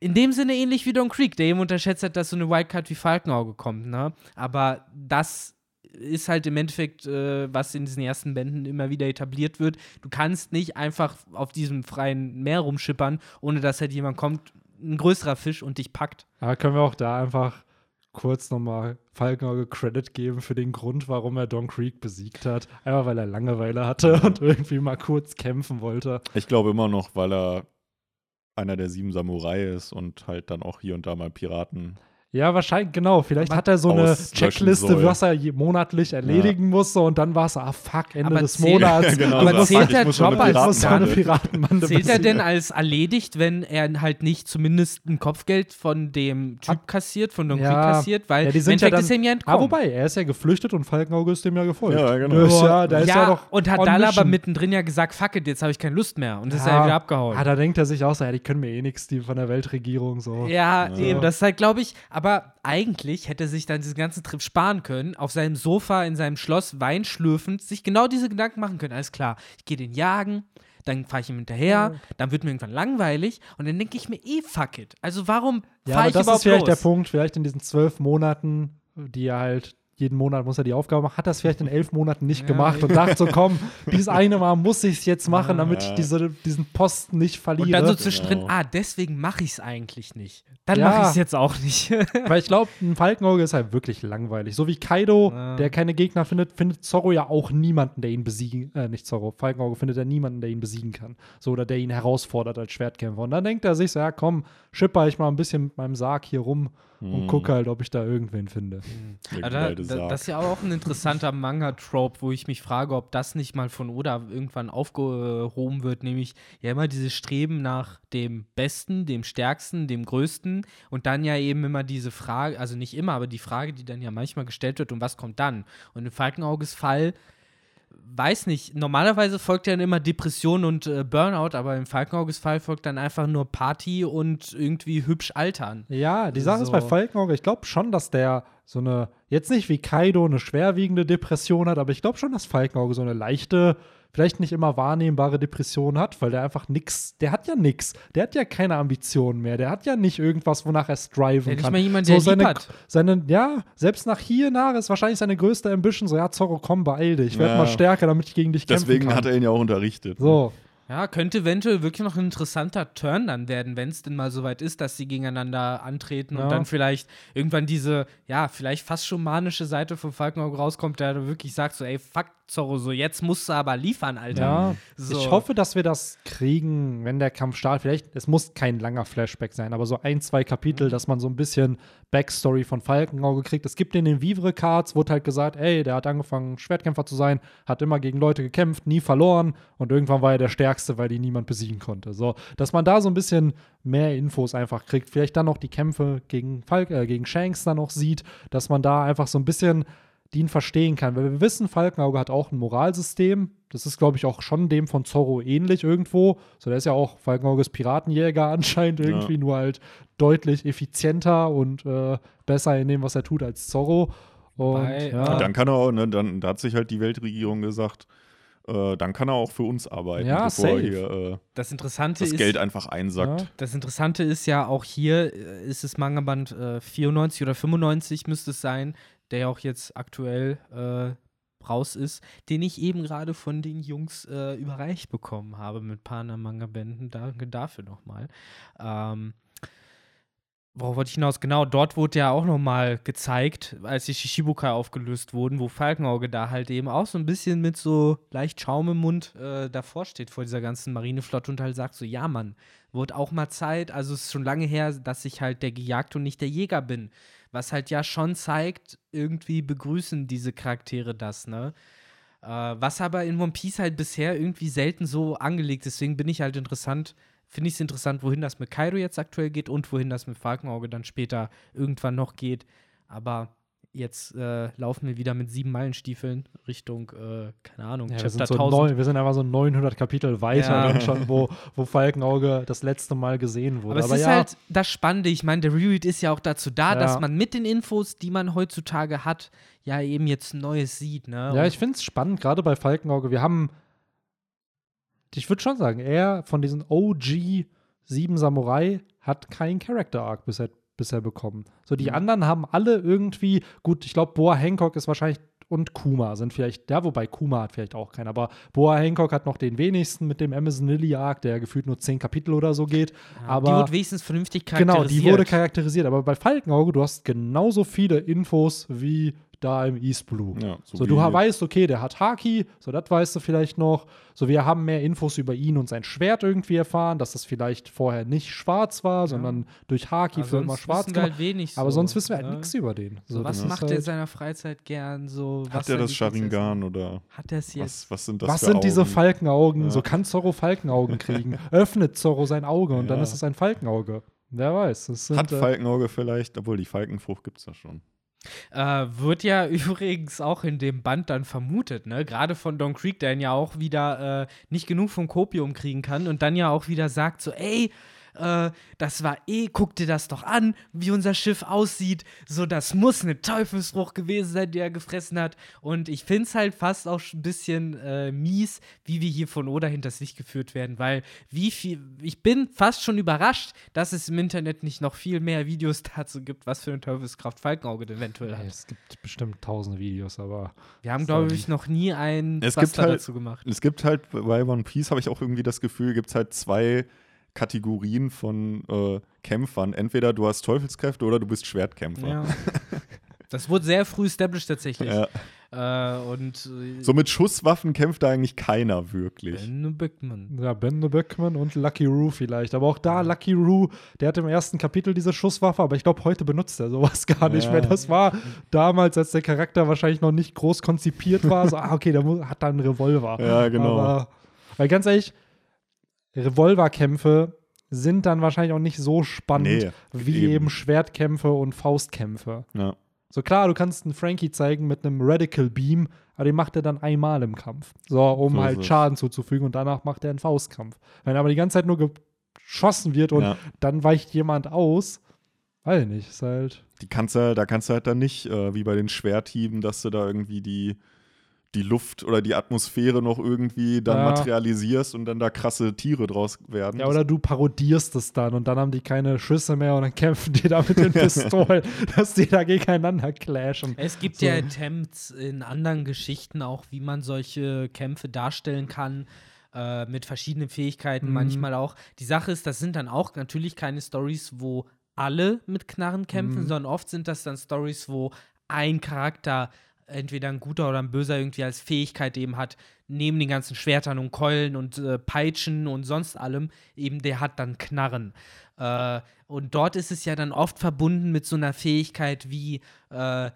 [SPEAKER 3] In dem Sinne ähnlich wie Don Creek, der eben unterschätzt hat, dass so eine Wildcard wie Falkenauge kommt, ne? Aber das ist halt im Endeffekt, äh, was in diesen ersten Bänden immer wieder etabliert wird. Du kannst nicht einfach auf diesem freien Meer rumschippern, ohne dass halt jemand kommt, ein größerer Fisch und dich packt.
[SPEAKER 1] Aber können wir auch da einfach kurz nochmal Falkenauge Credit geben für den Grund, warum er Don Creek besiegt hat. Einfach weil er Langeweile hatte und irgendwie mal kurz kämpfen wollte.
[SPEAKER 2] Ich glaube immer noch, weil er einer der sieben Samurai ist und halt dann auch hier und da mal Piraten.
[SPEAKER 1] Ja, wahrscheinlich, genau. Vielleicht hat er so eine Checkliste,
[SPEAKER 2] soll.
[SPEAKER 1] was er monatlich erledigen musste und dann war es, ah fuck, Ende
[SPEAKER 3] Aber
[SPEAKER 1] des
[SPEAKER 3] zählt-
[SPEAKER 1] Monats.
[SPEAKER 2] Genau,
[SPEAKER 3] Aber zählt der Job als
[SPEAKER 1] Ich muss so eine
[SPEAKER 2] Piratenbande.
[SPEAKER 1] Piratenbande
[SPEAKER 3] Zählt er denn als erledigt, wenn er halt nicht zumindest ein Kopfgeld von dem Typ kassiert, von Don
[SPEAKER 1] Ja.
[SPEAKER 3] Creek kassiert? Weil
[SPEAKER 1] Ja, die sind ja dann-
[SPEAKER 3] ist ihm ja entkommen.
[SPEAKER 1] Ah, wobei, er ist ja geflüchtet und Falkenauge ist dem ja gefolgt.
[SPEAKER 2] Ja, genau.
[SPEAKER 1] Ist ja, der ist ja, doch
[SPEAKER 3] und hat dann aber mittendrin ja gesagt, fuck it, jetzt habe ich keine Lust mehr. Und ist
[SPEAKER 1] Ja.
[SPEAKER 3] ja wieder abgehauen.
[SPEAKER 1] Ah, da denkt er sich auch so, ja, die können mir eh nichts, die von der Weltregierung so.
[SPEAKER 3] Ja,
[SPEAKER 2] Ja.
[SPEAKER 3] eben, das ist halt, glaube ich, aber eigentlich hätte er sich dann diesen ganzen Trip sparen können, auf seinem Sofa in seinem Schloss Wein schlürfend, sich genau diese Gedanken machen können. Alles klar, ich gehe den jagen, dann fahre ich ihm hinterher, dann wird mir irgendwann langweilig und dann denke ich mir eh, fuck it. Also warum
[SPEAKER 1] Ja,
[SPEAKER 3] fahre ich
[SPEAKER 1] das ist vielleicht
[SPEAKER 3] los?
[SPEAKER 1] der Punkt, vielleicht in diesen zwölf Monaten, die er halt jeden Monat muss er die Aufgabe machen, hat es vielleicht in elf Monaten nicht
[SPEAKER 3] Ja,
[SPEAKER 1] gemacht und dachte so, komm, dieses eine Mal muss ich es jetzt machen, damit
[SPEAKER 2] Ja.
[SPEAKER 1] ich diese, diesen Posten nicht verliere.
[SPEAKER 3] Und dann so zwischendrin,
[SPEAKER 2] Genau.
[SPEAKER 3] ah, deswegen mache ich es eigentlich nicht. Dann
[SPEAKER 1] Ja.
[SPEAKER 3] mache ich es jetzt auch nicht.
[SPEAKER 1] Weil ich glaube, ein Falkenauge ist halt wirklich langweilig. So wie Kaido,
[SPEAKER 3] Ja.
[SPEAKER 1] der keine Gegner findet, findet Zorro ja auch niemanden, der ihn besiegen, äh, nicht Zorro, Falkenauge findet er niemanden, der ihn besiegen kann. So, oder der ihn herausfordert als Schwertkämpfer. Und dann denkt er sich so, ja komm, schipper ich mal ein bisschen mit meinem Sarg hier rum und
[SPEAKER 2] Hm.
[SPEAKER 1] gucke halt, ob ich da irgendwen finde.
[SPEAKER 2] Der
[SPEAKER 3] Ja, da, da, das ist ja auch ein interessanter Manga-Trope, wo ich mich frage, ob das nicht mal von Oda irgendwann aufgehoben wird, nämlich ja immer dieses Streben nach dem Besten, dem Stärksten, dem Größten und dann ja eben immer diese Frage, also nicht immer, aber die Frage, die dann ja manchmal gestellt wird, und was kommt dann? Und im Falkenauges Fall weiß nicht, normalerweise folgt ja dann immer Depression und äh, Burnout, aber im Falkenauges Fall folgt dann einfach nur Party und irgendwie hübsch altern.
[SPEAKER 1] Ja, die Sache ist
[SPEAKER 3] So.
[SPEAKER 1] bei Falkenauge, ich glaube schon, dass der so eine, jetzt nicht wie Kaido eine schwerwiegende Depression hat, aber ich glaube schon, dass Falkenauge so eine leichte, vielleicht nicht immer wahrnehmbare Depression hat, weil der einfach nix, der hat ja nix, der hat ja keine Ambitionen mehr, der hat ja nicht irgendwas, wonach er striven
[SPEAKER 3] nicht
[SPEAKER 1] kann.
[SPEAKER 3] mal jemand, der lieb
[SPEAKER 1] seine,
[SPEAKER 3] hat.
[SPEAKER 1] seine, ja, selbst nach hier nach ist wahrscheinlich seine größte Ambition, so, ja, Zorro, komm, beeil dich, werd
[SPEAKER 2] Ja.
[SPEAKER 1] mal stärker, damit ich gegen dich kämpfen
[SPEAKER 2] Deswegen
[SPEAKER 1] kann.
[SPEAKER 2] hat er ihn ja auch unterrichtet.
[SPEAKER 1] so,
[SPEAKER 3] Ja, könnte eventuell wirklich noch ein interessanter Turn dann werden, wenn es denn mal soweit ist, dass sie gegeneinander antreten
[SPEAKER 1] Ja.
[SPEAKER 3] und dann vielleicht irgendwann diese, ja, vielleicht fast schon manische Seite von Falkenauge rauskommt, der wirklich sagt so, ey, fuck, Zorro so, jetzt musst du aber liefern, Alter.
[SPEAKER 1] Ja,
[SPEAKER 3] So.
[SPEAKER 1] ich hoffe, dass wir das kriegen, wenn der Kampf startet. Vielleicht, es muss kein langer Flashback sein, aber so ein, zwei Kapitel,
[SPEAKER 3] Mhm.
[SPEAKER 1] dass man so ein bisschen Backstory von Falkenauge kriegt. Es gibt in den Vivre-Cards, wurde halt gesagt, ey, der hat angefangen, Schwertkämpfer zu sein, hat immer gegen Leute gekämpft, nie verloren und irgendwann war er der Stärkste, weil ihn niemand besiegen konnte. So, dass man da so ein bisschen mehr Infos einfach kriegt. Vielleicht dann noch die Kämpfe gegen, Falk, äh, gegen Shanks dann noch sieht, dass man da einfach so ein bisschen die ihn verstehen kann. Weil wir wissen, Falkenauge hat auch ein Moralsystem. Das ist, glaube ich, auch schon dem von Zorro ähnlich irgendwo. So, der ist ja auch Falkenauges Piratenjäger anscheinend irgendwie, nur halt deutlich effizienter und äh, besser in dem, was er tut, als Zorro. Und,
[SPEAKER 3] Wobei,
[SPEAKER 1] ja.
[SPEAKER 2] Und dann kann er auch, ne, dann da hat sich halt die Weltregierung gesagt, äh, dann kann er auch für uns arbeiten,
[SPEAKER 1] Ja,
[SPEAKER 2] bevor
[SPEAKER 1] safe.
[SPEAKER 2] er hier äh,
[SPEAKER 3] Das Interessante
[SPEAKER 2] das
[SPEAKER 3] ist,
[SPEAKER 2] Geld einfach einsackt.
[SPEAKER 1] Ja.
[SPEAKER 3] das Interessante ist ja auch hier äh, ist es Manga-Band äh, 94 oder 95 müsste es sein, der ja auch jetzt aktuell äh, raus ist, den ich eben gerade von den Jungs äh, überreicht bekommen habe mit Pana-Manga-Bänden. Danke dafür nochmal. Ähm, Worauf wollte ich hinaus? Genau, dort wurde ja auch nochmal gezeigt, als die Shishibukai aufgelöst wurden, wo Falkenauge da halt eben auch so ein bisschen mit so leicht Schaum im Mund äh, davor steht vor dieser ganzen Marineflotte und halt sagt so, ja Mann, wird auch mal Zeit, also es ist schon lange her, dass ich halt der Gejagte und nicht der Jäger bin. Was halt ja schon zeigt, irgendwie begrüßen diese Charaktere das, ne? Äh, was aber in One Piece halt bisher irgendwie selten so angelegt. Deswegen bin ich halt interessant, finde ich es interessant, wohin das mit Kaido jetzt aktuell geht und wohin das mit Falkenauge dann später irgendwann noch geht. Aber jetzt äh, laufen wir wieder mit sieben Meilenstiefeln Richtung, äh, keine Ahnung,
[SPEAKER 1] Ja, wir,
[SPEAKER 3] Chapter
[SPEAKER 1] sind so
[SPEAKER 3] 1000.
[SPEAKER 1] neun, wir sind einfach so 900 Kapitel weiter
[SPEAKER 3] Ja.
[SPEAKER 1] dann schon, wo, wo Falkenauge das letzte Mal gesehen wurde.
[SPEAKER 3] Aber es
[SPEAKER 1] Aber
[SPEAKER 3] ist
[SPEAKER 1] ja,
[SPEAKER 3] halt das Spannende. Ich meine, der Reread ist ja auch dazu da, dass man mit den Infos, die man heutzutage hat, ja eben jetzt Neues sieht. Ne?
[SPEAKER 1] Ja, ich finde es spannend, gerade bei Falkenauge. Wir haben, ich würde schon sagen, er von diesen OG sieben Samurai hat keinen Character Arc bisher, bisher bekommen. So, die
[SPEAKER 3] Mhm.
[SPEAKER 1] anderen haben alle irgendwie, gut, ich glaube, Boa Hancock ist wahrscheinlich und Kuma sind vielleicht, ja, wobei Kuma hat vielleicht auch keinen, aber Boa Hancock hat noch den wenigsten mit dem Amazon Lily Arc, der gefühlt nur zehn Kapitel oder so geht.
[SPEAKER 3] ja,
[SPEAKER 1] aber
[SPEAKER 3] die wurde wenigstens vernünftig charakterisiert.
[SPEAKER 1] Genau, die wurde charakterisiert. Aber bei Falkenauge, du hast genauso viele Infos wie da im East Blue.
[SPEAKER 2] Ja,
[SPEAKER 1] so,
[SPEAKER 2] so
[SPEAKER 1] du weißt, okay, der hat Haki, so das weißt du vielleicht noch. So, wir haben mehr Infos über ihn und sein Schwert irgendwie erfahren, dass das vielleicht vorher nicht schwarz war, sondern durch Haki
[SPEAKER 3] Aber
[SPEAKER 1] für immer schwarz
[SPEAKER 3] wissen wir halt wenig
[SPEAKER 1] Aber
[SPEAKER 3] so,
[SPEAKER 1] sonst wissen wir halt
[SPEAKER 3] ne?
[SPEAKER 1] nichts über den.
[SPEAKER 3] So, was macht er in
[SPEAKER 1] halt-
[SPEAKER 3] seiner Freizeit gern? So, was
[SPEAKER 2] Hat er das? Sharingan oder
[SPEAKER 3] Hat er es jetzt?
[SPEAKER 2] was, was sind das
[SPEAKER 1] Was
[SPEAKER 2] für
[SPEAKER 1] sind diese
[SPEAKER 2] Augen?
[SPEAKER 1] Falkenaugen?
[SPEAKER 2] Ja.
[SPEAKER 1] So kann Zorro Falkenaugen kriegen. Öffnet Zorro sein Auge und dann
[SPEAKER 2] Ja.
[SPEAKER 1] ist es ein Falkenauge. Wer weiß. Das sind,
[SPEAKER 2] Hat
[SPEAKER 1] äh,
[SPEAKER 2] Falkenauge vielleicht, obwohl die Falkenfrucht gibt es ja schon.
[SPEAKER 3] Äh, wird ja übrigens auch in dem Band dann vermutet, ne? Gerade von Don Creek, der ja auch wieder äh, nicht genug vom Kopium kriegen kann und dann ja auch wieder sagt: so, ey, äh, das war eh, guck dir das doch an, wie unser Schiff aussieht. So, das muss eine Teufelsfrucht gewesen sein, die er gefressen hat. Und ich finde es halt fast auch ein bisschen äh, mies, wie wir hier von Oda hinters Licht geführt werden, weil wie viel, ich bin fast schon überrascht, dass es im Internet nicht noch viel mehr Videos dazu gibt, was für eine Teufelskraft Falkenauge denn eventuell hat.
[SPEAKER 1] Ey, Es gibt bestimmt tausende Videos, aber
[SPEAKER 3] Wir haben, glaube ich, noch nie einen
[SPEAKER 2] Es
[SPEAKER 3] Buster
[SPEAKER 2] gibt halt-
[SPEAKER 3] dazu gemacht.
[SPEAKER 2] Es gibt halt bei One Piece, habe ich auch irgendwie das Gefühl, gibt es halt zwei Kategorien von äh, Kämpfern. Entweder du hast Teufelskräfte oder du bist Schwertkämpfer.
[SPEAKER 3] Ja. Das wurde sehr früh established tatsächlich.
[SPEAKER 2] Ja.
[SPEAKER 3] Äh, und äh,
[SPEAKER 2] So mit Schusswaffen kämpft da eigentlich keiner wirklich.
[SPEAKER 3] Ben Bickman.
[SPEAKER 1] Ja, Ben the Böckman und Lucky Roo vielleicht. Aber auch da, Lucky Roo, der hat im ersten Kapitel diese Schusswaffe, aber ich glaube, heute benutzt er sowas gar nicht
[SPEAKER 2] Ja.
[SPEAKER 1] mehr. Das war damals, als der Charakter wahrscheinlich noch nicht groß konzipiert war. So, ah, okay, der hat da einen Revolver.
[SPEAKER 2] Ja, genau.
[SPEAKER 1] Aber, weil ganz ehrlich, Revolverkämpfe sind dann wahrscheinlich auch nicht so spannend
[SPEAKER 2] Nee,
[SPEAKER 1] wie
[SPEAKER 2] eben.
[SPEAKER 1] eben. Schwertkämpfe und Faustkämpfe.
[SPEAKER 2] Ja.
[SPEAKER 1] So klar, du kannst einen Frankie zeigen mit einem Radical Beam, aber den macht er dann einmal im Kampf. So, um
[SPEAKER 2] So
[SPEAKER 1] halt
[SPEAKER 2] es.
[SPEAKER 1] Schaden zuzufügen und danach macht er einen Faustkampf. Wenn aber die ganze Zeit nur geschossen wird und
[SPEAKER 2] Ja.
[SPEAKER 1] dann weicht jemand aus, weiß ich nicht, ist halt.
[SPEAKER 2] Die kannst du, da kannst du halt dann nicht, äh, wie bei den Schwerthieben, dass du da irgendwie die, die Luft oder die Atmosphäre noch irgendwie dann
[SPEAKER 1] Ja.
[SPEAKER 2] materialisierst und dann da krasse Tiere draus werden.
[SPEAKER 1] Ja, oder du parodierst es dann und dann haben die keine Schüsse mehr und dann kämpfen die da mit den Pistolen, dass die da gegeneinander clashen.
[SPEAKER 3] Es gibt
[SPEAKER 1] So.
[SPEAKER 3] ja Attempts in anderen Geschichten auch, wie man solche Kämpfe darstellen kann. Äh, mit verschiedenen Fähigkeiten
[SPEAKER 1] Mhm.
[SPEAKER 3] manchmal auch. Die Sache ist, das sind dann auch natürlich keine Stories, wo alle mit Knarren kämpfen,
[SPEAKER 1] Mhm.
[SPEAKER 3] sondern oft sind das dann Stories, wo ein Charakter entweder ein guter oder ein böser irgendwie als Fähigkeit eben hat, neben den ganzen Schwertern und Keulen und äh, Peitschen und sonst allem, eben der hat dann Knarren. Äh, und dort ist es ja dann oft verbunden mit so einer Fähigkeit wie äh,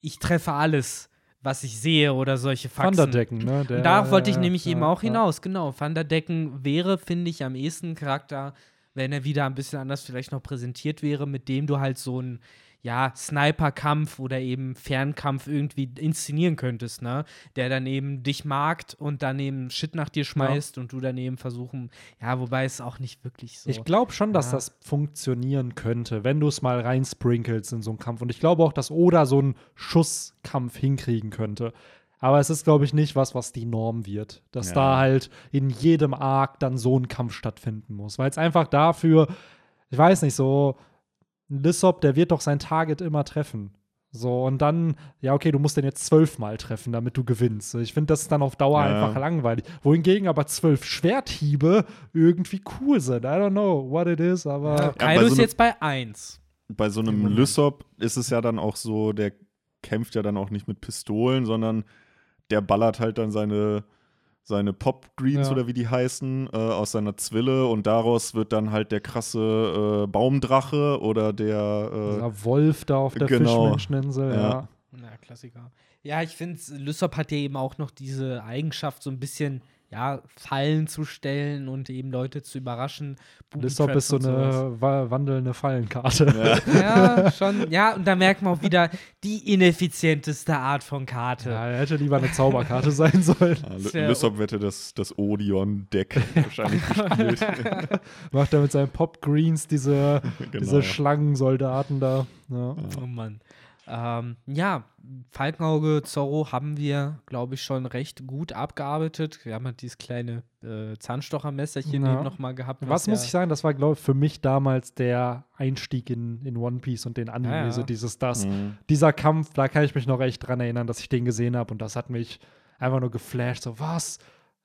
[SPEAKER 3] ich treffe alles, was ich sehe oder solche Faxen.
[SPEAKER 1] Thunderdecken, ne? Der,
[SPEAKER 3] Und darauf wollte ich nämlich
[SPEAKER 1] ja,
[SPEAKER 3] eben auch
[SPEAKER 1] ja.
[SPEAKER 3] hinaus. Genau, Thunderdecken wäre, finde ich, am ehesten ein Charakter, wenn er wieder ein bisschen anders vielleicht noch präsentiert wäre, mit dem du halt so einen ja, Sniper-Kampf oder eben Fernkampf irgendwie inszenieren könntest, ne? Der dann eben dich markt und dann eben Shit nach dir schmeißt und du dann eben versuchen, ja, wobei es auch nicht wirklich so.
[SPEAKER 1] Ich glaube schon, dass
[SPEAKER 3] Ja.
[SPEAKER 1] das funktionieren könnte, wenn du es mal reinsprinkelst in so einen Kampf. Und ich glaube auch, dass Oda so einen Schusskampf hinkriegen könnte. Aber es ist, glaube ich, nicht was, was die Norm wird. Dass
[SPEAKER 2] Ja.
[SPEAKER 1] da halt in jedem Arc dann so ein Kampf stattfinden muss. Weil es einfach dafür, ich weiß nicht, so Lissop, der wird doch sein Target immer treffen. So, und dann, ja, okay, du musst den jetzt zwölfmal treffen, damit du gewinnst. Ich finde, das ist dann auf Dauer
[SPEAKER 2] Ja.
[SPEAKER 1] einfach langweilig. Wohingegen aber zwölf Schwerthiebe irgendwie cool sind. I don't know what it is, aber.
[SPEAKER 3] ja, Kaido
[SPEAKER 2] so
[SPEAKER 3] ist
[SPEAKER 2] einem-
[SPEAKER 3] jetzt bei 1.
[SPEAKER 2] Bei so einem. Lysop ist es ja dann auch so, der kämpft ja dann auch nicht mit Pistolen, sondern der ballert halt dann seine, seine Pop-Greens
[SPEAKER 1] Ja.
[SPEAKER 2] oder wie die heißen, äh, aus seiner Zwille und daraus wird dann halt der krasse äh, Baumdrache oder der äh,
[SPEAKER 1] Dieser Wolf da auf der
[SPEAKER 2] Genau.
[SPEAKER 1] Fischmenscheninsel, ja.
[SPEAKER 2] Ja.
[SPEAKER 3] Na, Klassiker. Ja, ich finde, Lysop hat ja eben auch noch diese Eigenschaft, so ein bisschen, ja, Fallen zu stellen und eben Leute zu überraschen.
[SPEAKER 1] Lissop ist so eine wa wandelnde Fallenkarte.
[SPEAKER 2] ja.
[SPEAKER 3] Ja, schon. Ja, und da merkt man auch wieder die ineffizienteste Art von Karte.
[SPEAKER 1] Ja, er hätte lieber eine Zauberkarte sein sollen.
[SPEAKER 2] Ja,
[SPEAKER 3] Das
[SPEAKER 2] L-
[SPEAKER 3] wär-
[SPEAKER 2] Lysop hätte das, das Odeon-Deck wahrscheinlich gespielt.
[SPEAKER 1] Macht er mit seinen Pop Greens diese,
[SPEAKER 2] Genau.
[SPEAKER 1] diese Schlangensoldaten da. Ja.
[SPEAKER 3] Oh Mann. Ähm, ja, Falkenauge, Zorro haben wir, glaube ich, schon recht gut abgearbeitet. Wir haben halt dieses kleine äh, Zahnstochermesserchen
[SPEAKER 1] Ja.
[SPEAKER 3] eben noch mal gehabt.
[SPEAKER 1] Was muss
[SPEAKER 3] ja-
[SPEAKER 1] ich sagen, das war, glaube ich, für mich damals der Einstieg in, in One Piece und den Anime,
[SPEAKER 3] Ja, ja.
[SPEAKER 1] so dieses, das.
[SPEAKER 2] Mhm.
[SPEAKER 1] Dieser Kampf, da kann ich mich noch echt dran erinnern, dass ich den gesehen habe und das hat mich einfach nur geflasht. So, was?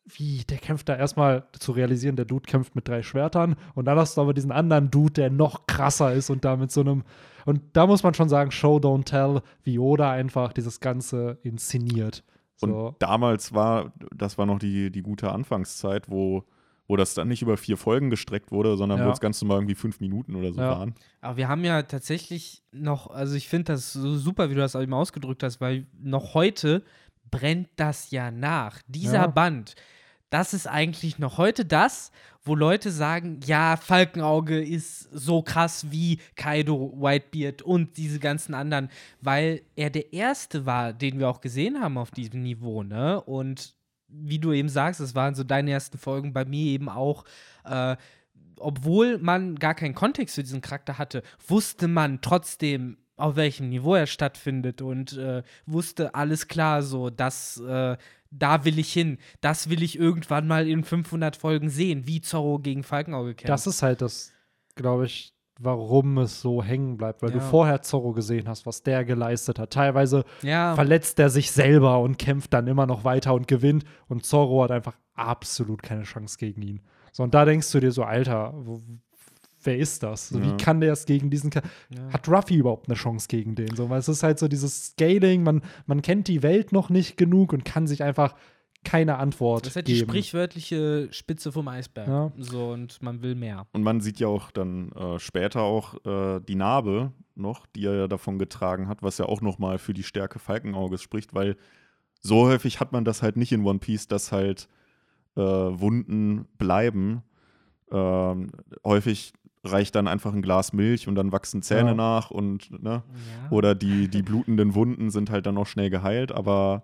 [SPEAKER 1] Wie? Der kämpft da erstmal zu realisieren, der Dude kämpft mit drei Schwertern und dann hast du aber diesen anderen Dude, der noch krasser ist und da mit so einem. Und da muss man schon sagen, Show, don't tell, wie Oda einfach dieses Ganze inszeniert.
[SPEAKER 2] Und
[SPEAKER 1] So.
[SPEAKER 2] damals war, das war noch die, die gute Anfangszeit, wo, wo das dann nicht über vier Folgen gestreckt wurde, sondern
[SPEAKER 1] Ja.
[SPEAKER 2] wo es ganz normal irgendwie fünf Minuten oder so
[SPEAKER 1] Ja.
[SPEAKER 2] waren.
[SPEAKER 3] Aber wir haben ja tatsächlich noch, also ich finde das so super, wie du das eben ausgedrückt hast, weil noch heute brennt das ja nach. Dieser
[SPEAKER 1] Ja.
[SPEAKER 3] Band, das ist eigentlich noch heute das, wo Leute sagen, ja, Falkenauge ist so krass wie Kaido, Whitebeard und diese ganzen anderen, weil er der erste war, den wir auch gesehen haben auf diesem Niveau, ne? Und wie du eben sagst, es waren so deine ersten Folgen, bei mir eben auch, äh, obwohl man gar keinen Kontext für diesen Charakter hatte, wusste man trotzdem, auf welchem Niveau er stattfindet und äh, wusste alles klar so, dass äh, da will ich hin, das will ich irgendwann mal in 500 Folgen sehen, wie Zorro gegen Falkenauge kämpft.
[SPEAKER 1] Das ist halt das, glaube ich, warum es so hängen bleibt, weil du
[SPEAKER 3] Ja.
[SPEAKER 1] vorher Zorro gesehen hast, was der geleistet hat. Teilweise
[SPEAKER 3] ja,
[SPEAKER 1] verletzt er sich selber und kämpft dann immer noch weiter und gewinnt und Zorro hat einfach absolut keine Chance gegen ihn. So, und da denkst du dir so, Alter, wo, wer ist das? So,
[SPEAKER 2] Ja.
[SPEAKER 1] Wie kann der es gegen diesen Ka
[SPEAKER 3] Ja.
[SPEAKER 1] Hat Ruffy überhaupt eine Chance gegen den? So, weil es ist halt so dieses Scaling, man, man kennt die Welt noch nicht genug und kann sich einfach keine Antwort
[SPEAKER 3] das ist halt die
[SPEAKER 1] geben.
[SPEAKER 3] sprichwörtliche Spitze vom Eisberg.
[SPEAKER 1] Ja.
[SPEAKER 3] So, und man will mehr.
[SPEAKER 2] Und man sieht ja auch dann äh, später auch äh, die Narbe noch, die er ja davon getragen hat, was ja auch nochmal für die Stärke Falkenauges spricht, weil so häufig hat man das halt nicht in One Piece, dass halt äh, Wunden bleiben. Ähm, häufig reicht dann einfach ein Glas Milch und dann wachsen Zähne
[SPEAKER 1] Ja.
[SPEAKER 2] nach und ne?
[SPEAKER 3] Ja.
[SPEAKER 2] Oder die, die blutenden Wunden sind halt dann auch schnell geheilt, aber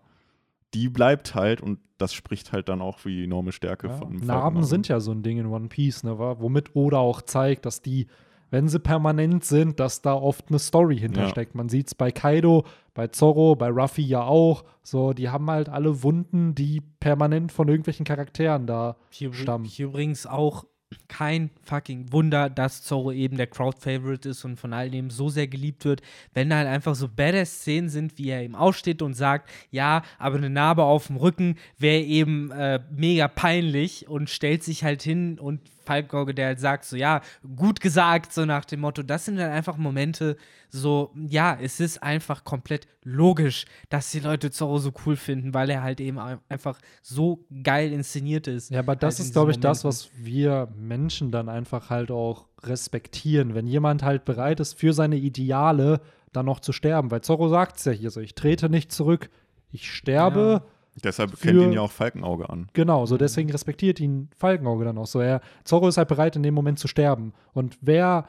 [SPEAKER 2] die bleibt halt und das spricht halt dann auch für die enorme Stärke
[SPEAKER 1] Ja,
[SPEAKER 2] von
[SPEAKER 1] Narben
[SPEAKER 2] Falkenauge.
[SPEAKER 1] sind ja so ein Ding in One Piece, ne, wa? womit Oda auch zeigt, dass die, wenn sie permanent sind, dass da oft eine Story hintersteckt. Man sieht es bei Kaido, bei Zorro, bei Ruffy ja auch. So, die haben halt alle Wunden, die permanent von irgendwelchen Charakteren da
[SPEAKER 3] Hier,
[SPEAKER 1] stammen.
[SPEAKER 3] hier übrigens auch kein fucking Wunder, dass Zorro eben der Crowd-Favorite ist und von allen eben so sehr geliebt wird, wenn da halt einfach so Badass-Szenen sind, wie er eben aufsteht und sagt, ja, aber eine Narbe auf dem Rücken wäre eben äh, mega peinlich und stellt sich halt hin und Falkauge, der halt sagt, so, ja, gut gesagt, so nach dem Motto, das sind dann einfach Momente, so, ja, es ist einfach komplett logisch, dass die Leute Zorro so cool finden, weil er halt eben einfach so geil inszeniert ist.
[SPEAKER 1] Ja, aber das
[SPEAKER 3] halt
[SPEAKER 1] ist, glaube ich,
[SPEAKER 3] diesen
[SPEAKER 1] das, was wir Menschen dann einfach halt auch respektieren. Wenn jemand halt bereit ist, für seine Ideale dann noch zu sterben. Weil Zorro sagt es ja hier so, ich trete nicht zurück, ich sterbe.
[SPEAKER 2] Deshalb
[SPEAKER 1] Für-
[SPEAKER 2] kennt ihn ja auch Falkenauge an.
[SPEAKER 1] Genau, so deswegen respektiert ihn Falkenauge dann auch so. Er, Zorro ist halt bereit, in dem Moment zu sterben. Und wer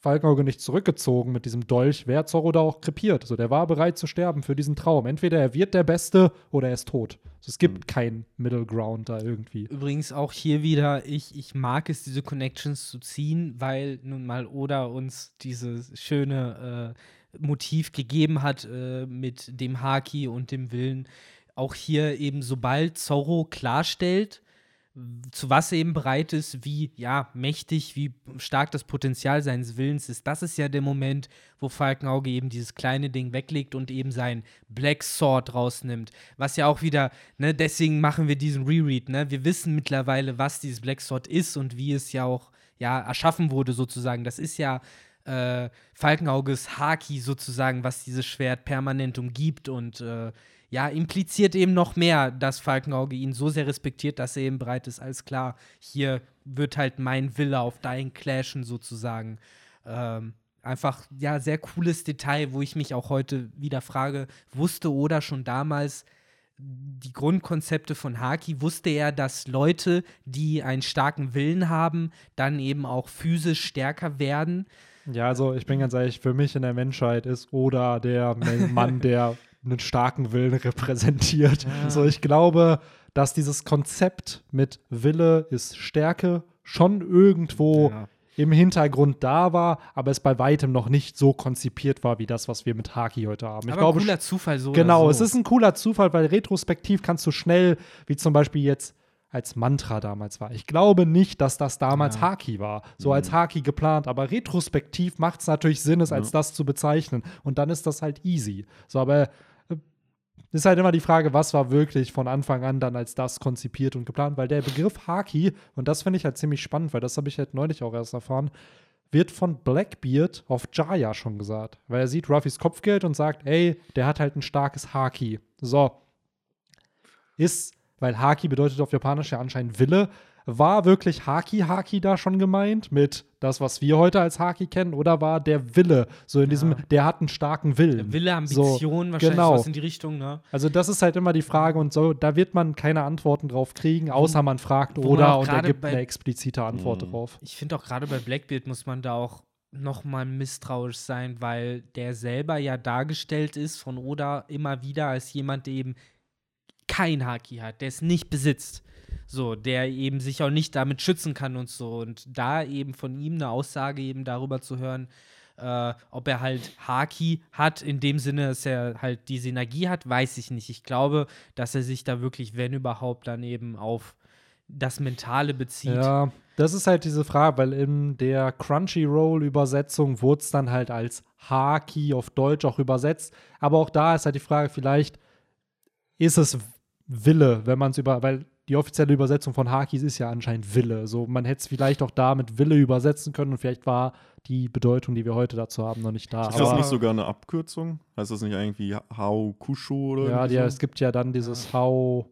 [SPEAKER 1] Falkenauge nicht zurückgezogen mit diesem Dolch, wäre Zorro da auch krepiert. Also der war bereit zu sterben für diesen Traum. Entweder er wird der Beste oder er ist tot. Also es gibt keinen Middle Ground da irgendwie.
[SPEAKER 3] Übrigens auch hier wieder, ich, ich mag es, diese Connections zu ziehen, weil nun mal Oda uns dieses schöne äh, Motiv gegeben hat äh, mit dem Haki und dem Willen. Auch hier eben, sobald Zorro klarstellt, zu was er eben bereit ist, wie ja, mächtig, wie stark das Potenzial seines Willens ist. Das ist ja der Moment, wo Falkenauge eben dieses kleine Ding weglegt und eben sein Black Sword rausnimmt. Was ja auch wieder, ne, deswegen machen wir diesen Reread, ne? Wir wissen mittlerweile, was dieses Black Sword ist und wie es ja auch ja, erschaffen wurde, sozusagen. Das ist ja äh, Falkenauges Haki sozusagen, was dieses Schwert permanent umgibt und äh, ja, impliziert eben noch mehr, dass Falkenauge ihn so sehr respektiert, dass er eben bereit ist, alles klar, hier wird halt mein Wille auf dein clashen sozusagen. Ähm, einfach, ja, sehr cooles Detail, wo ich mich auch heute wieder frage, wusste Oda schon damals die Grundkonzepte von Haki, wusste er, dass Leute, die einen starken Willen haben, dann eben auch physisch stärker werden.
[SPEAKER 1] Ja, also ich bin ganz ehrlich, für mich in der Menschheit ist Oda der Mann, der einen starken Willen repräsentiert.
[SPEAKER 3] Ja.
[SPEAKER 1] So, ich glaube, dass dieses Konzept mit Wille ist Stärke schon irgendwo
[SPEAKER 3] Ja.
[SPEAKER 1] im Hintergrund da war, aber es bei weitem noch nicht so konzipiert war wie das, was wir mit Haki heute haben. Ich
[SPEAKER 3] Aber
[SPEAKER 1] glaube,
[SPEAKER 3] cooler Zufall so.
[SPEAKER 1] Genau,
[SPEAKER 3] oder
[SPEAKER 1] es
[SPEAKER 3] so.
[SPEAKER 1] ist ein cooler Zufall, weil retrospektiv kannst du schnell, wie zum Beispiel jetzt als Mantra damals war. Ich glaube nicht, dass das damals
[SPEAKER 3] Ja.
[SPEAKER 1] Haki war, so als Haki geplant, aber retrospektiv macht es natürlich Sinn, es als das zu bezeichnen. Und dann ist das halt easy. So, aber ist halt immer die Frage, was war wirklich von Anfang an dann als das konzipiert und geplant, weil der Begriff Haki, und das finde ich halt ziemlich spannend, weil das habe ich halt neulich auch erst erfahren, wird von Blackbeard auf Jaya schon gesagt. Weil er sieht Ruffys Kopfgeld und sagt, ey, der hat halt ein starkes Haki. So. Ist, weil Haki bedeutet auf Japanisch ja anscheinend Wille, war wirklich Haki Haki da schon gemeint mit das, was wir heute als Haki kennen, oder war der Wille so in diesem, der hat einen starken Willen.
[SPEAKER 3] Wille,
[SPEAKER 1] So,
[SPEAKER 3] Ambition, wahrscheinlich
[SPEAKER 1] genau.
[SPEAKER 3] was in die Richtung, ne?
[SPEAKER 1] Also das ist halt immer die Frage und so, da wird man keine Antworten drauf kriegen, außer man fragt
[SPEAKER 3] wo man
[SPEAKER 1] oder
[SPEAKER 3] auch
[SPEAKER 1] und er gibt eine explizite Antwort drauf.
[SPEAKER 3] Ich finde auch gerade bei Blackbeard muss man da auch noch mal misstrauisch sein, weil der selber ja dargestellt ist von Oda immer wieder als jemand, der eben kein Haki hat, der es nicht besitzt. So, der eben sich auch nicht damit schützen kann und so. Und da eben von ihm eine Aussage eben darüber zu hören, äh, ob er halt Haki hat, in dem Sinne, dass er halt diese Energie hat, weiß ich nicht. Ich glaube, dass er sich da wirklich, wenn überhaupt, dann eben auf das Mentale bezieht.
[SPEAKER 1] Ja, das ist halt diese Frage, weil in der Crunchyroll-Übersetzung wurde es dann halt als Haki auf Deutsch auch übersetzt. Aber auch da ist halt die Frage, vielleicht ist es Wille, wenn man es über, weil die offizielle Übersetzung von Hakis ist ja anscheinend Wille. So, man hätte es vielleicht auch da mit Wille übersetzen können und vielleicht war die Bedeutung, die wir heute dazu haben, noch nicht da.
[SPEAKER 2] Ist das
[SPEAKER 1] Aber-
[SPEAKER 2] nicht sogar eine Abkürzung? Heißt das nicht irgendwie Hao Kushu oder
[SPEAKER 1] Ja,
[SPEAKER 2] so?
[SPEAKER 1] es gibt ja dann dieses Hau.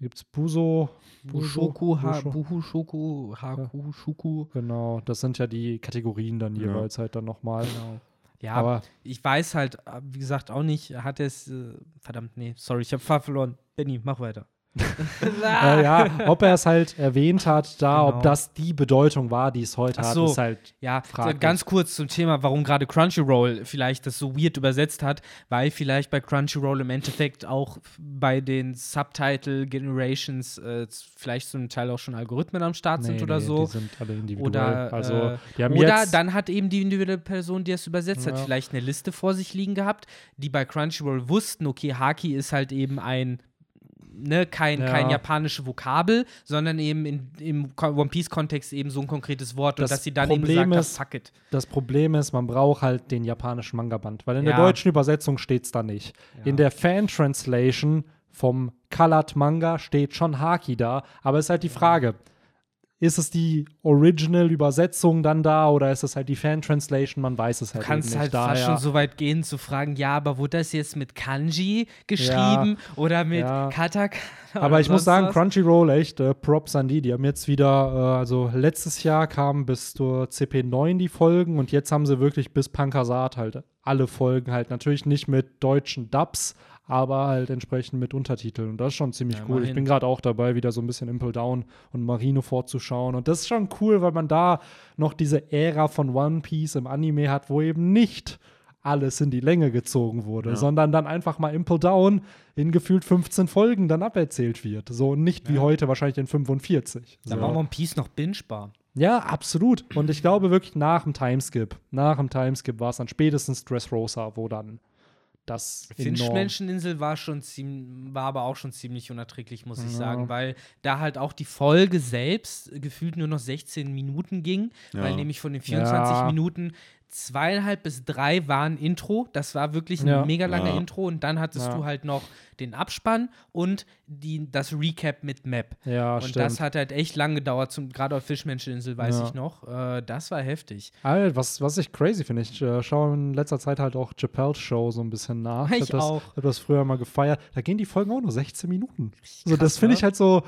[SPEAKER 1] Gibt es Buso?
[SPEAKER 3] Bushoku? Buhushoku, Haku, Shuku.
[SPEAKER 1] Genau, das sind ja die Kategorien dann
[SPEAKER 2] Ja.
[SPEAKER 1] jeweils halt dann nochmal.
[SPEAKER 3] Genau. Ja,
[SPEAKER 1] Aber
[SPEAKER 3] ich weiß halt, äh, wie gesagt, auch nicht, hat er es, äh, verdammt, nee, sorry, ich habe Fahr verloren. Benny, mach weiter.
[SPEAKER 1] Äh, ja, ob er es halt erwähnt hat, da,
[SPEAKER 3] Genau.
[SPEAKER 1] ob das die Bedeutung war, die es heute
[SPEAKER 3] Ach
[SPEAKER 1] hat,
[SPEAKER 3] so.
[SPEAKER 1] ist halt.
[SPEAKER 3] Ja,
[SPEAKER 1] Fraglich.
[SPEAKER 3] ganz kurz zum Thema, warum gerade Crunchyroll vielleicht das so weird übersetzt hat, weil vielleicht bei Crunchyroll im Endeffekt auch bei den Subtitle Generations äh, vielleicht zum Teil auch schon Algorithmen am Start sind
[SPEAKER 1] nee,
[SPEAKER 3] oder
[SPEAKER 1] nee,
[SPEAKER 3] so.
[SPEAKER 1] Die sind alle individuell.
[SPEAKER 3] Oder,
[SPEAKER 1] also,
[SPEAKER 3] äh, Oder dann hat eben die individuelle Person, die es übersetzt hat,
[SPEAKER 1] Ja.
[SPEAKER 3] vielleicht eine Liste vor sich liegen gehabt, die bei Crunchyroll wussten, okay, Haki ist halt eben ein, ne, kein,
[SPEAKER 1] Ja.
[SPEAKER 3] kein japanische Vokabel, sondern eben in, im One Piece-Kontext eben so ein konkretes Wort
[SPEAKER 1] Das
[SPEAKER 3] und dass sie dann
[SPEAKER 1] Problem
[SPEAKER 3] eben gesagt
[SPEAKER 1] ist-
[SPEAKER 3] fuck it.
[SPEAKER 1] das Problem ist, man braucht halt den japanischen Manga-Band, weil in der
[SPEAKER 3] Ja.
[SPEAKER 1] deutschen Übersetzung steht es da nicht.
[SPEAKER 3] Ja.
[SPEAKER 1] In der Fan-Translation vom Colored Manga steht schon Haki da, aber es ist halt die Frage, ist es die Original-Übersetzung dann da oder ist es halt die Fan-Translation? Man weiß es halt
[SPEAKER 3] kannst
[SPEAKER 1] eben
[SPEAKER 3] halt
[SPEAKER 1] nicht.
[SPEAKER 3] fast schon so weit gehen zu fragen, ja, aber wurde das jetzt mit Kanji geschrieben oder mit
[SPEAKER 1] Ja.
[SPEAKER 3] Katakana?
[SPEAKER 1] aber ich muss sagen,
[SPEAKER 3] was?
[SPEAKER 1] Crunchyroll, echt, äh, Props an die. Die haben jetzt wieder, äh, also letztes Jahr kamen bis zur CP9 die Folgen und jetzt haben sie wirklich bis Pankasat halt alle Folgen halt. Natürlich nicht mit deutschen Dubs, aber halt entsprechend mit Untertiteln. Und das ist schon ziemlich
[SPEAKER 3] Ja,
[SPEAKER 1] cool. Ich
[SPEAKER 3] immerhin.
[SPEAKER 1] bin gerade auch dabei, wieder so ein bisschen Impel Down und Marine vorzuschauen. Und das ist schon cool, weil man da noch diese Ära von One Piece im Anime hat, wo eben nicht alles in die Länge gezogen wurde,
[SPEAKER 2] Ja.
[SPEAKER 1] sondern dann einfach mal Impel Down in gefühlt 15 Folgen dann aberzählt wird. So nicht wie heute wahrscheinlich in 45.
[SPEAKER 3] Dann
[SPEAKER 1] so.
[SPEAKER 3] war One Piece noch bingebar.
[SPEAKER 1] Ja, absolut. Und ich glaube wirklich nach dem Timeskip, nach dem Timeskip war es dann spätestens Dressrosa, wo dann das
[SPEAKER 3] Finchmenscheninsel war schon ziemlich, war aber auch schon ziemlich unerträglich, muss ich
[SPEAKER 1] Ja.
[SPEAKER 3] sagen, weil da halt auch die Folge selbst gefühlt nur noch 16 Minuten ging, weil
[SPEAKER 2] Ja.
[SPEAKER 3] nämlich von den 24
[SPEAKER 1] Ja.
[SPEAKER 3] Minuten zweieinhalb bis drei waren Intro. Das war wirklich ein
[SPEAKER 1] Ja.
[SPEAKER 3] mega langer
[SPEAKER 2] Ja.
[SPEAKER 3] Intro und dann hattest
[SPEAKER 1] Ja.
[SPEAKER 3] du halt noch den Abspann und die, das Recap mit Map.
[SPEAKER 1] Ja,
[SPEAKER 3] und
[SPEAKER 1] stimmt.
[SPEAKER 3] das hat halt echt lang gedauert, zum- gerade auf Fischmenscheninsel weiß
[SPEAKER 1] Ja.
[SPEAKER 3] ich noch. Äh, das war heftig.
[SPEAKER 1] Alter, was, was ich crazy finde, ich äh, schaue in letzter Zeit halt auch Chappelle's Show so ein bisschen nach.
[SPEAKER 3] Ich
[SPEAKER 1] hab das,
[SPEAKER 3] auch.
[SPEAKER 1] hab das früher mal gefeiert. Da gehen die Folgen auch nur 16 Minuten. So, das
[SPEAKER 3] krass,
[SPEAKER 1] finde
[SPEAKER 3] ne?
[SPEAKER 1] ich halt so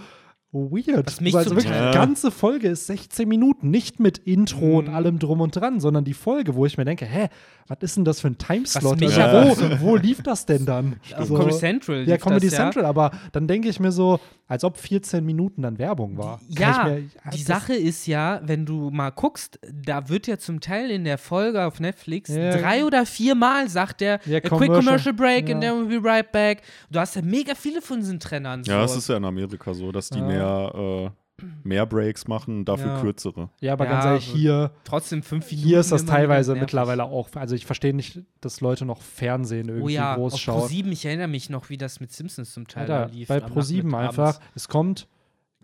[SPEAKER 1] weird.
[SPEAKER 3] Was mich
[SPEAKER 1] also wirklich,
[SPEAKER 2] Teil-
[SPEAKER 1] die ganze Folge ist 16 Minuten, nicht mit Intro und
[SPEAKER 3] Mhm.
[SPEAKER 1] allem drum und dran, sondern die Folge, wo ich mir denke, hä, was ist denn das für ein Timeslot?
[SPEAKER 3] mich
[SPEAKER 1] Also,
[SPEAKER 2] ja-
[SPEAKER 1] wo, wo lief das denn dann?
[SPEAKER 3] Auf
[SPEAKER 1] So-
[SPEAKER 3] Comedy Central.
[SPEAKER 1] Ja, Comedy
[SPEAKER 3] das,
[SPEAKER 1] Central, aber dann denke ich mir so, als ob 14 Minuten dann Werbung war.
[SPEAKER 3] Ja,
[SPEAKER 1] mir,
[SPEAKER 3] die
[SPEAKER 1] das-
[SPEAKER 3] Sache ist ja, wenn du mal guckst, da wird ja zum Teil in der Folge auf Netflix
[SPEAKER 1] Ja.
[SPEAKER 3] drei oder vier Mal sagt der
[SPEAKER 1] Ja,
[SPEAKER 3] a quick
[SPEAKER 1] Commercial.
[SPEAKER 3] break and
[SPEAKER 1] Ja.
[SPEAKER 3] then we'll be right back. Du hast ja mega viele von diesen Trennern.
[SPEAKER 2] Ja,
[SPEAKER 3] so.
[SPEAKER 2] es ist ja in Amerika so, dass die
[SPEAKER 1] Ja.
[SPEAKER 2] Mehr, äh, mehr Breaks machen, dafür
[SPEAKER 3] Ja.
[SPEAKER 2] kürzere.
[SPEAKER 1] Ja, aber
[SPEAKER 3] Ja,
[SPEAKER 1] ganz ehrlich, hier,
[SPEAKER 3] trotzdem fünf Minuten.
[SPEAKER 1] hier ist das teilweise mittlerweile auch. Also ich verstehe nicht, dass Leute noch Fernsehen irgendwie
[SPEAKER 3] Oh ja,
[SPEAKER 1] groß
[SPEAKER 3] auf
[SPEAKER 1] schauen.
[SPEAKER 3] Pro7, ich erinnere mich noch, wie das mit Simpsons zum Teil
[SPEAKER 1] Alter,
[SPEAKER 3] lief.
[SPEAKER 1] bei Pro7
[SPEAKER 3] Nachmittag
[SPEAKER 1] einfach,
[SPEAKER 3] abends.
[SPEAKER 1] es kommt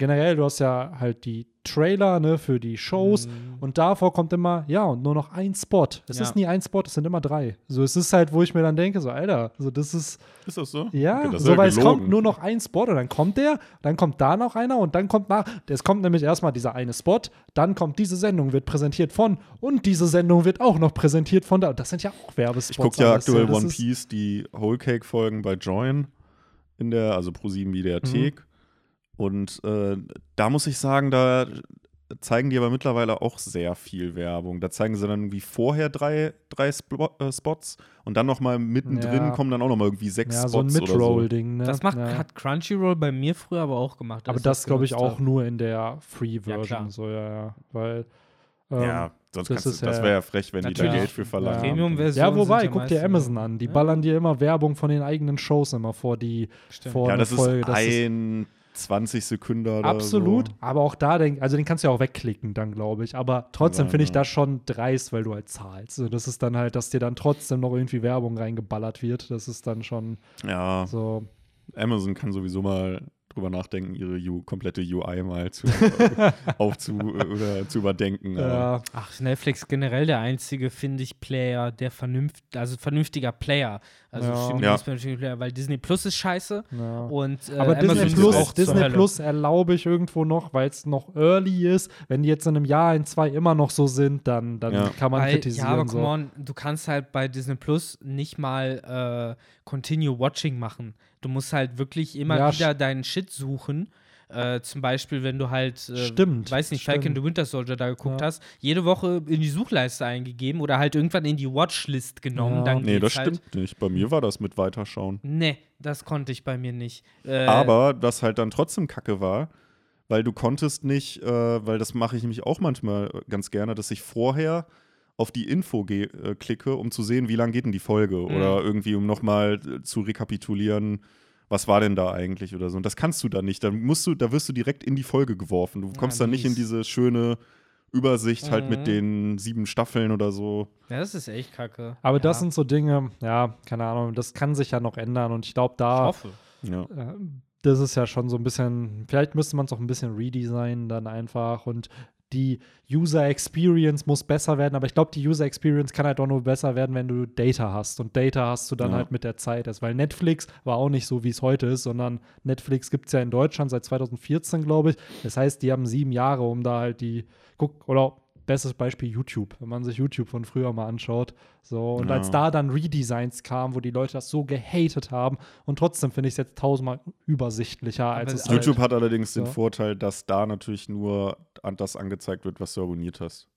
[SPEAKER 1] generell, du hast ja halt die Trailer ne, für die Shows
[SPEAKER 3] Mhm.
[SPEAKER 1] und davor kommt immer, ja, und nur noch ein Spot. Es
[SPEAKER 3] Ja.
[SPEAKER 1] ist nie ein Spot, es sind immer drei. So, es ist halt, wo ich mir dann denke, so, Alter, so das ist,
[SPEAKER 2] Ist das so?
[SPEAKER 1] ja,
[SPEAKER 2] Okay, das
[SPEAKER 1] so, weil es
[SPEAKER 2] gelogen.
[SPEAKER 1] kommt nur noch ein Spot und dann kommt der, dann kommt da noch einer und dann kommt nach, es kommt nämlich erstmal dieser eine Spot, dann kommt diese Sendung, wird präsentiert von und diese Sendung wird auch noch präsentiert von da. Das sind ja auch Werbespots.
[SPEAKER 2] Ich gucke ja aktuell One Piece, die Whole Cake-Folgen bei Join in der, also Pro7 Mediathek. Und äh, da muss ich sagen, da zeigen die aber mittlerweile auch sehr viel Werbung. Da zeigen sie dann irgendwie vorher drei, drei äh, Spots und dann nochmal mittendrin
[SPEAKER 1] Ja.
[SPEAKER 2] kommen dann auch nochmal irgendwie sechs
[SPEAKER 1] Ja, so ein
[SPEAKER 2] Spots oder so.
[SPEAKER 1] Mid-Roll-Ding. Ne?
[SPEAKER 3] Das macht,
[SPEAKER 1] ja.
[SPEAKER 3] hat Crunchyroll bei mir früher aber auch gemacht.
[SPEAKER 1] Aber das glaube ich auch nur in der Free-Version.
[SPEAKER 3] klar.
[SPEAKER 1] so, ja, ja. Weil. ähm,
[SPEAKER 2] Ja, sonst
[SPEAKER 1] das
[SPEAKER 2] kannst du, das
[SPEAKER 1] ja-
[SPEAKER 2] wäre ja frech, wenn die da. Geld für verlangen.
[SPEAKER 1] Ja.
[SPEAKER 3] Premium-Version.
[SPEAKER 1] Ja, wobei, guck dir Amazon an. Die
[SPEAKER 3] Ja,
[SPEAKER 1] ballern dir immer Werbung von den eigenen Shows immer vor die
[SPEAKER 3] stimmt.
[SPEAKER 1] vor
[SPEAKER 2] Ja,
[SPEAKER 1] eine
[SPEAKER 2] das
[SPEAKER 1] Folge.
[SPEAKER 2] ist
[SPEAKER 1] Das ist
[SPEAKER 2] ein 20 Sekunden oder
[SPEAKER 1] absolut.
[SPEAKER 2] so.
[SPEAKER 1] Aber auch da, denk, also den kannst du ja auch wegklicken, dann glaube ich. Aber trotzdem finde ich das schon dreist, weil du halt zahlst. Also das ist dann halt, dass dir dann trotzdem noch irgendwie Werbung reingeballert wird. Das ist dann schon
[SPEAKER 2] Ja,
[SPEAKER 1] so.
[SPEAKER 2] Amazon kann sowieso mal drüber nachdenken, ihre U komplette UI mal zu, aufzu oder zu überdenken.
[SPEAKER 1] Ja,
[SPEAKER 3] Ach, Netflix generell der einzige, finde ich, Player, der vernünft, also vernünftiger Player. Also
[SPEAKER 1] Ja.
[SPEAKER 3] stimmt,
[SPEAKER 2] Ja.
[SPEAKER 3] nicht vernünftiger Player, weil Disney Plus ist scheiße
[SPEAKER 1] ja.
[SPEAKER 3] und äh,
[SPEAKER 1] Aber
[SPEAKER 3] Amazon
[SPEAKER 1] Disney Plus,
[SPEAKER 3] auch
[SPEAKER 1] Disney. Plus erlaube ich irgendwo noch, weil es noch early ist. Wenn die jetzt in einem Jahr, in zwei immer noch so sind, dann, dann
[SPEAKER 2] Ja.
[SPEAKER 1] kann man
[SPEAKER 3] Weil,
[SPEAKER 1] kritisieren.
[SPEAKER 3] ja, aber
[SPEAKER 1] so.
[SPEAKER 3] come on, du kannst halt bei Disney Plus nicht mal äh, Continue Watching machen. Du musst halt wirklich immer
[SPEAKER 1] Ja,
[SPEAKER 3] wieder deinen Shit suchen. Äh, zum Beispiel, wenn du halt, äh,
[SPEAKER 1] Stimmt,
[SPEAKER 3] weiß nicht, Falcon
[SPEAKER 1] stimmt.
[SPEAKER 3] the Winter Soldier da geguckt
[SPEAKER 1] Ja.
[SPEAKER 3] hast, jede Woche in die Suchleiste eingegeben oder halt irgendwann in die Watchlist genommen.
[SPEAKER 1] Ja.
[SPEAKER 3] Dann
[SPEAKER 2] Nee, das
[SPEAKER 3] halt.
[SPEAKER 2] stimmt nicht. Bei mir war das mit Weiterschauen.
[SPEAKER 3] Nee, das konnte ich bei mir nicht. Äh,
[SPEAKER 2] Aber das halt dann trotzdem kacke war, weil du konntest nicht, äh, weil das mache ich nämlich auch manchmal ganz gerne, dass ich vorher auf die Info äh, klicke, um zu sehen, wie lang geht denn die Folge
[SPEAKER 3] Mhm.
[SPEAKER 2] oder irgendwie, um nochmal äh, zu rekapitulieren, was war denn da eigentlich oder so. Und das kannst du dann nicht. Dann musst du, da wirst du direkt in die Folge geworfen. Du kommst dann nicht in diese schöne Übersicht halt
[SPEAKER 3] Mhm.
[SPEAKER 2] mit den sieben Staffeln oder so.
[SPEAKER 3] ja, das ist echt kacke.
[SPEAKER 1] Aber
[SPEAKER 3] ja.
[SPEAKER 1] das sind so Dinge, ja, keine Ahnung, das kann sich ja noch ändern und ich glaube,
[SPEAKER 3] ich
[SPEAKER 1] da,
[SPEAKER 3] hoffe.
[SPEAKER 2] Ja.
[SPEAKER 1] äh, das ist ja schon so ein bisschen, vielleicht müsste man es auch ein bisschen redesignen dann einfach und die User Experience muss besser werden, aber ich glaube, die User Experience kann halt auch nur besser werden, wenn du Data hast. Und Data hast du dann
[SPEAKER 2] Ja.
[SPEAKER 1] halt mit der Zeit erst. Weil Netflix war auch nicht so, wie es heute ist, sondern Netflix gibt es ja in Deutschland seit 2014, glaube ich. Das heißt, die haben sieben Jahre, um da halt die, guck, oder bestes Beispiel YouTube, wenn man sich YouTube von früher mal anschaut. So, und
[SPEAKER 2] Ja.
[SPEAKER 1] als da dann Redesigns kamen, wo die Leute das so gehatet haben, und trotzdem finde ich es jetzt tausendmal übersichtlicher, als
[SPEAKER 3] Aber
[SPEAKER 1] es
[SPEAKER 2] YouTube
[SPEAKER 1] halt,
[SPEAKER 2] hat allerdings den
[SPEAKER 1] So.
[SPEAKER 2] Vorteil, dass da natürlich nur das angezeigt wird, was du abonniert hast.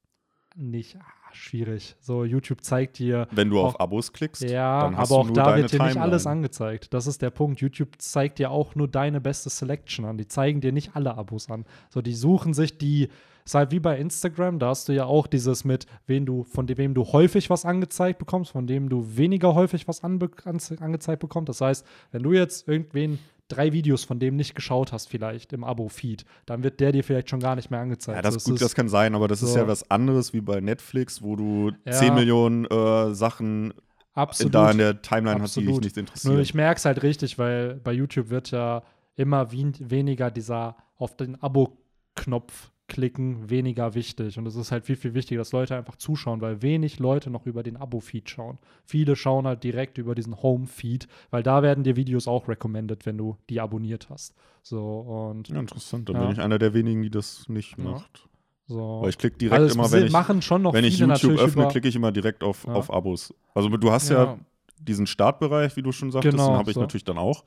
[SPEAKER 1] nicht ah, schwierig. So, YouTube zeigt dir
[SPEAKER 2] Wenn du auf
[SPEAKER 1] Auch-
[SPEAKER 2] Abos klickst,
[SPEAKER 1] Ja,
[SPEAKER 2] dann hast
[SPEAKER 1] aber
[SPEAKER 2] du
[SPEAKER 1] auch
[SPEAKER 2] nur
[SPEAKER 1] da wird dir nicht
[SPEAKER 2] Timeline.
[SPEAKER 1] alles angezeigt. Das ist der Punkt. YouTube zeigt dir auch nur deine beste Selection an. Die zeigen dir nicht alle Abos an. So, die suchen sich die. Ist halt wie bei Instagram, da hast du ja auch dieses mit, wen du, von dem wem du häufig was angezeigt bekommst, von dem du weniger häufig was anze angezeigt bekommst. Das heißt, wenn du jetzt irgendwen drei Videos von dem nicht geschaut hast, vielleicht im Abo-Feed, dann wird der dir vielleicht schon gar nicht mehr angezeigt.
[SPEAKER 2] Ja, das,
[SPEAKER 1] es
[SPEAKER 2] gut, das kann sein, aber das ist
[SPEAKER 1] so.
[SPEAKER 2] ja was anderes wie bei Netflix, wo du
[SPEAKER 1] Ja.
[SPEAKER 2] 10 Millionen äh, Sachen
[SPEAKER 1] absolut.
[SPEAKER 2] da in der Timeline hast, die dich
[SPEAKER 1] Absolut.
[SPEAKER 2] nicht
[SPEAKER 1] Nur
[SPEAKER 2] interessieren.
[SPEAKER 1] ich merke es halt richtig, weil bei YouTube wird ja immer weniger dieser auf den Abo-Knopf klicken weniger wichtig. Und es ist halt viel, viel wichtiger, dass Leute einfach zuschauen, weil wenig Leute noch über den Abo-Feed schauen. Viele schauen halt direkt über diesen Home-Feed, weil da werden dir Videos auch recommended, wenn du die abonniert hast. So und
[SPEAKER 2] ja, interessant. Dann
[SPEAKER 1] Ja.
[SPEAKER 2] bin ich einer der wenigen, die das nicht
[SPEAKER 1] Ja.
[SPEAKER 2] macht.
[SPEAKER 1] so.
[SPEAKER 2] Weil ich klicke direkt
[SPEAKER 1] also
[SPEAKER 2] immer, wenn ich,
[SPEAKER 1] machen schon noch
[SPEAKER 2] wenn ich YouTube öffne, klicke ich immer direkt auf, auf Abos. Also du hast ja, diesen Startbereich, wie du schon sagtest,
[SPEAKER 1] Genau,
[SPEAKER 2] den habe ich
[SPEAKER 1] so.
[SPEAKER 2] natürlich dann auch.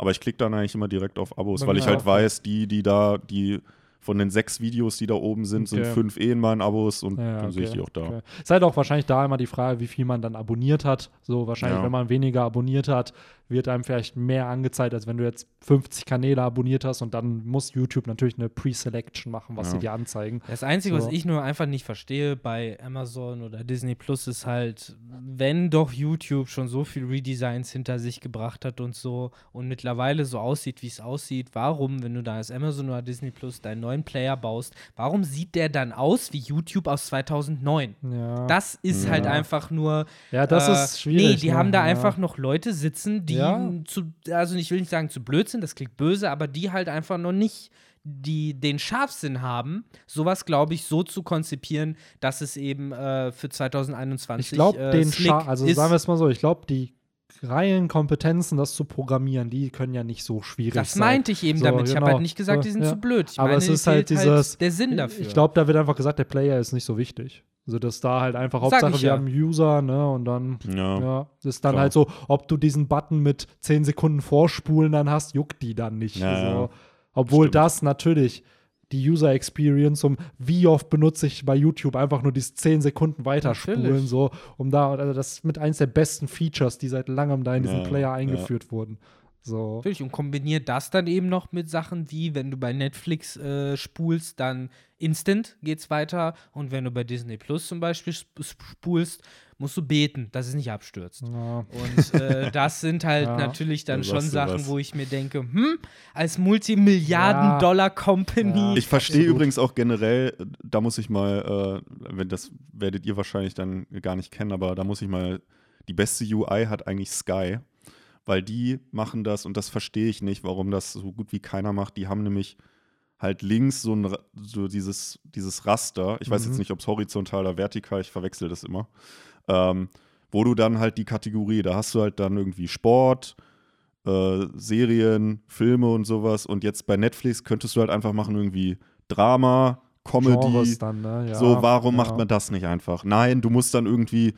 [SPEAKER 2] Aber ich klicke dann eigentlich immer direkt auf Abos, weil ich halt weiß, die, die da, die von den sechs Videos, die da oben sind, sind
[SPEAKER 1] Okay.
[SPEAKER 2] fünf eh in meinen Abos und
[SPEAKER 1] Ja,
[SPEAKER 2] dann sehe ich
[SPEAKER 1] okay,
[SPEAKER 2] die auch da.
[SPEAKER 1] Okay. Ist halt auch wahrscheinlich da immer die Frage, wie viel man dann abonniert hat. So wahrscheinlich,
[SPEAKER 2] Ja.
[SPEAKER 1] wenn man weniger abonniert hat, wird einem vielleicht mehr angezeigt, als wenn du jetzt 50 Kanäle abonniert hast und dann muss YouTube natürlich eine Pre-Selection machen, was
[SPEAKER 2] Ja.
[SPEAKER 1] sie dir anzeigen.
[SPEAKER 3] Das Einzige,
[SPEAKER 1] So.
[SPEAKER 3] was ich nur einfach nicht verstehe bei Amazon oder Disney Plus, ist halt, wenn doch YouTube schon so viel Redesigns hinter sich gebracht hat und so und mittlerweile so aussieht, wie es aussieht, warum, wenn du da als Amazon oder Disney Plus deinen neuen Player baust, warum sieht der dann aus wie YouTube aus 2009?
[SPEAKER 1] Ja,
[SPEAKER 3] Das ist
[SPEAKER 2] Ja.
[SPEAKER 3] halt einfach nur.
[SPEAKER 1] ja das
[SPEAKER 3] äh,
[SPEAKER 1] ist schwierig.
[SPEAKER 3] Nee, die
[SPEAKER 1] ne?
[SPEAKER 3] haben da
[SPEAKER 1] ja.
[SPEAKER 3] einfach noch Leute sitzen, die
[SPEAKER 1] Ja.
[SPEAKER 3] zu, also ich will nicht sagen zu blöd sind, das klingt böse, aber die halt einfach noch nicht die den Scharfsinn haben, sowas, glaube ich, so zu konzipieren, dass es eben äh, für 2021
[SPEAKER 1] Ich glaube,
[SPEAKER 3] äh,
[SPEAKER 1] den Scha also
[SPEAKER 3] ist.
[SPEAKER 1] sagen wir es mal so, ich glaube, die reinen Kompetenzen, das zu programmieren, die können ja nicht so schwierig
[SPEAKER 3] das
[SPEAKER 1] sein.
[SPEAKER 3] meinte ich eben
[SPEAKER 1] So,
[SPEAKER 3] damit. Ich habe
[SPEAKER 1] genau.
[SPEAKER 3] halt nicht gesagt, die sind
[SPEAKER 1] Ja.
[SPEAKER 3] zu blöd. Ich
[SPEAKER 1] Aber
[SPEAKER 3] meine,
[SPEAKER 1] es ist halt
[SPEAKER 3] fehlt
[SPEAKER 1] dieses-
[SPEAKER 3] der Sinn dafür.
[SPEAKER 1] Ich glaube, da wird einfach gesagt, der Player ist nicht so wichtig. Also, dass da halt einfach Hauptsache,
[SPEAKER 3] ich
[SPEAKER 1] wir
[SPEAKER 3] ja.
[SPEAKER 1] haben einen User, ne, und dann
[SPEAKER 2] Ja.
[SPEAKER 1] Ja, das ist dann
[SPEAKER 2] Klar.
[SPEAKER 1] halt so, ob du diesen Button mit 10 Sekunden vorspulen dann hast, juckt die dann nicht.
[SPEAKER 2] Ja,
[SPEAKER 1] so.
[SPEAKER 2] ja.
[SPEAKER 1] Obwohl
[SPEAKER 2] Stimmt.
[SPEAKER 1] das natürlich die User Experience, um wie oft benutze ich bei YouTube einfach nur dieses 10 Sekunden weiterspulen,
[SPEAKER 3] Natürlich.
[SPEAKER 1] so, um da, also das ist mit eins der besten Features, die seit langem da in diesen
[SPEAKER 2] Ja,
[SPEAKER 1] Player
[SPEAKER 2] ja.
[SPEAKER 1] eingeführt wurden. So.
[SPEAKER 3] Natürlich, und kombiniert das dann eben noch mit Sachen wie, wenn du bei Netflix äh, spulst, dann instant geht's weiter. Und wenn du bei Disney Plus zum Beispiel sp spulst, musst du beten, dass es nicht abstürzt.
[SPEAKER 1] Ja.
[SPEAKER 3] Und äh, das sind halt
[SPEAKER 1] Ja.
[SPEAKER 3] natürlich dann
[SPEAKER 2] Da
[SPEAKER 3] schon Sachen, wo ich mir denke, hm, als Multimilliarden-Dollar-Company.
[SPEAKER 1] Ja.
[SPEAKER 2] Ich verstehe übrigens auch generell, äh, da muss ich mal, äh, wenn das werdet ihr wahrscheinlich dann gar nicht kennen, aber da muss ich mal, die beste UI hat eigentlich Sky, weil die machen das und das verstehe ich nicht, warum das so gut wie keiner macht. Die haben nämlich halt links so, ein, so dieses, dieses Raster, ich weiß
[SPEAKER 1] Mhm.
[SPEAKER 2] jetzt nicht, ob es horizontal oder vertikal, ich verwechsel das immer, ähm, wo du dann halt die Kategorie, da hast du halt dann irgendwie Sport, äh, Serien, Filme und sowas. Und jetzt bei Netflix könntest du halt einfach machen, irgendwie Drama, Comedy.
[SPEAKER 1] Dann, ne? ja,
[SPEAKER 2] so, warum
[SPEAKER 1] ja.
[SPEAKER 2] macht man das nicht einfach? Nein, du musst dann irgendwie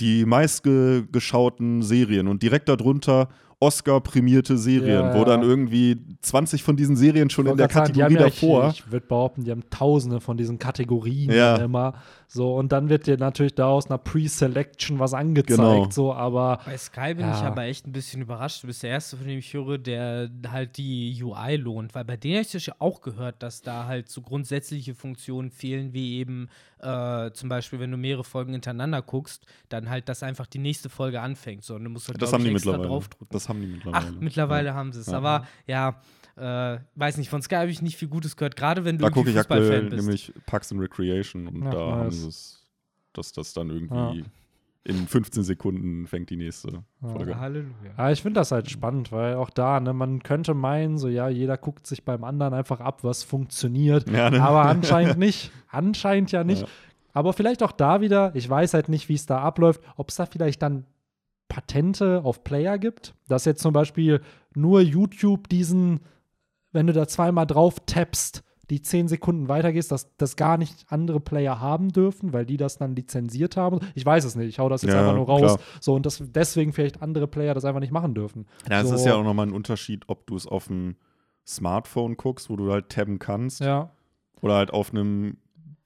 [SPEAKER 2] die meistgeschauten Serien und direkt darunter Oscar-prämierte Serien,
[SPEAKER 1] Ja,
[SPEAKER 2] wo
[SPEAKER 1] ja.
[SPEAKER 2] dann irgendwie 20 von diesen Serien schon in der
[SPEAKER 1] sagen,
[SPEAKER 2] Kategorie
[SPEAKER 1] ja,
[SPEAKER 2] davor.
[SPEAKER 1] Ich, ich würde behaupten, die haben tausende von diesen Kategorien
[SPEAKER 2] Ja.
[SPEAKER 1] immer. So, und dann wird dir natürlich da aus einer Pre-Selection was angezeigt,
[SPEAKER 2] Genau.
[SPEAKER 1] so, aber
[SPEAKER 3] Bei Sky bin
[SPEAKER 1] Ja.
[SPEAKER 3] ich aber echt ein bisschen überrascht. Du bist der Erste, von dem ich höre, der halt die UI lohnt. Weil bei denen habe ich ja auch gehört, dass da halt so grundsätzliche Funktionen fehlen, wie eben äh, zum Beispiel, wenn du mehrere Folgen hintereinander guckst, dann halt, dass einfach die nächste Folge anfängt. So, und du musst halt,
[SPEAKER 2] Das haben die
[SPEAKER 3] extra
[SPEAKER 2] mittlerweile.
[SPEAKER 3] draufdrücken.
[SPEAKER 2] Das haben die
[SPEAKER 3] Ach,
[SPEAKER 2] mittlerweile.
[SPEAKER 3] mittlerweile haben sie es.
[SPEAKER 2] Ja.
[SPEAKER 3] Aber ja, äh, weiß nicht, von Sky habe ich nicht viel Gutes gehört. Gerade wenn du
[SPEAKER 2] Da gucke ich aktuell
[SPEAKER 3] bist.
[SPEAKER 2] nämlich Parks and Recreation und
[SPEAKER 1] Ja,
[SPEAKER 2] da haben
[SPEAKER 1] nice.
[SPEAKER 2] sie es, dass das dann irgendwie
[SPEAKER 1] Ja.
[SPEAKER 2] In 15 Sekunden fängt die nächste Folge.
[SPEAKER 3] Halleluja.
[SPEAKER 1] Ja, ich finde das halt spannend, weil auch da, ne, man könnte meinen, so ja, jeder guckt sich beim anderen einfach ab, was funktioniert.
[SPEAKER 2] Ja, ne?
[SPEAKER 1] Aber anscheinend nicht. Anscheinend ja nicht.
[SPEAKER 2] Ja.
[SPEAKER 1] Aber vielleicht auch da wieder, ich weiß halt nicht, wie es da abläuft, ob es da vielleicht dann Patente auf Player gibt, dass jetzt zum Beispiel nur YouTube diesen, wenn du da zweimal drauf tappst, die 10 Sekunden weitergehst, dass das gar nicht andere Player haben dürfen, weil die das dann lizenziert haben. Ich weiß es nicht, ich hau das jetzt
[SPEAKER 2] Ja,
[SPEAKER 1] einfach nur raus.
[SPEAKER 2] klar.
[SPEAKER 1] So, und das, deswegen vielleicht andere Player das einfach nicht machen dürfen.
[SPEAKER 2] Ja, es
[SPEAKER 1] so,
[SPEAKER 2] ist ja auch nochmal ein Unterschied, ob du es auf dem Smartphone guckst, wo du halt tabben kannst,
[SPEAKER 1] Ja,
[SPEAKER 2] oder halt auf einem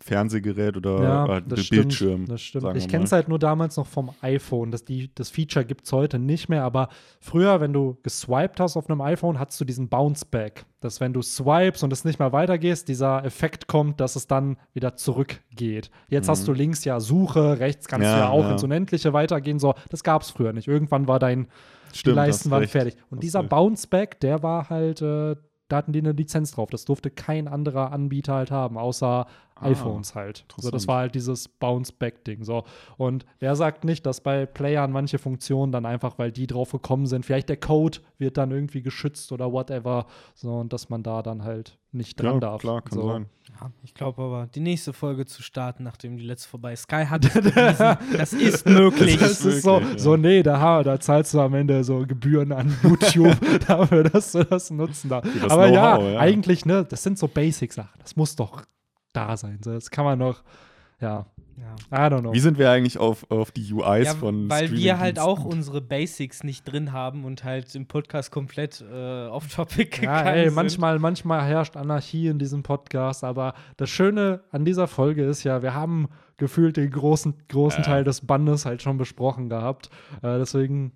[SPEAKER 2] Fernsehgerät oder
[SPEAKER 1] ja stimmt,
[SPEAKER 2] Bildschirm.
[SPEAKER 1] Das stimmt. Ich kenne es halt nur damals noch vom iPhone. Das, die, das Feature gibt es heute nicht mehr, aber früher, wenn du geswiped hast auf einem iPhone, hattest du diesen Bounce-Back. Dass wenn du swipes und es nicht mehr weitergehst, dieser Effekt kommt, dass es dann wieder zurückgeht. Jetzt hast du links ja Suche, rechts kannst du
[SPEAKER 2] Mhm. Ja,
[SPEAKER 1] ja auch
[SPEAKER 2] ja.
[SPEAKER 1] ins Unendliche weitergehen. So, das gab es früher nicht. Irgendwann war dein, die
[SPEAKER 2] Stimmt,
[SPEAKER 1] Leisten waren
[SPEAKER 2] recht.
[SPEAKER 1] fertig. Und
[SPEAKER 2] Hast
[SPEAKER 1] dieser
[SPEAKER 2] recht.
[SPEAKER 1] Bounce-Back, der war halt, äh, da hatten die eine Lizenz drauf. Das durfte kein anderer Anbieter halt haben, außer
[SPEAKER 2] Ah,
[SPEAKER 1] iPhones halt. So, das war halt dieses Bounce-Back-Ding. So. Und wer sagt nicht, dass bei Playern manche Funktionen dann einfach, weil die drauf gekommen sind, vielleicht der Code wird dann irgendwie geschützt oder whatever, so und dass man da dann halt nicht dran
[SPEAKER 2] Ja,
[SPEAKER 1] darf.
[SPEAKER 2] klar, kann
[SPEAKER 1] so.
[SPEAKER 2] sein.
[SPEAKER 3] Ja, ich glaube aber, die nächste Folge zu starten, nachdem die letzte vorbei ist. Sky hat bewiesen, das ist möglich.
[SPEAKER 1] Das ist so,
[SPEAKER 2] Wirklich, ja.
[SPEAKER 1] so, nee, da, da zahlst du am Ende so Gebühren an YouTube dafür, dass du das nutzen darfst.
[SPEAKER 2] das
[SPEAKER 1] Aber ja,
[SPEAKER 2] ja.
[SPEAKER 1] eigentlich, ne, das sind so Basic-Sachen. Das muss doch da sein. So, Das kann man doch, ja,
[SPEAKER 3] Ja.
[SPEAKER 1] I don't know.
[SPEAKER 2] Wie sind wir eigentlich auf, auf die UIs
[SPEAKER 3] Ja,
[SPEAKER 2] von
[SPEAKER 3] weil wir halt auch unsere Basics nicht drin haben und halt im Podcast komplett äh, off-topic
[SPEAKER 1] Ja,
[SPEAKER 3] gegangen
[SPEAKER 1] ey,
[SPEAKER 3] sind.
[SPEAKER 1] manchmal, manchmal herrscht Anarchie in diesem Podcast, aber das Schöne an dieser Folge ist ja, wir haben gefühlt den großen, großen
[SPEAKER 2] Ja.
[SPEAKER 1] Teil des Bandes halt schon besprochen gehabt. Äh, deswegen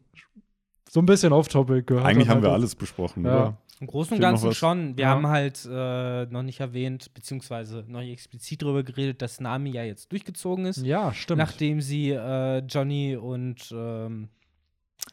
[SPEAKER 1] so ein bisschen off-topic gehört.
[SPEAKER 2] Eigentlich haben wir
[SPEAKER 1] halt
[SPEAKER 2] alles besprochen,
[SPEAKER 1] Ja.
[SPEAKER 2] oder?
[SPEAKER 3] Im Großen und Ganzen schon. Wir
[SPEAKER 1] Ja.
[SPEAKER 3] haben halt äh, noch nicht erwähnt, beziehungsweise noch nicht explizit darüber geredet, dass Nami ja jetzt durchgezogen ist.
[SPEAKER 1] Ja, stimmt.
[SPEAKER 3] Nachdem sie äh, Johnny und ähm,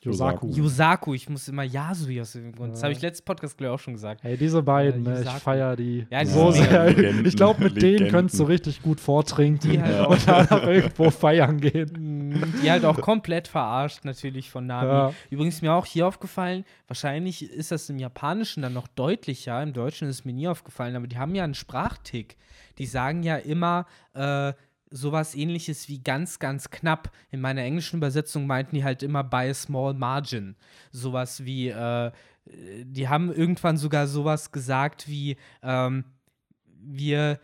[SPEAKER 1] Yosaku.
[SPEAKER 3] Yusaku, ich muss immer Yasui aus dem Grund. Das habe ich letztes Podcast, glaube ich, auch schon gesagt.
[SPEAKER 1] Hey, diese beiden,
[SPEAKER 3] Äh,
[SPEAKER 1] ich
[SPEAKER 3] Yusaku.
[SPEAKER 1] feiere die
[SPEAKER 3] Ja, die
[SPEAKER 1] so sehr.
[SPEAKER 2] Legenden,
[SPEAKER 1] ich glaube, mit denen
[SPEAKER 2] Legenden.
[SPEAKER 1] könntest du richtig gut vortrinken
[SPEAKER 3] Die halt
[SPEAKER 1] und danach irgendwo feiern gehen.
[SPEAKER 3] Mm, Die halt auch komplett verarscht, natürlich von Nami.
[SPEAKER 1] Ja.
[SPEAKER 3] Übrigens mir auch hier aufgefallen, wahrscheinlich ist das im Japanischen dann noch deutlicher, im Deutschen ist es mir nie aufgefallen, aber die haben ja einen Sprachtick. Die sagen ja immer äh, sowas ähnliches wie ganz, ganz knapp. In meiner englischen Übersetzung meinten die halt immer by a small margin. Sowas wie, äh, die haben irgendwann sogar sowas gesagt wie, ähm, wir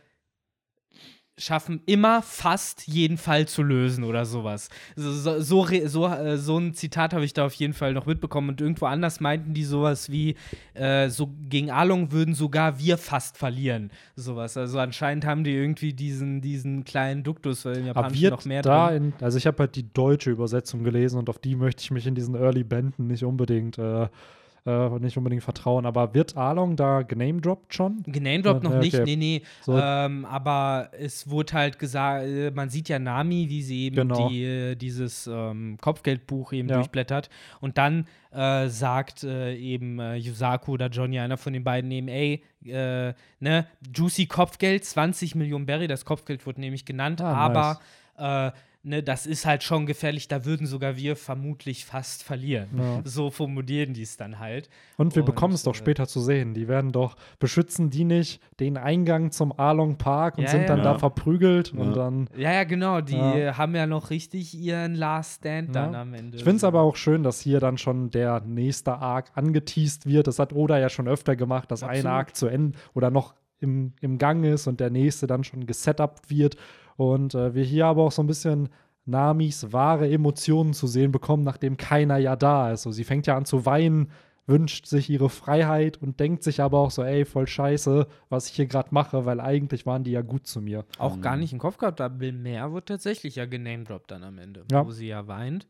[SPEAKER 3] schaffen immer fast jeden Fall zu lösen oder sowas. So, so, so, äh, so ein Zitat habe ich da auf jeden Fall noch mitbekommen. Und irgendwo anders meinten die sowas wie, äh, so gegen Along würden sogar wir fast verlieren. Sowas. Also anscheinend haben die irgendwie diesen, diesen kleinen Duktus, weil im Japanischen noch mehr
[SPEAKER 1] da
[SPEAKER 3] drin.
[SPEAKER 1] in, also ich habe halt die deutsche Übersetzung gelesen und auf die möchte ich mich in diesen Early Bänden nicht unbedingt äh, äh, nicht unbedingt vertrauen. Aber wird Along da genamedroppt schon?
[SPEAKER 3] Genamedroppt noch
[SPEAKER 1] Ja,
[SPEAKER 3] nicht,
[SPEAKER 1] okay.
[SPEAKER 3] nee, nee.
[SPEAKER 1] So.
[SPEAKER 3] Ähm, aber es wurde halt gesagt, äh, man sieht ja Nami, wie sie eben
[SPEAKER 1] Genau.
[SPEAKER 3] die, äh, dieses ähm, Kopfgeldbuch eben
[SPEAKER 1] Ja.
[SPEAKER 3] durchblättert. Und dann äh, sagt äh, eben äh, Yusaku oder Johnny, einer von den beiden, eben, ey, äh, ne, Juicy Kopfgeld, 20 Millionen Berry, das Kopfgeld wurde nämlich genannt,
[SPEAKER 1] Ah,
[SPEAKER 3] aber äh, ne, das ist halt schon gefährlich, da würden sogar wir vermutlich fast verlieren.
[SPEAKER 1] Ja.
[SPEAKER 3] So formulieren die es dann halt.
[SPEAKER 1] Und wir bekommen es doch
[SPEAKER 3] äh,
[SPEAKER 1] später zu sehen. Die werden doch, beschützen die nicht den Eingang zum Along Park und
[SPEAKER 3] Ja,
[SPEAKER 1] sind
[SPEAKER 3] ja.
[SPEAKER 1] dann da
[SPEAKER 2] Ja.
[SPEAKER 1] verprügelt und
[SPEAKER 2] Ja.
[SPEAKER 1] dann.
[SPEAKER 3] Ja, ja, genau. Die
[SPEAKER 1] Ja.
[SPEAKER 3] äh, haben ja noch richtig ihren Last Stand dann am Ende.
[SPEAKER 1] Ich finde es aber auch schön, dass hier dann schon der nächste Arc angeteased wird. Das hat Oda ja schon öfter gemacht, dass ein
[SPEAKER 3] Absolut.
[SPEAKER 1] Arc zu Ende oder noch im, im Gang ist und der nächste dann schon gesetupt wird. Und äh, wir hier aber auch so ein bisschen Namis wahre Emotionen zu sehen bekommen, nachdem keiner ja da ist. So, sie fängt ja an zu weinen, wünscht sich ihre Freiheit und denkt sich aber auch so, ey, voll scheiße, was ich hier gerade mache, weil eigentlich waren die ja gut zu mir.
[SPEAKER 3] auch gar nicht im Kopf gehabt. Da Bill Mehr wird tatsächlich ja genamedroppt dann am Ende,
[SPEAKER 1] Ja.
[SPEAKER 3] wo sie ja weint.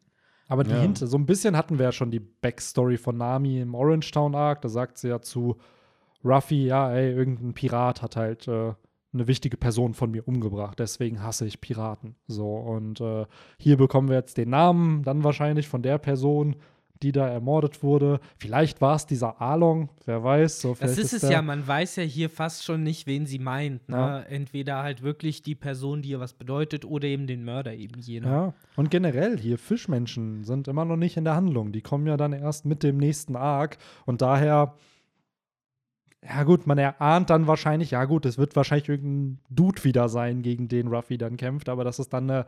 [SPEAKER 1] Aber die
[SPEAKER 2] Ja.
[SPEAKER 1] Hinte, so ein bisschen hatten wir ja schon die Backstory von Nami im Orange Town Arc. Da sagt sie ja zu Ruffy, ja, ey, irgendein Pirat hat halt äh, eine wichtige Person von mir umgebracht. Deswegen hasse ich Piraten. So, und äh, hier bekommen wir jetzt den Namen, dann wahrscheinlich von der Person. die da ermordet wurde. Vielleicht war es dieser Along, wer weiß. So,
[SPEAKER 3] Das
[SPEAKER 1] vielleicht
[SPEAKER 3] ist es ja, man weiß ja hier fast schon nicht, wen sie meint. Ne?
[SPEAKER 1] Ja.
[SPEAKER 3] Entweder halt wirklich die Person, die ihr was bedeutet, oder eben den Mörder eben jener.
[SPEAKER 1] Ja, und generell hier Fischmenschen sind immer noch nicht in der Handlung. Die kommen ja dann erst mit dem nächsten Arc und daher, ja gut, man erahnt dann wahrscheinlich, ja gut, es wird wahrscheinlich irgendein Dude wieder sein, gegen den Ruffy dann kämpft, aber dass es dann eine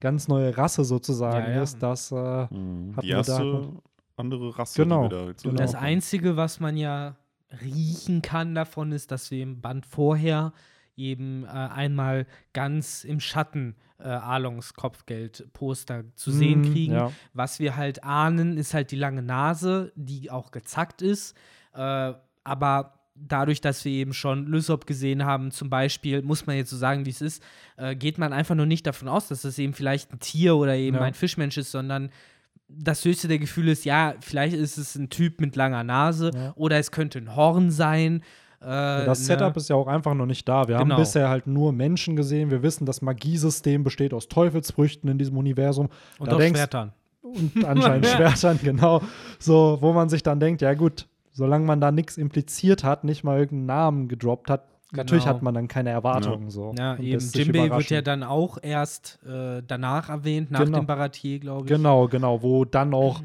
[SPEAKER 1] ganz neue Rasse sozusagen
[SPEAKER 3] Ja, ja.
[SPEAKER 1] ist, das äh,
[SPEAKER 2] Mhm.
[SPEAKER 1] Hatten
[SPEAKER 2] Die
[SPEAKER 1] wir da-
[SPEAKER 2] erste andere Rasse,
[SPEAKER 1] Genau,
[SPEAKER 2] da jetzt
[SPEAKER 1] genau.
[SPEAKER 3] Das. Einzige, was man ja riechen kann davon, ist, dass wir im Band vorher eben äh, einmal ganz im Schatten äh, Alongs Kopfgeldposter zu sehen
[SPEAKER 1] mm,
[SPEAKER 3] kriegen.
[SPEAKER 1] Ja.
[SPEAKER 3] Was wir halt ahnen, ist halt die lange Nase, die auch gezackt ist. Äh, aber dadurch, dass wir eben schon Lysop gesehen haben, zum Beispiel, muss man jetzt so sagen, wie es ist, äh, geht man einfach nur nicht davon aus, dass es eben vielleicht ein Tier oder eben
[SPEAKER 1] Ja.
[SPEAKER 3] ein Fischmensch ist, sondern das höchste der Gefühle ist, ja, vielleicht ist es ein Typ mit langer Nase
[SPEAKER 1] Ja.
[SPEAKER 3] oder es könnte ein Horn sein. Äh,
[SPEAKER 1] Das
[SPEAKER 3] ne?
[SPEAKER 1] Setup ist ja auch einfach noch nicht da. Wir
[SPEAKER 3] Genau.
[SPEAKER 1] haben bisher halt nur Menschen gesehen. Wir wissen, das Magiesystem besteht aus Teufelsfrüchten in diesem Universum.
[SPEAKER 3] und
[SPEAKER 1] da
[SPEAKER 3] auch
[SPEAKER 1] denkst-
[SPEAKER 3] Schwertern.
[SPEAKER 1] und anscheinend Schwertern, genau. So, wo man sich dann denkt, ja gut, solange man da nichts impliziert hat, nicht mal irgendeinen Namen gedroppt hat, natürlich
[SPEAKER 3] Genau.
[SPEAKER 1] hat man dann keine Erwartungen so.
[SPEAKER 3] Ja,
[SPEAKER 1] und
[SPEAKER 3] eben. Jimbei wird ja dann auch erst äh, danach erwähnt, nach
[SPEAKER 1] Genau.
[SPEAKER 3] dem Baratier, glaube ich.
[SPEAKER 1] Genau, genau, wo dann auch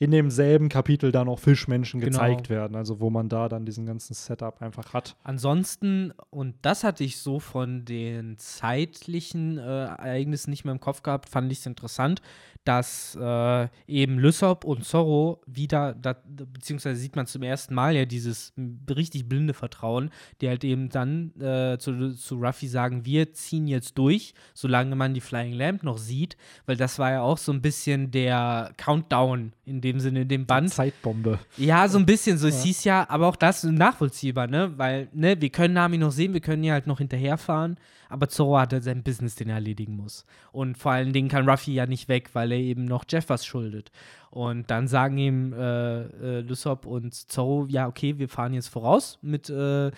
[SPEAKER 1] in demselben Kapitel dann auch Fischmenschen
[SPEAKER 3] Genau.
[SPEAKER 1] gezeigt werden, also wo man da dann diesen ganzen Setup einfach hat.
[SPEAKER 3] Ansonsten, und das hatte ich so von den zeitlichen äh, Ereignissen nicht mehr im Kopf gehabt, fand ich es interessant, dass äh, eben Lysop und Zorro wieder, da, beziehungsweise sieht man zum ersten Mal ja dieses richtig blinde Vertrauen, die halt eben dann äh, zu, zu Ruffy sagen, wir ziehen jetzt durch, solange man die Flying Lamp noch sieht, weil das war ja auch so ein bisschen der Countdown in dem Sinne, in dem Band.
[SPEAKER 1] Zeitbombe.
[SPEAKER 3] Ja, so ein bisschen. So, es
[SPEAKER 1] Ja.
[SPEAKER 3] hieß ja, aber auch das nachvollziehbar, ne? Weil, ne, wir können Nami noch sehen, wir können hier halt noch hinterherfahren, aber Zoro hat halt sein Business, den er erledigen muss. Und vor allen Dingen kann Ruffy ja nicht weg, weil er eben noch Jeff was schuldet. Und dann sagen ihm äh, äh, Lysop und Zoro, ja, okay, wir fahren jetzt voraus mit äh,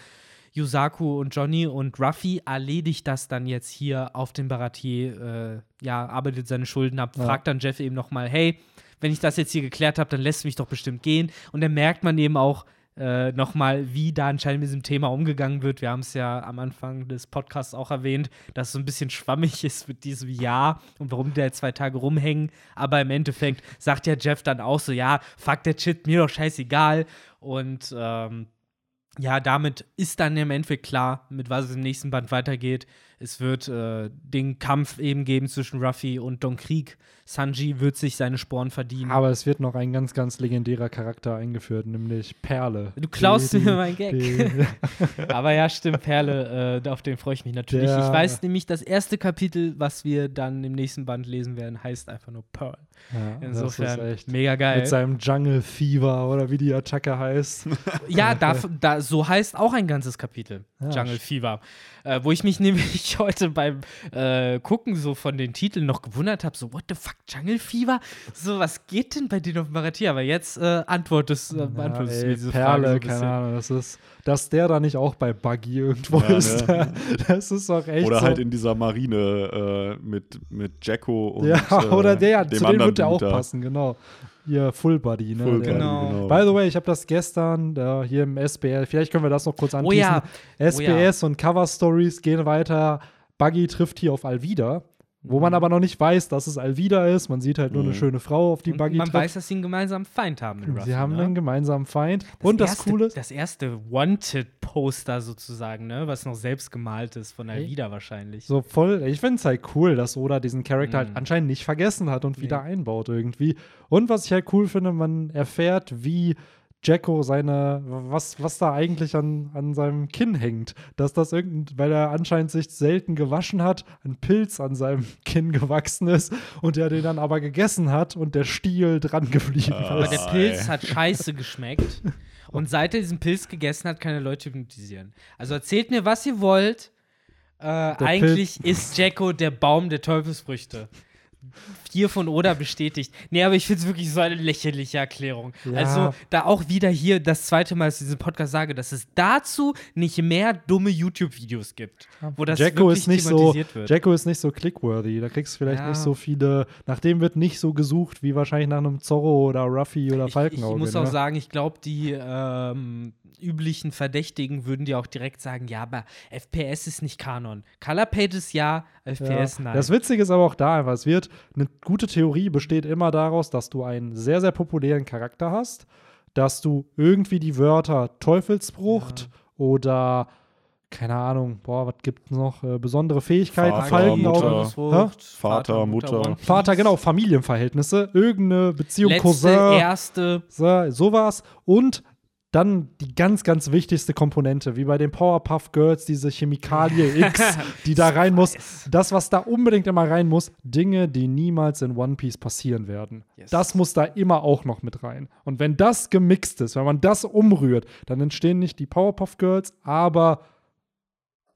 [SPEAKER 3] Yusaku und Johnny und Ruffy erledigt das dann jetzt hier auf dem Baratier, äh, ja, arbeitet seine Schulden ab,
[SPEAKER 1] Ja.
[SPEAKER 3] fragt dann Jeff eben nochmal, hey, wenn ich das jetzt hier geklärt habe, dann lässt du mich doch bestimmt gehen. Und dann merkt man eben auch äh, nochmal, wie da anscheinend mit diesem Thema umgegangen wird. Wir haben es ja am Anfang des Podcasts auch erwähnt, dass es so ein bisschen schwammig ist mit diesem Ja und warum die da zwei Tage rumhängen. Aber im Endeffekt sagt ja Jeff dann auch so, ja, fuck der Shit, mir doch scheißegal. Und ähm, ja, damit ist dann im Endeffekt klar, mit was es im nächsten Band weitergeht. Es wird äh, den Kampf eben geben zwischen Ruffy und Don Krieg. Sanji wird sich seine Sporen verdienen.
[SPEAKER 1] Aber es wird noch ein ganz, ganz legendärer Charakter eingeführt, nämlich Perle.
[SPEAKER 3] Du klaust
[SPEAKER 1] Die-
[SPEAKER 3] mir meinen Gag.
[SPEAKER 1] die-
[SPEAKER 3] Aber ja, stimmt, Perle, äh, auf den freue ich mich natürlich.
[SPEAKER 1] Der-
[SPEAKER 3] Ich weiß nämlich, das erste Kapitel, was wir dann im nächsten Band lesen werden, heißt einfach nur Pearl.
[SPEAKER 1] ja, das
[SPEAKER 3] Insofern
[SPEAKER 1] ist echt.
[SPEAKER 3] mega geil.
[SPEAKER 1] Mit seinem Jungle Fever oder wie die Attacke heißt.
[SPEAKER 3] Ja, da, da, so heißt auch ein ganzes Kapitel,
[SPEAKER 1] Ja,
[SPEAKER 3] Jungle Fever. Äh, wo ich mich nämlich heute beim äh, Gucken so von den Titeln noch gewundert habe, so, what the fuck, Jungle Fever? So, was geht denn bei denen auf Marathi? Aber jetzt äh, antwortest, äh,
[SPEAKER 1] Ja,
[SPEAKER 3] beantwortest
[SPEAKER 1] ey,
[SPEAKER 3] diese Frage so
[SPEAKER 1] Perle,
[SPEAKER 3] ein
[SPEAKER 1] keine. Ahnung, das ist, dass der da nicht auch bei Buggy irgendwo
[SPEAKER 2] Ja,
[SPEAKER 1] ist.
[SPEAKER 2] ne?
[SPEAKER 1] Das ist doch echt
[SPEAKER 2] Oder
[SPEAKER 1] so.
[SPEAKER 2] halt in dieser Marine äh, mit, mit Jacko und
[SPEAKER 1] ja,
[SPEAKER 2] äh,
[SPEAKER 1] oder der,
[SPEAKER 2] dem
[SPEAKER 1] zu dem wird der auch passen, genau. Hier, Full Body, ne?
[SPEAKER 2] Full Body,
[SPEAKER 3] Genau.
[SPEAKER 1] By the way, ich habe das gestern da hier im SBS, vielleicht können wir das noch kurz
[SPEAKER 3] Oh
[SPEAKER 1] anschließen.
[SPEAKER 3] ja,
[SPEAKER 1] SBS und Cover Stories gehen weiter. Buggy trifft hier auf Alvida, wo man aber noch nicht weiß, dass es Alvida ist. Man sieht halt nur eine
[SPEAKER 2] Mhm.
[SPEAKER 1] schöne Frau, auf die
[SPEAKER 3] Und
[SPEAKER 1] Buggy
[SPEAKER 3] man
[SPEAKER 1] trifft.
[SPEAKER 3] weiß, dass sie einen gemeinsamen Feind haben
[SPEAKER 1] Sie haben
[SPEAKER 3] ne?
[SPEAKER 1] einen gemeinsamen Feind. und das
[SPEAKER 3] erste,
[SPEAKER 1] Coole ist,
[SPEAKER 3] Das erste Wanted-Poster sozusagen, ne? Was noch selbst gemalt ist, von
[SPEAKER 1] Hey.
[SPEAKER 3] Alvida wahrscheinlich.
[SPEAKER 1] So voll, ich finde es halt cool, dass Oda diesen Charakter
[SPEAKER 3] Mhm.
[SPEAKER 1] halt anscheinend nicht vergessen hat und wieder einbaut irgendwie. Und was ich halt cool finde, man erfährt, wie Jacko seine, was, was da eigentlich an, an seinem Kinn hängt. Dass das irgendein, weil er anscheinend sich selten gewaschen hat, ein Pilz an seinem Kinn gewachsen ist und er den dann aber gegessen hat und der Stiel dran geblieben
[SPEAKER 3] Aber
[SPEAKER 1] ist.
[SPEAKER 3] der
[SPEAKER 2] Ah,
[SPEAKER 3] Pilz hat scheiße geschmeckt. Und seit er diesen Pilz gegessen hat, kann er Leute hypnotisieren. Also erzählt mir, was ihr wollt. Äh, eigentlich ist Jacko der Baum der Teufelsfrüchte. Hier von Oda bestätigt. Nee, aber ich finde es wirklich so eine lächerliche Erklärung.
[SPEAKER 1] Ja.
[SPEAKER 3] Also, da auch wieder hier das zweite Mal, dass ich diesen Podcast sage, dass es dazu nicht mehr dumme YouTube-Videos gibt, wo das
[SPEAKER 1] Jacko
[SPEAKER 3] wirklich
[SPEAKER 1] ist nicht so,
[SPEAKER 3] wird.
[SPEAKER 1] Jacko ist nicht so clickworthy. Da kriegst du vielleicht
[SPEAKER 3] Ja.
[SPEAKER 1] nicht so viele. Nach dem wird nicht so gesucht wie wahrscheinlich nach einem Zorro oder Ruffy oder
[SPEAKER 3] Ich,
[SPEAKER 1] Falkenauge.
[SPEAKER 3] ich muss
[SPEAKER 1] ne?
[SPEAKER 3] auch sagen, ich glaube, die ähm, üblichen Verdächtigen würden dir auch direkt sagen, ja, aber FPS ist nicht Kanon. Color Pages ja, FPS
[SPEAKER 1] Ja.
[SPEAKER 3] nein.
[SPEAKER 1] Das Witzige ist aber auch da einfach, es wird, eine gute Theorie besteht immer daraus, dass du einen sehr, sehr populären Charakter hast, dass du irgendwie die Wörter Teufelsbrucht oder keine Ahnung, boah, was gibt es noch? Äh, besondere Fähigkeiten,
[SPEAKER 2] Vater. Mutter.
[SPEAKER 1] Hä?
[SPEAKER 2] Vater, Mutter.
[SPEAKER 3] Piece.
[SPEAKER 1] Vater, genau, Familienverhältnisse, irgendeine Beziehung,
[SPEAKER 3] Letzte,
[SPEAKER 1] Cousin,
[SPEAKER 3] erste.
[SPEAKER 1] so, sowas. Und dann die ganz, ganz wichtigste Komponente, wie bei den Powerpuff Girls, diese Chemikalie X, die da rein muss. Das, was da unbedingt immer rein muss, Dinge, die niemals in One Piece passieren werden.
[SPEAKER 3] Yes.
[SPEAKER 1] Das muss da immer auch noch mit rein. Und wenn das gemixt ist, wenn man das umrührt, dann entstehen nicht die Powerpuff Girls, aber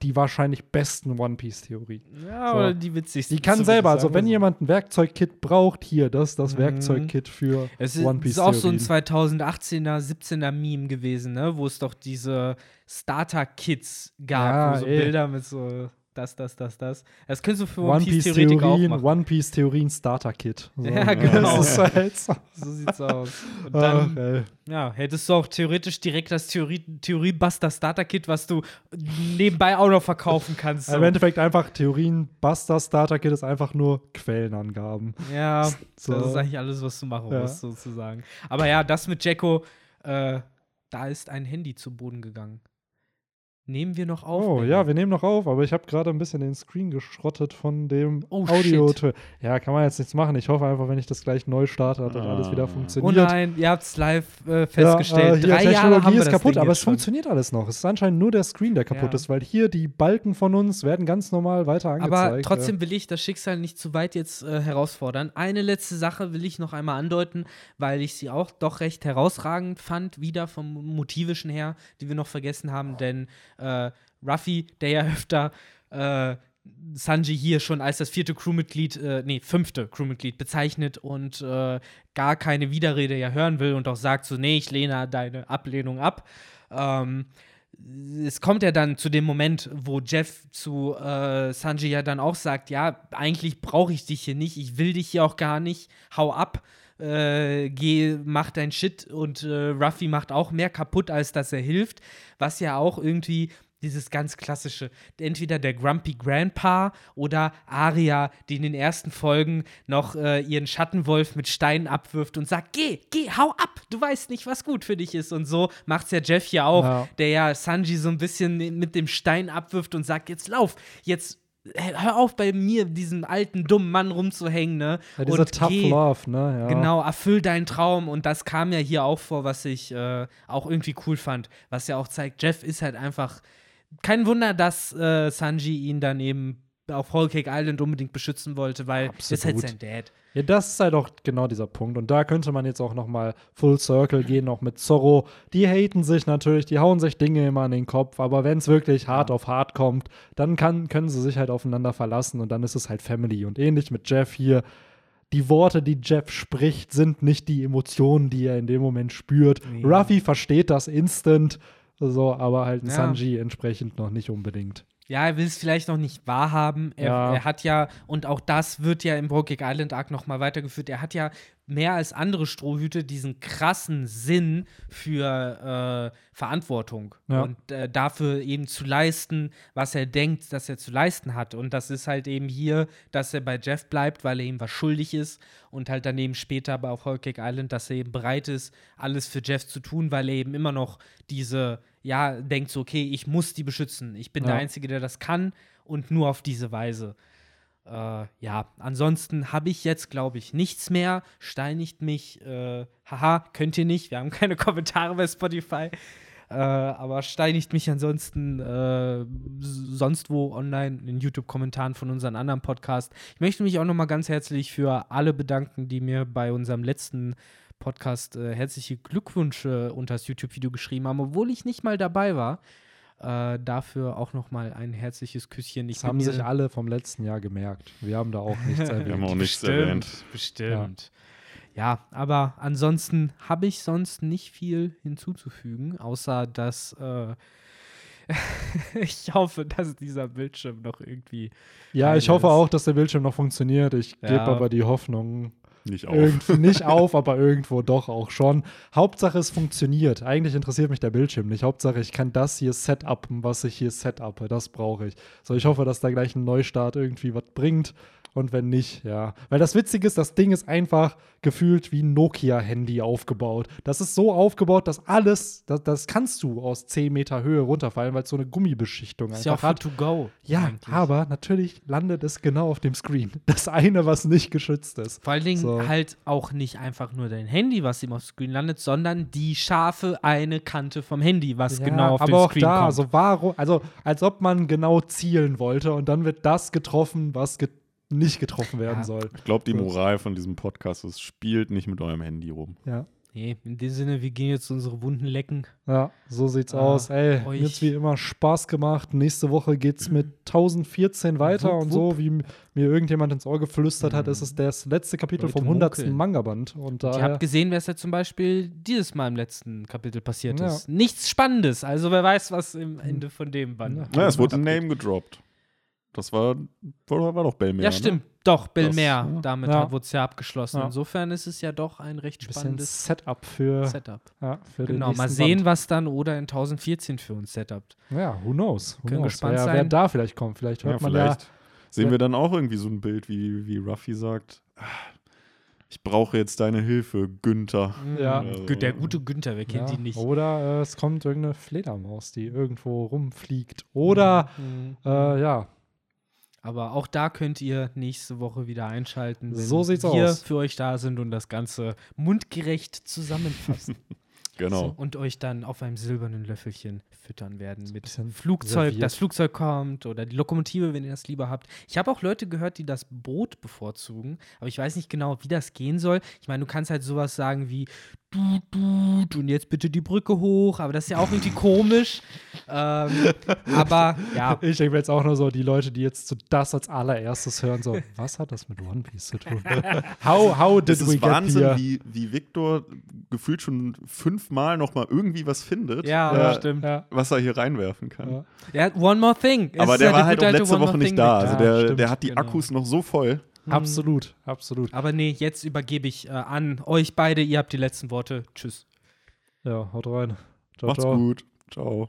[SPEAKER 1] die wahrscheinlich besten One Piece-Theorien.
[SPEAKER 3] Ja,
[SPEAKER 1] So.
[SPEAKER 3] oder die witzigsten.
[SPEAKER 1] Die kann selber, also wenn
[SPEAKER 3] so.
[SPEAKER 1] jemand ein Werkzeugkit braucht, hier, das ist das
[SPEAKER 3] Mhm.
[SPEAKER 1] Werkzeugkit für
[SPEAKER 3] Es ist,
[SPEAKER 1] One Piece.
[SPEAKER 3] ist auch so ein
[SPEAKER 1] Theorien.
[SPEAKER 3] 2018er, 17er Meme gewesen, ne? Wo es doch diese Starter-Kits gab,
[SPEAKER 1] Ja,
[SPEAKER 3] wo so
[SPEAKER 1] ey.
[SPEAKER 3] Bilder mit so das, das, das, das. Das könntest du für
[SPEAKER 1] One Piece
[SPEAKER 3] Theoretiker auch
[SPEAKER 1] Theorien,
[SPEAKER 3] machen.
[SPEAKER 1] One Piece Theorien Starter Kit. So.
[SPEAKER 3] Ja, genau.
[SPEAKER 1] Das ist halt so.
[SPEAKER 3] So sieht's aus. Und
[SPEAKER 1] Ach,
[SPEAKER 3] dann,
[SPEAKER 1] ey.
[SPEAKER 3] ja, hättest du auch theoretisch direkt das Theorie, Theorie-Buster Starter-Kit, was du nebenbei auch noch verkaufen kannst. So.
[SPEAKER 1] Im Endeffekt einfach Theorien, Buster Starter Kit ist einfach nur Quellenangaben.
[SPEAKER 3] Ja,
[SPEAKER 1] So.
[SPEAKER 3] das ist eigentlich alles, was du machen
[SPEAKER 1] Ja.
[SPEAKER 3] musst, sozusagen. Aber ja, das mit Jacko, äh, da ist ein Handy zu Boden gegangen. Nehmen wir noch auf?
[SPEAKER 1] Oh
[SPEAKER 3] Benny?
[SPEAKER 1] ja, wir nehmen noch auf, aber ich habe gerade ein bisschen den Screen geschrottet von dem
[SPEAKER 3] Oh,
[SPEAKER 1] Audio.
[SPEAKER 3] shit.
[SPEAKER 1] Ja, kann man jetzt nichts machen. Ich hoffe einfach, wenn ich das gleich neu starte, hat das
[SPEAKER 2] Ah.
[SPEAKER 1] alles wieder
[SPEAKER 3] Oh
[SPEAKER 1] funktioniert.
[SPEAKER 3] nein, ihr habt es live äh,
[SPEAKER 1] Ja,
[SPEAKER 3] festgestellt.
[SPEAKER 1] äh, hier,
[SPEAKER 3] Drei Jahre
[SPEAKER 1] Technologie
[SPEAKER 3] haben wir
[SPEAKER 1] ist kaputt, aber es
[SPEAKER 3] schon.
[SPEAKER 1] funktioniert alles noch. Es ist anscheinend nur der Screen, der kaputt
[SPEAKER 3] Ja.
[SPEAKER 1] ist, weil hier die Balken von uns werden ganz normal weiter angezeigt.
[SPEAKER 3] Aber trotzdem will ich das Schicksal nicht zu weit jetzt äh, herausfordern. Eine letzte Sache will ich noch einmal andeuten, weil ich sie auch doch recht herausragend fand, wieder vom Motivischen her, die wir noch vergessen haben. Denn äh, Ruffy, der ja öfter äh, Sanji hier schon als das vierte Crewmitglied, äh, nee, fünfte Crewmitglied bezeichnet und äh, gar keine Widerrede ja hören will und auch sagt so, nee, ich lehne deine Ablehnung ab. Ähm, es kommt ja dann zu dem Moment, wo Jeff zu äh, Sanji ja dann auch sagt, ja, eigentlich brauche ich dich hier nicht, ich will dich hier auch gar nicht, hau ab, äh, geh, mach dein Shit und äh, Ruffy macht auch mehr kaputt, als dass er hilft, was ja auch irgendwie dieses ganz klassische, entweder der Grumpy Grandpa oder Arya, die in den ersten Folgen noch äh, ihren Schattenwolf mit Steinen abwirft und sagt, geh, geh, hau ab, du weißt nicht, was gut für dich ist. Und so macht's ja Jeff hier auch,
[SPEAKER 1] Ja.
[SPEAKER 3] der ja Sanji so ein bisschen mit dem Stein abwirft und sagt, jetzt lauf, jetzt hör auf bei mir, diesem alten, dummen Mann rumzuhängen, ne?
[SPEAKER 1] ja, dieser
[SPEAKER 3] und
[SPEAKER 1] Tough
[SPEAKER 3] geh.
[SPEAKER 1] Love, ne? Ja.
[SPEAKER 3] Genau, erfüll deinen Traum. Und das kam ja hier auch vor, was ich äh, auch irgendwie cool fand. Was ja auch zeigt, Jeff ist halt einfach. Kein Wunder, dass äh, Sanji ihn dann eben auf Whole Cake Island unbedingt beschützen wollte, weil das ist halt
[SPEAKER 1] Absolut.
[SPEAKER 3] sein Dad.
[SPEAKER 1] Ja, das ist halt auch genau dieser Punkt. Und da könnte man jetzt auch noch mal Full Circle gehen, auch mit Zorro. Die haten sich natürlich, die hauen sich Dinge immer an den Kopf, aber wenn es wirklich hart auf hart kommt, dann kann, können sie sich halt aufeinander verlassen und dann ist es halt Family. Und ähnlich mit Jeff hier. Die Worte, die Jeff spricht, sind nicht die Emotionen, die er in dem Moment spürt.
[SPEAKER 3] Nee.
[SPEAKER 1] Ruffy versteht das instant, so, aber halt
[SPEAKER 3] Ja.
[SPEAKER 1] Sanji entsprechend noch nicht unbedingt.
[SPEAKER 3] Ja, er will es vielleicht noch nicht wahrhaben. Er,
[SPEAKER 1] Ja.
[SPEAKER 3] er hat ja, und auch das wird ja im Brokeback Island Arc nochmal weitergeführt, er hat ja mehr als andere Strohhüte diesen krassen Sinn für äh, Verantwortung
[SPEAKER 1] Ja.
[SPEAKER 3] und äh, dafür eben zu leisten, was er denkt, dass er zu leisten hat. Und das ist halt eben hier, dass er bei Jeff bleibt, weil er ihm was schuldig ist und halt daneben später aber auf Whole Cake Island, dass er eben bereit ist, alles für Jeff zu tun, weil er eben immer noch diese, ja, denkt so, okay, ich muss die beschützen. Ich bin
[SPEAKER 1] Ja.
[SPEAKER 3] der Einzige, der das kann und nur auf diese Weise. Äh, ja, ansonsten habe ich jetzt, glaube ich, nichts mehr. Steinigt mich. Äh, haha, könnt ihr nicht. Wir haben keine Kommentare bei Spotify. Äh, aber steinigt mich ansonsten äh, sonst wo online in YouTube-Kommentaren von unseren anderen Podcasts. Ich möchte mich auch noch mal ganz herzlich für alle bedanken, die mir bei unserem letzten Podcast äh, herzliche Glückwünsche unter das YouTube-Video geschrieben haben, obwohl ich nicht mal dabei war. Äh, dafür auch noch mal ein herzliches Küsschen. Ich
[SPEAKER 1] Das haben sich alle vom letzten Jahr gemerkt. Wir haben da auch nichts
[SPEAKER 2] Wir haben
[SPEAKER 1] erwähnt.
[SPEAKER 2] auch nichts
[SPEAKER 3] bestimmt,
[SPEAKER 2] erwähnt.
[SPEAKER 3] Bestimmt. Ja. aber ansonsten habe ich sonst nicht viel hinzuzufügen, außer dass äh, ich hoffe, dass dieser Bildschirm noch irgendwie.
[SPEAKER 1] Ja, ich hoffe
[SPEAKER 3] ist.
[SPEAKER 1] auch, dass der Bildschirm noch funktioniert. Ich gebe
[SPEAKER 3] Ja.
[SPEAKER 1] aber die Hoffnung
[SPEAKER 2] Nicht auf.
[SPEAKER 1] irgendwie nicht auf, aber irgendwo doch auch schon. Hauptsache, es funktioniert. Eigentlich interessiert mich der Bildschirm nicht. Hauptsache, ich kann das hier setupen, was ich hier setupe. Das brauche ich. So, ich hoffe, dass da gleich ein Neustart irgendwie was bringt. Und wenn nicht, ja. Weil das Witzige ist, das Ding ist einfach gefühlt wie ein Nokia-Handy aufgebaut. Das ist so aufgebaut, dass alles, das, das kannst du aus 10 Meter Höhe runterfallen, weil es so eine Gummibeschichtung
[SPEAKER 3] Ist ja auch
[SPEAKER 1] hat.
[SPEAKER 3] to go.
[SPEAKER 1] Ja,
[SPEAKER 3] eigentlich.
[SPEAKER 1] aber natürlich landet es genau auf dem Screen. Das eine, was nicht geschützt ist.
[SPEAKER 3] Vor allen Dingen
[SPEAKER 1] So.
[SPEAKER 3] halt auch nicht einfach nur dein Handy, was ihm aufs Screen landet, sondern die scharfe eine Kante vom Handy, was
[SPEAKER 1] Ja,
[SPEAKER 3] genau auf
[SPEAKER 1] aber
[SPEAKER 3] den
[SPEAKER 1] auch
[SPEAKER 3] Screen
[SPEAKER 1] da,
[SPEAKER 3] kommt.
[SPEAKER 1] also warum, also als ob man genau zielen wollte und dann wird das getroffen, was ge nicht getroffen werden
[SPEAKER 3] Ja.
[SPEAKER 1] soll.
[SPEAKER 2] Ich glaube, die. Moral von diesem Podcast ist, spielt nicht mit eurem Handy rum.
[SPEAKER 1] Ja.
[SPEAKER 3] nee, in dem Sinne, wir gehen jetzt unsere Wunden lecken.
[SPEAKER 1] Ja, so sieht's
[SPEAKER 3] Ah,
[SPEAKER 1] aus. Ey,
[SPEAKER 3] euch-
[SPEAKER 1] mir hat's wie immer Spaß gemacht. Nächste Woche geht's mit 1014 weiter
[SPEAKER 3] Wupp,
[SPEAKER 1] und so, wie mir irgendjemand ins Ohr geflüstert hat, ist es das letzte Kapitel
[SPEAKER 3] Leute
[SPEAKER 1] vom 100.
[SPEAKER 3] munkeln.
[SPEAKER 1] Manga-Band. Und
[SPEAKER 3] Ihr
[SPEAKER 1] daher,
[SPEAKER 3] habt gesehen, was ja zum Beispiel dieses Mal im letzten Kapitel passiert
[SPEAKER 1] Ja.
[SPEAKER 3] ist. Nichts Spannendes. Also wer weiß, was im Ende von dem Band.
[SPEAKER 1] Ja.
[SPEAKER 2] Ja, es wurde ein. Name gedroppt. Das war, war, war doch Belmer.
[SPEAKER 3] Ja, stimmt. Doch, Bill
[SPEAKER 2] Das-
[SPEAKER 3] Mehr.
[SPEAKER 2] ja.
[SPEAKER 3] Damit
[SPEAKER 1] Ja.
[SPEAKER 3] wurde es ja abgeschlossen.
[SPEAKER 1] Ja.
[SPEAKER 3] Insofern ist es ja doch ein recht
[SPEAKER 1] ein
[SPEAKER 3] spannendes
[SPEAKER 1] Setup für,
[SPEAKER 3] Setup.
[SPEAKER 1] ja, für
[SPEAKER 3] Genau, mal sehen,
[SPEAKER 1] Band.
[SPEAKER 3] was dann oder in 1014 für uns setupt.
[SPEAKER 1] Ja, who knows? Who
[SPEAKER 3] Können
[SPEAKER 1] knows?
[SPEAKER 3] gespannt
[SPEAKER 1] wer,
[SPEAKER 3] sein.
[SPEAKER 1] wer da vielleicht kommt. Vielleicht
[SPEAKER 2] Ja,
[SPEAKER 1] hört man
[SPEAKER 2] vielleicht sehen
[SPEAKER 1] ja-
[SPEAKER 2] wir dann auch irgendwie so ein Bild, wie, wie Ruffy sagt, "Ah, ich brauche jetzt deine Hilfe, Günther.
[SPEAKER 1] Ja.
[SPEAKER 2] Also-
[SPEAKER 3] Der gute Günther, wer
[SPEAKER 1] ja,
[SPEAKER 3] kennt ihn nicht?
[SPEAKER 1] Oder äh, es kommt irgendeine Fledermaus, die irgendwo rumfliegt. Oder,
[SPEAKER 3] Mhm.
[SPEAKER 1] äh, ja,
[SPEAKER 3] Aber auch da könnt ihr nächste Woche wieder einschalten, wenn
[SPEAKER 1] So sieht's
[SPEAKER 3] wir
[SPEAKER 1] aus.
[SPEAKER 3] für euch da sind und das Ganze mundgerecht zusammenfassen.
[SPEAKER 2] Genau.
[SPEAKER 3] So, und euch dann auf einem silbernen Löffelchen füttern werden mit
[SPEAKER 1] Bisschen
[SPEAKER 3] Flugzeug,
[SPEAKER 1] serviert.
[SPEAKER 3] das Flugzeug kommt oder die Lokomotive, wenn ihr das lieber habt. Ich habe auch Leute gehört, die das Boot bevorzugen, aber ich weiß nicht genau, wie das gehen soll. Ich meine, du kannst halt sowas sagen wie und jetzt bitte die Brücke hoch, aber das ist ja auch irgendwie komisch. Ähm, aber ja,
[SPEAKER 1] Ich denke mir jetzt auch nur so, die Leute, die jetzt so das als allererstes hören, so, was hat das mit One Piece zu tun? how, how did we
[SPEAKER 2] ist
[SPEAKER 1] get
[SPEAKER 2] Wahnsinn,
[SPEAKER 1] here?
[SPEAKER 2] wie, wie Victor gefühlt schon fünfmal nochmal irgendwie was findet,
[SPEAKER 3] ja,
[SPEAKER 2] äh,
[SPEAKER 3] das stimmt.
[SPEAKER 2] Was er hier reinwerfen kann.
[SPEAKER 1] ja.
[SPEAKER 3] Ja, one more thing.
[SPEAKER 2] Aber der
[SPEAKER 3] ja
[SPEAKER 2] war halt auch letzte Woche nicht da.
[SPEAKER 3] Victor.
[SPEAKER 2] Also
[SPEAKER 1] Ja,
[SPEAKER 2] der,
[SPEAKER 1] stimmt,
[SPEAKER 2] der hat die
[SPEAKER 3] genau.
[SPEAKER 2] Akkus noch so voll.
[SPEAKER 1] Absolut, absolut.
[SPEAKER 3] Aber nee, jetzt übergebe ich äh, an euch beide. Ihr habt die letzten Worte. Tschüss.
[SPEAKER 1] Ja, haut rein. Ciao,
[SPEAKER 2] Macht's
[SPEAKER 1] ciao.
[SPEAKER 2] gut. Ciao.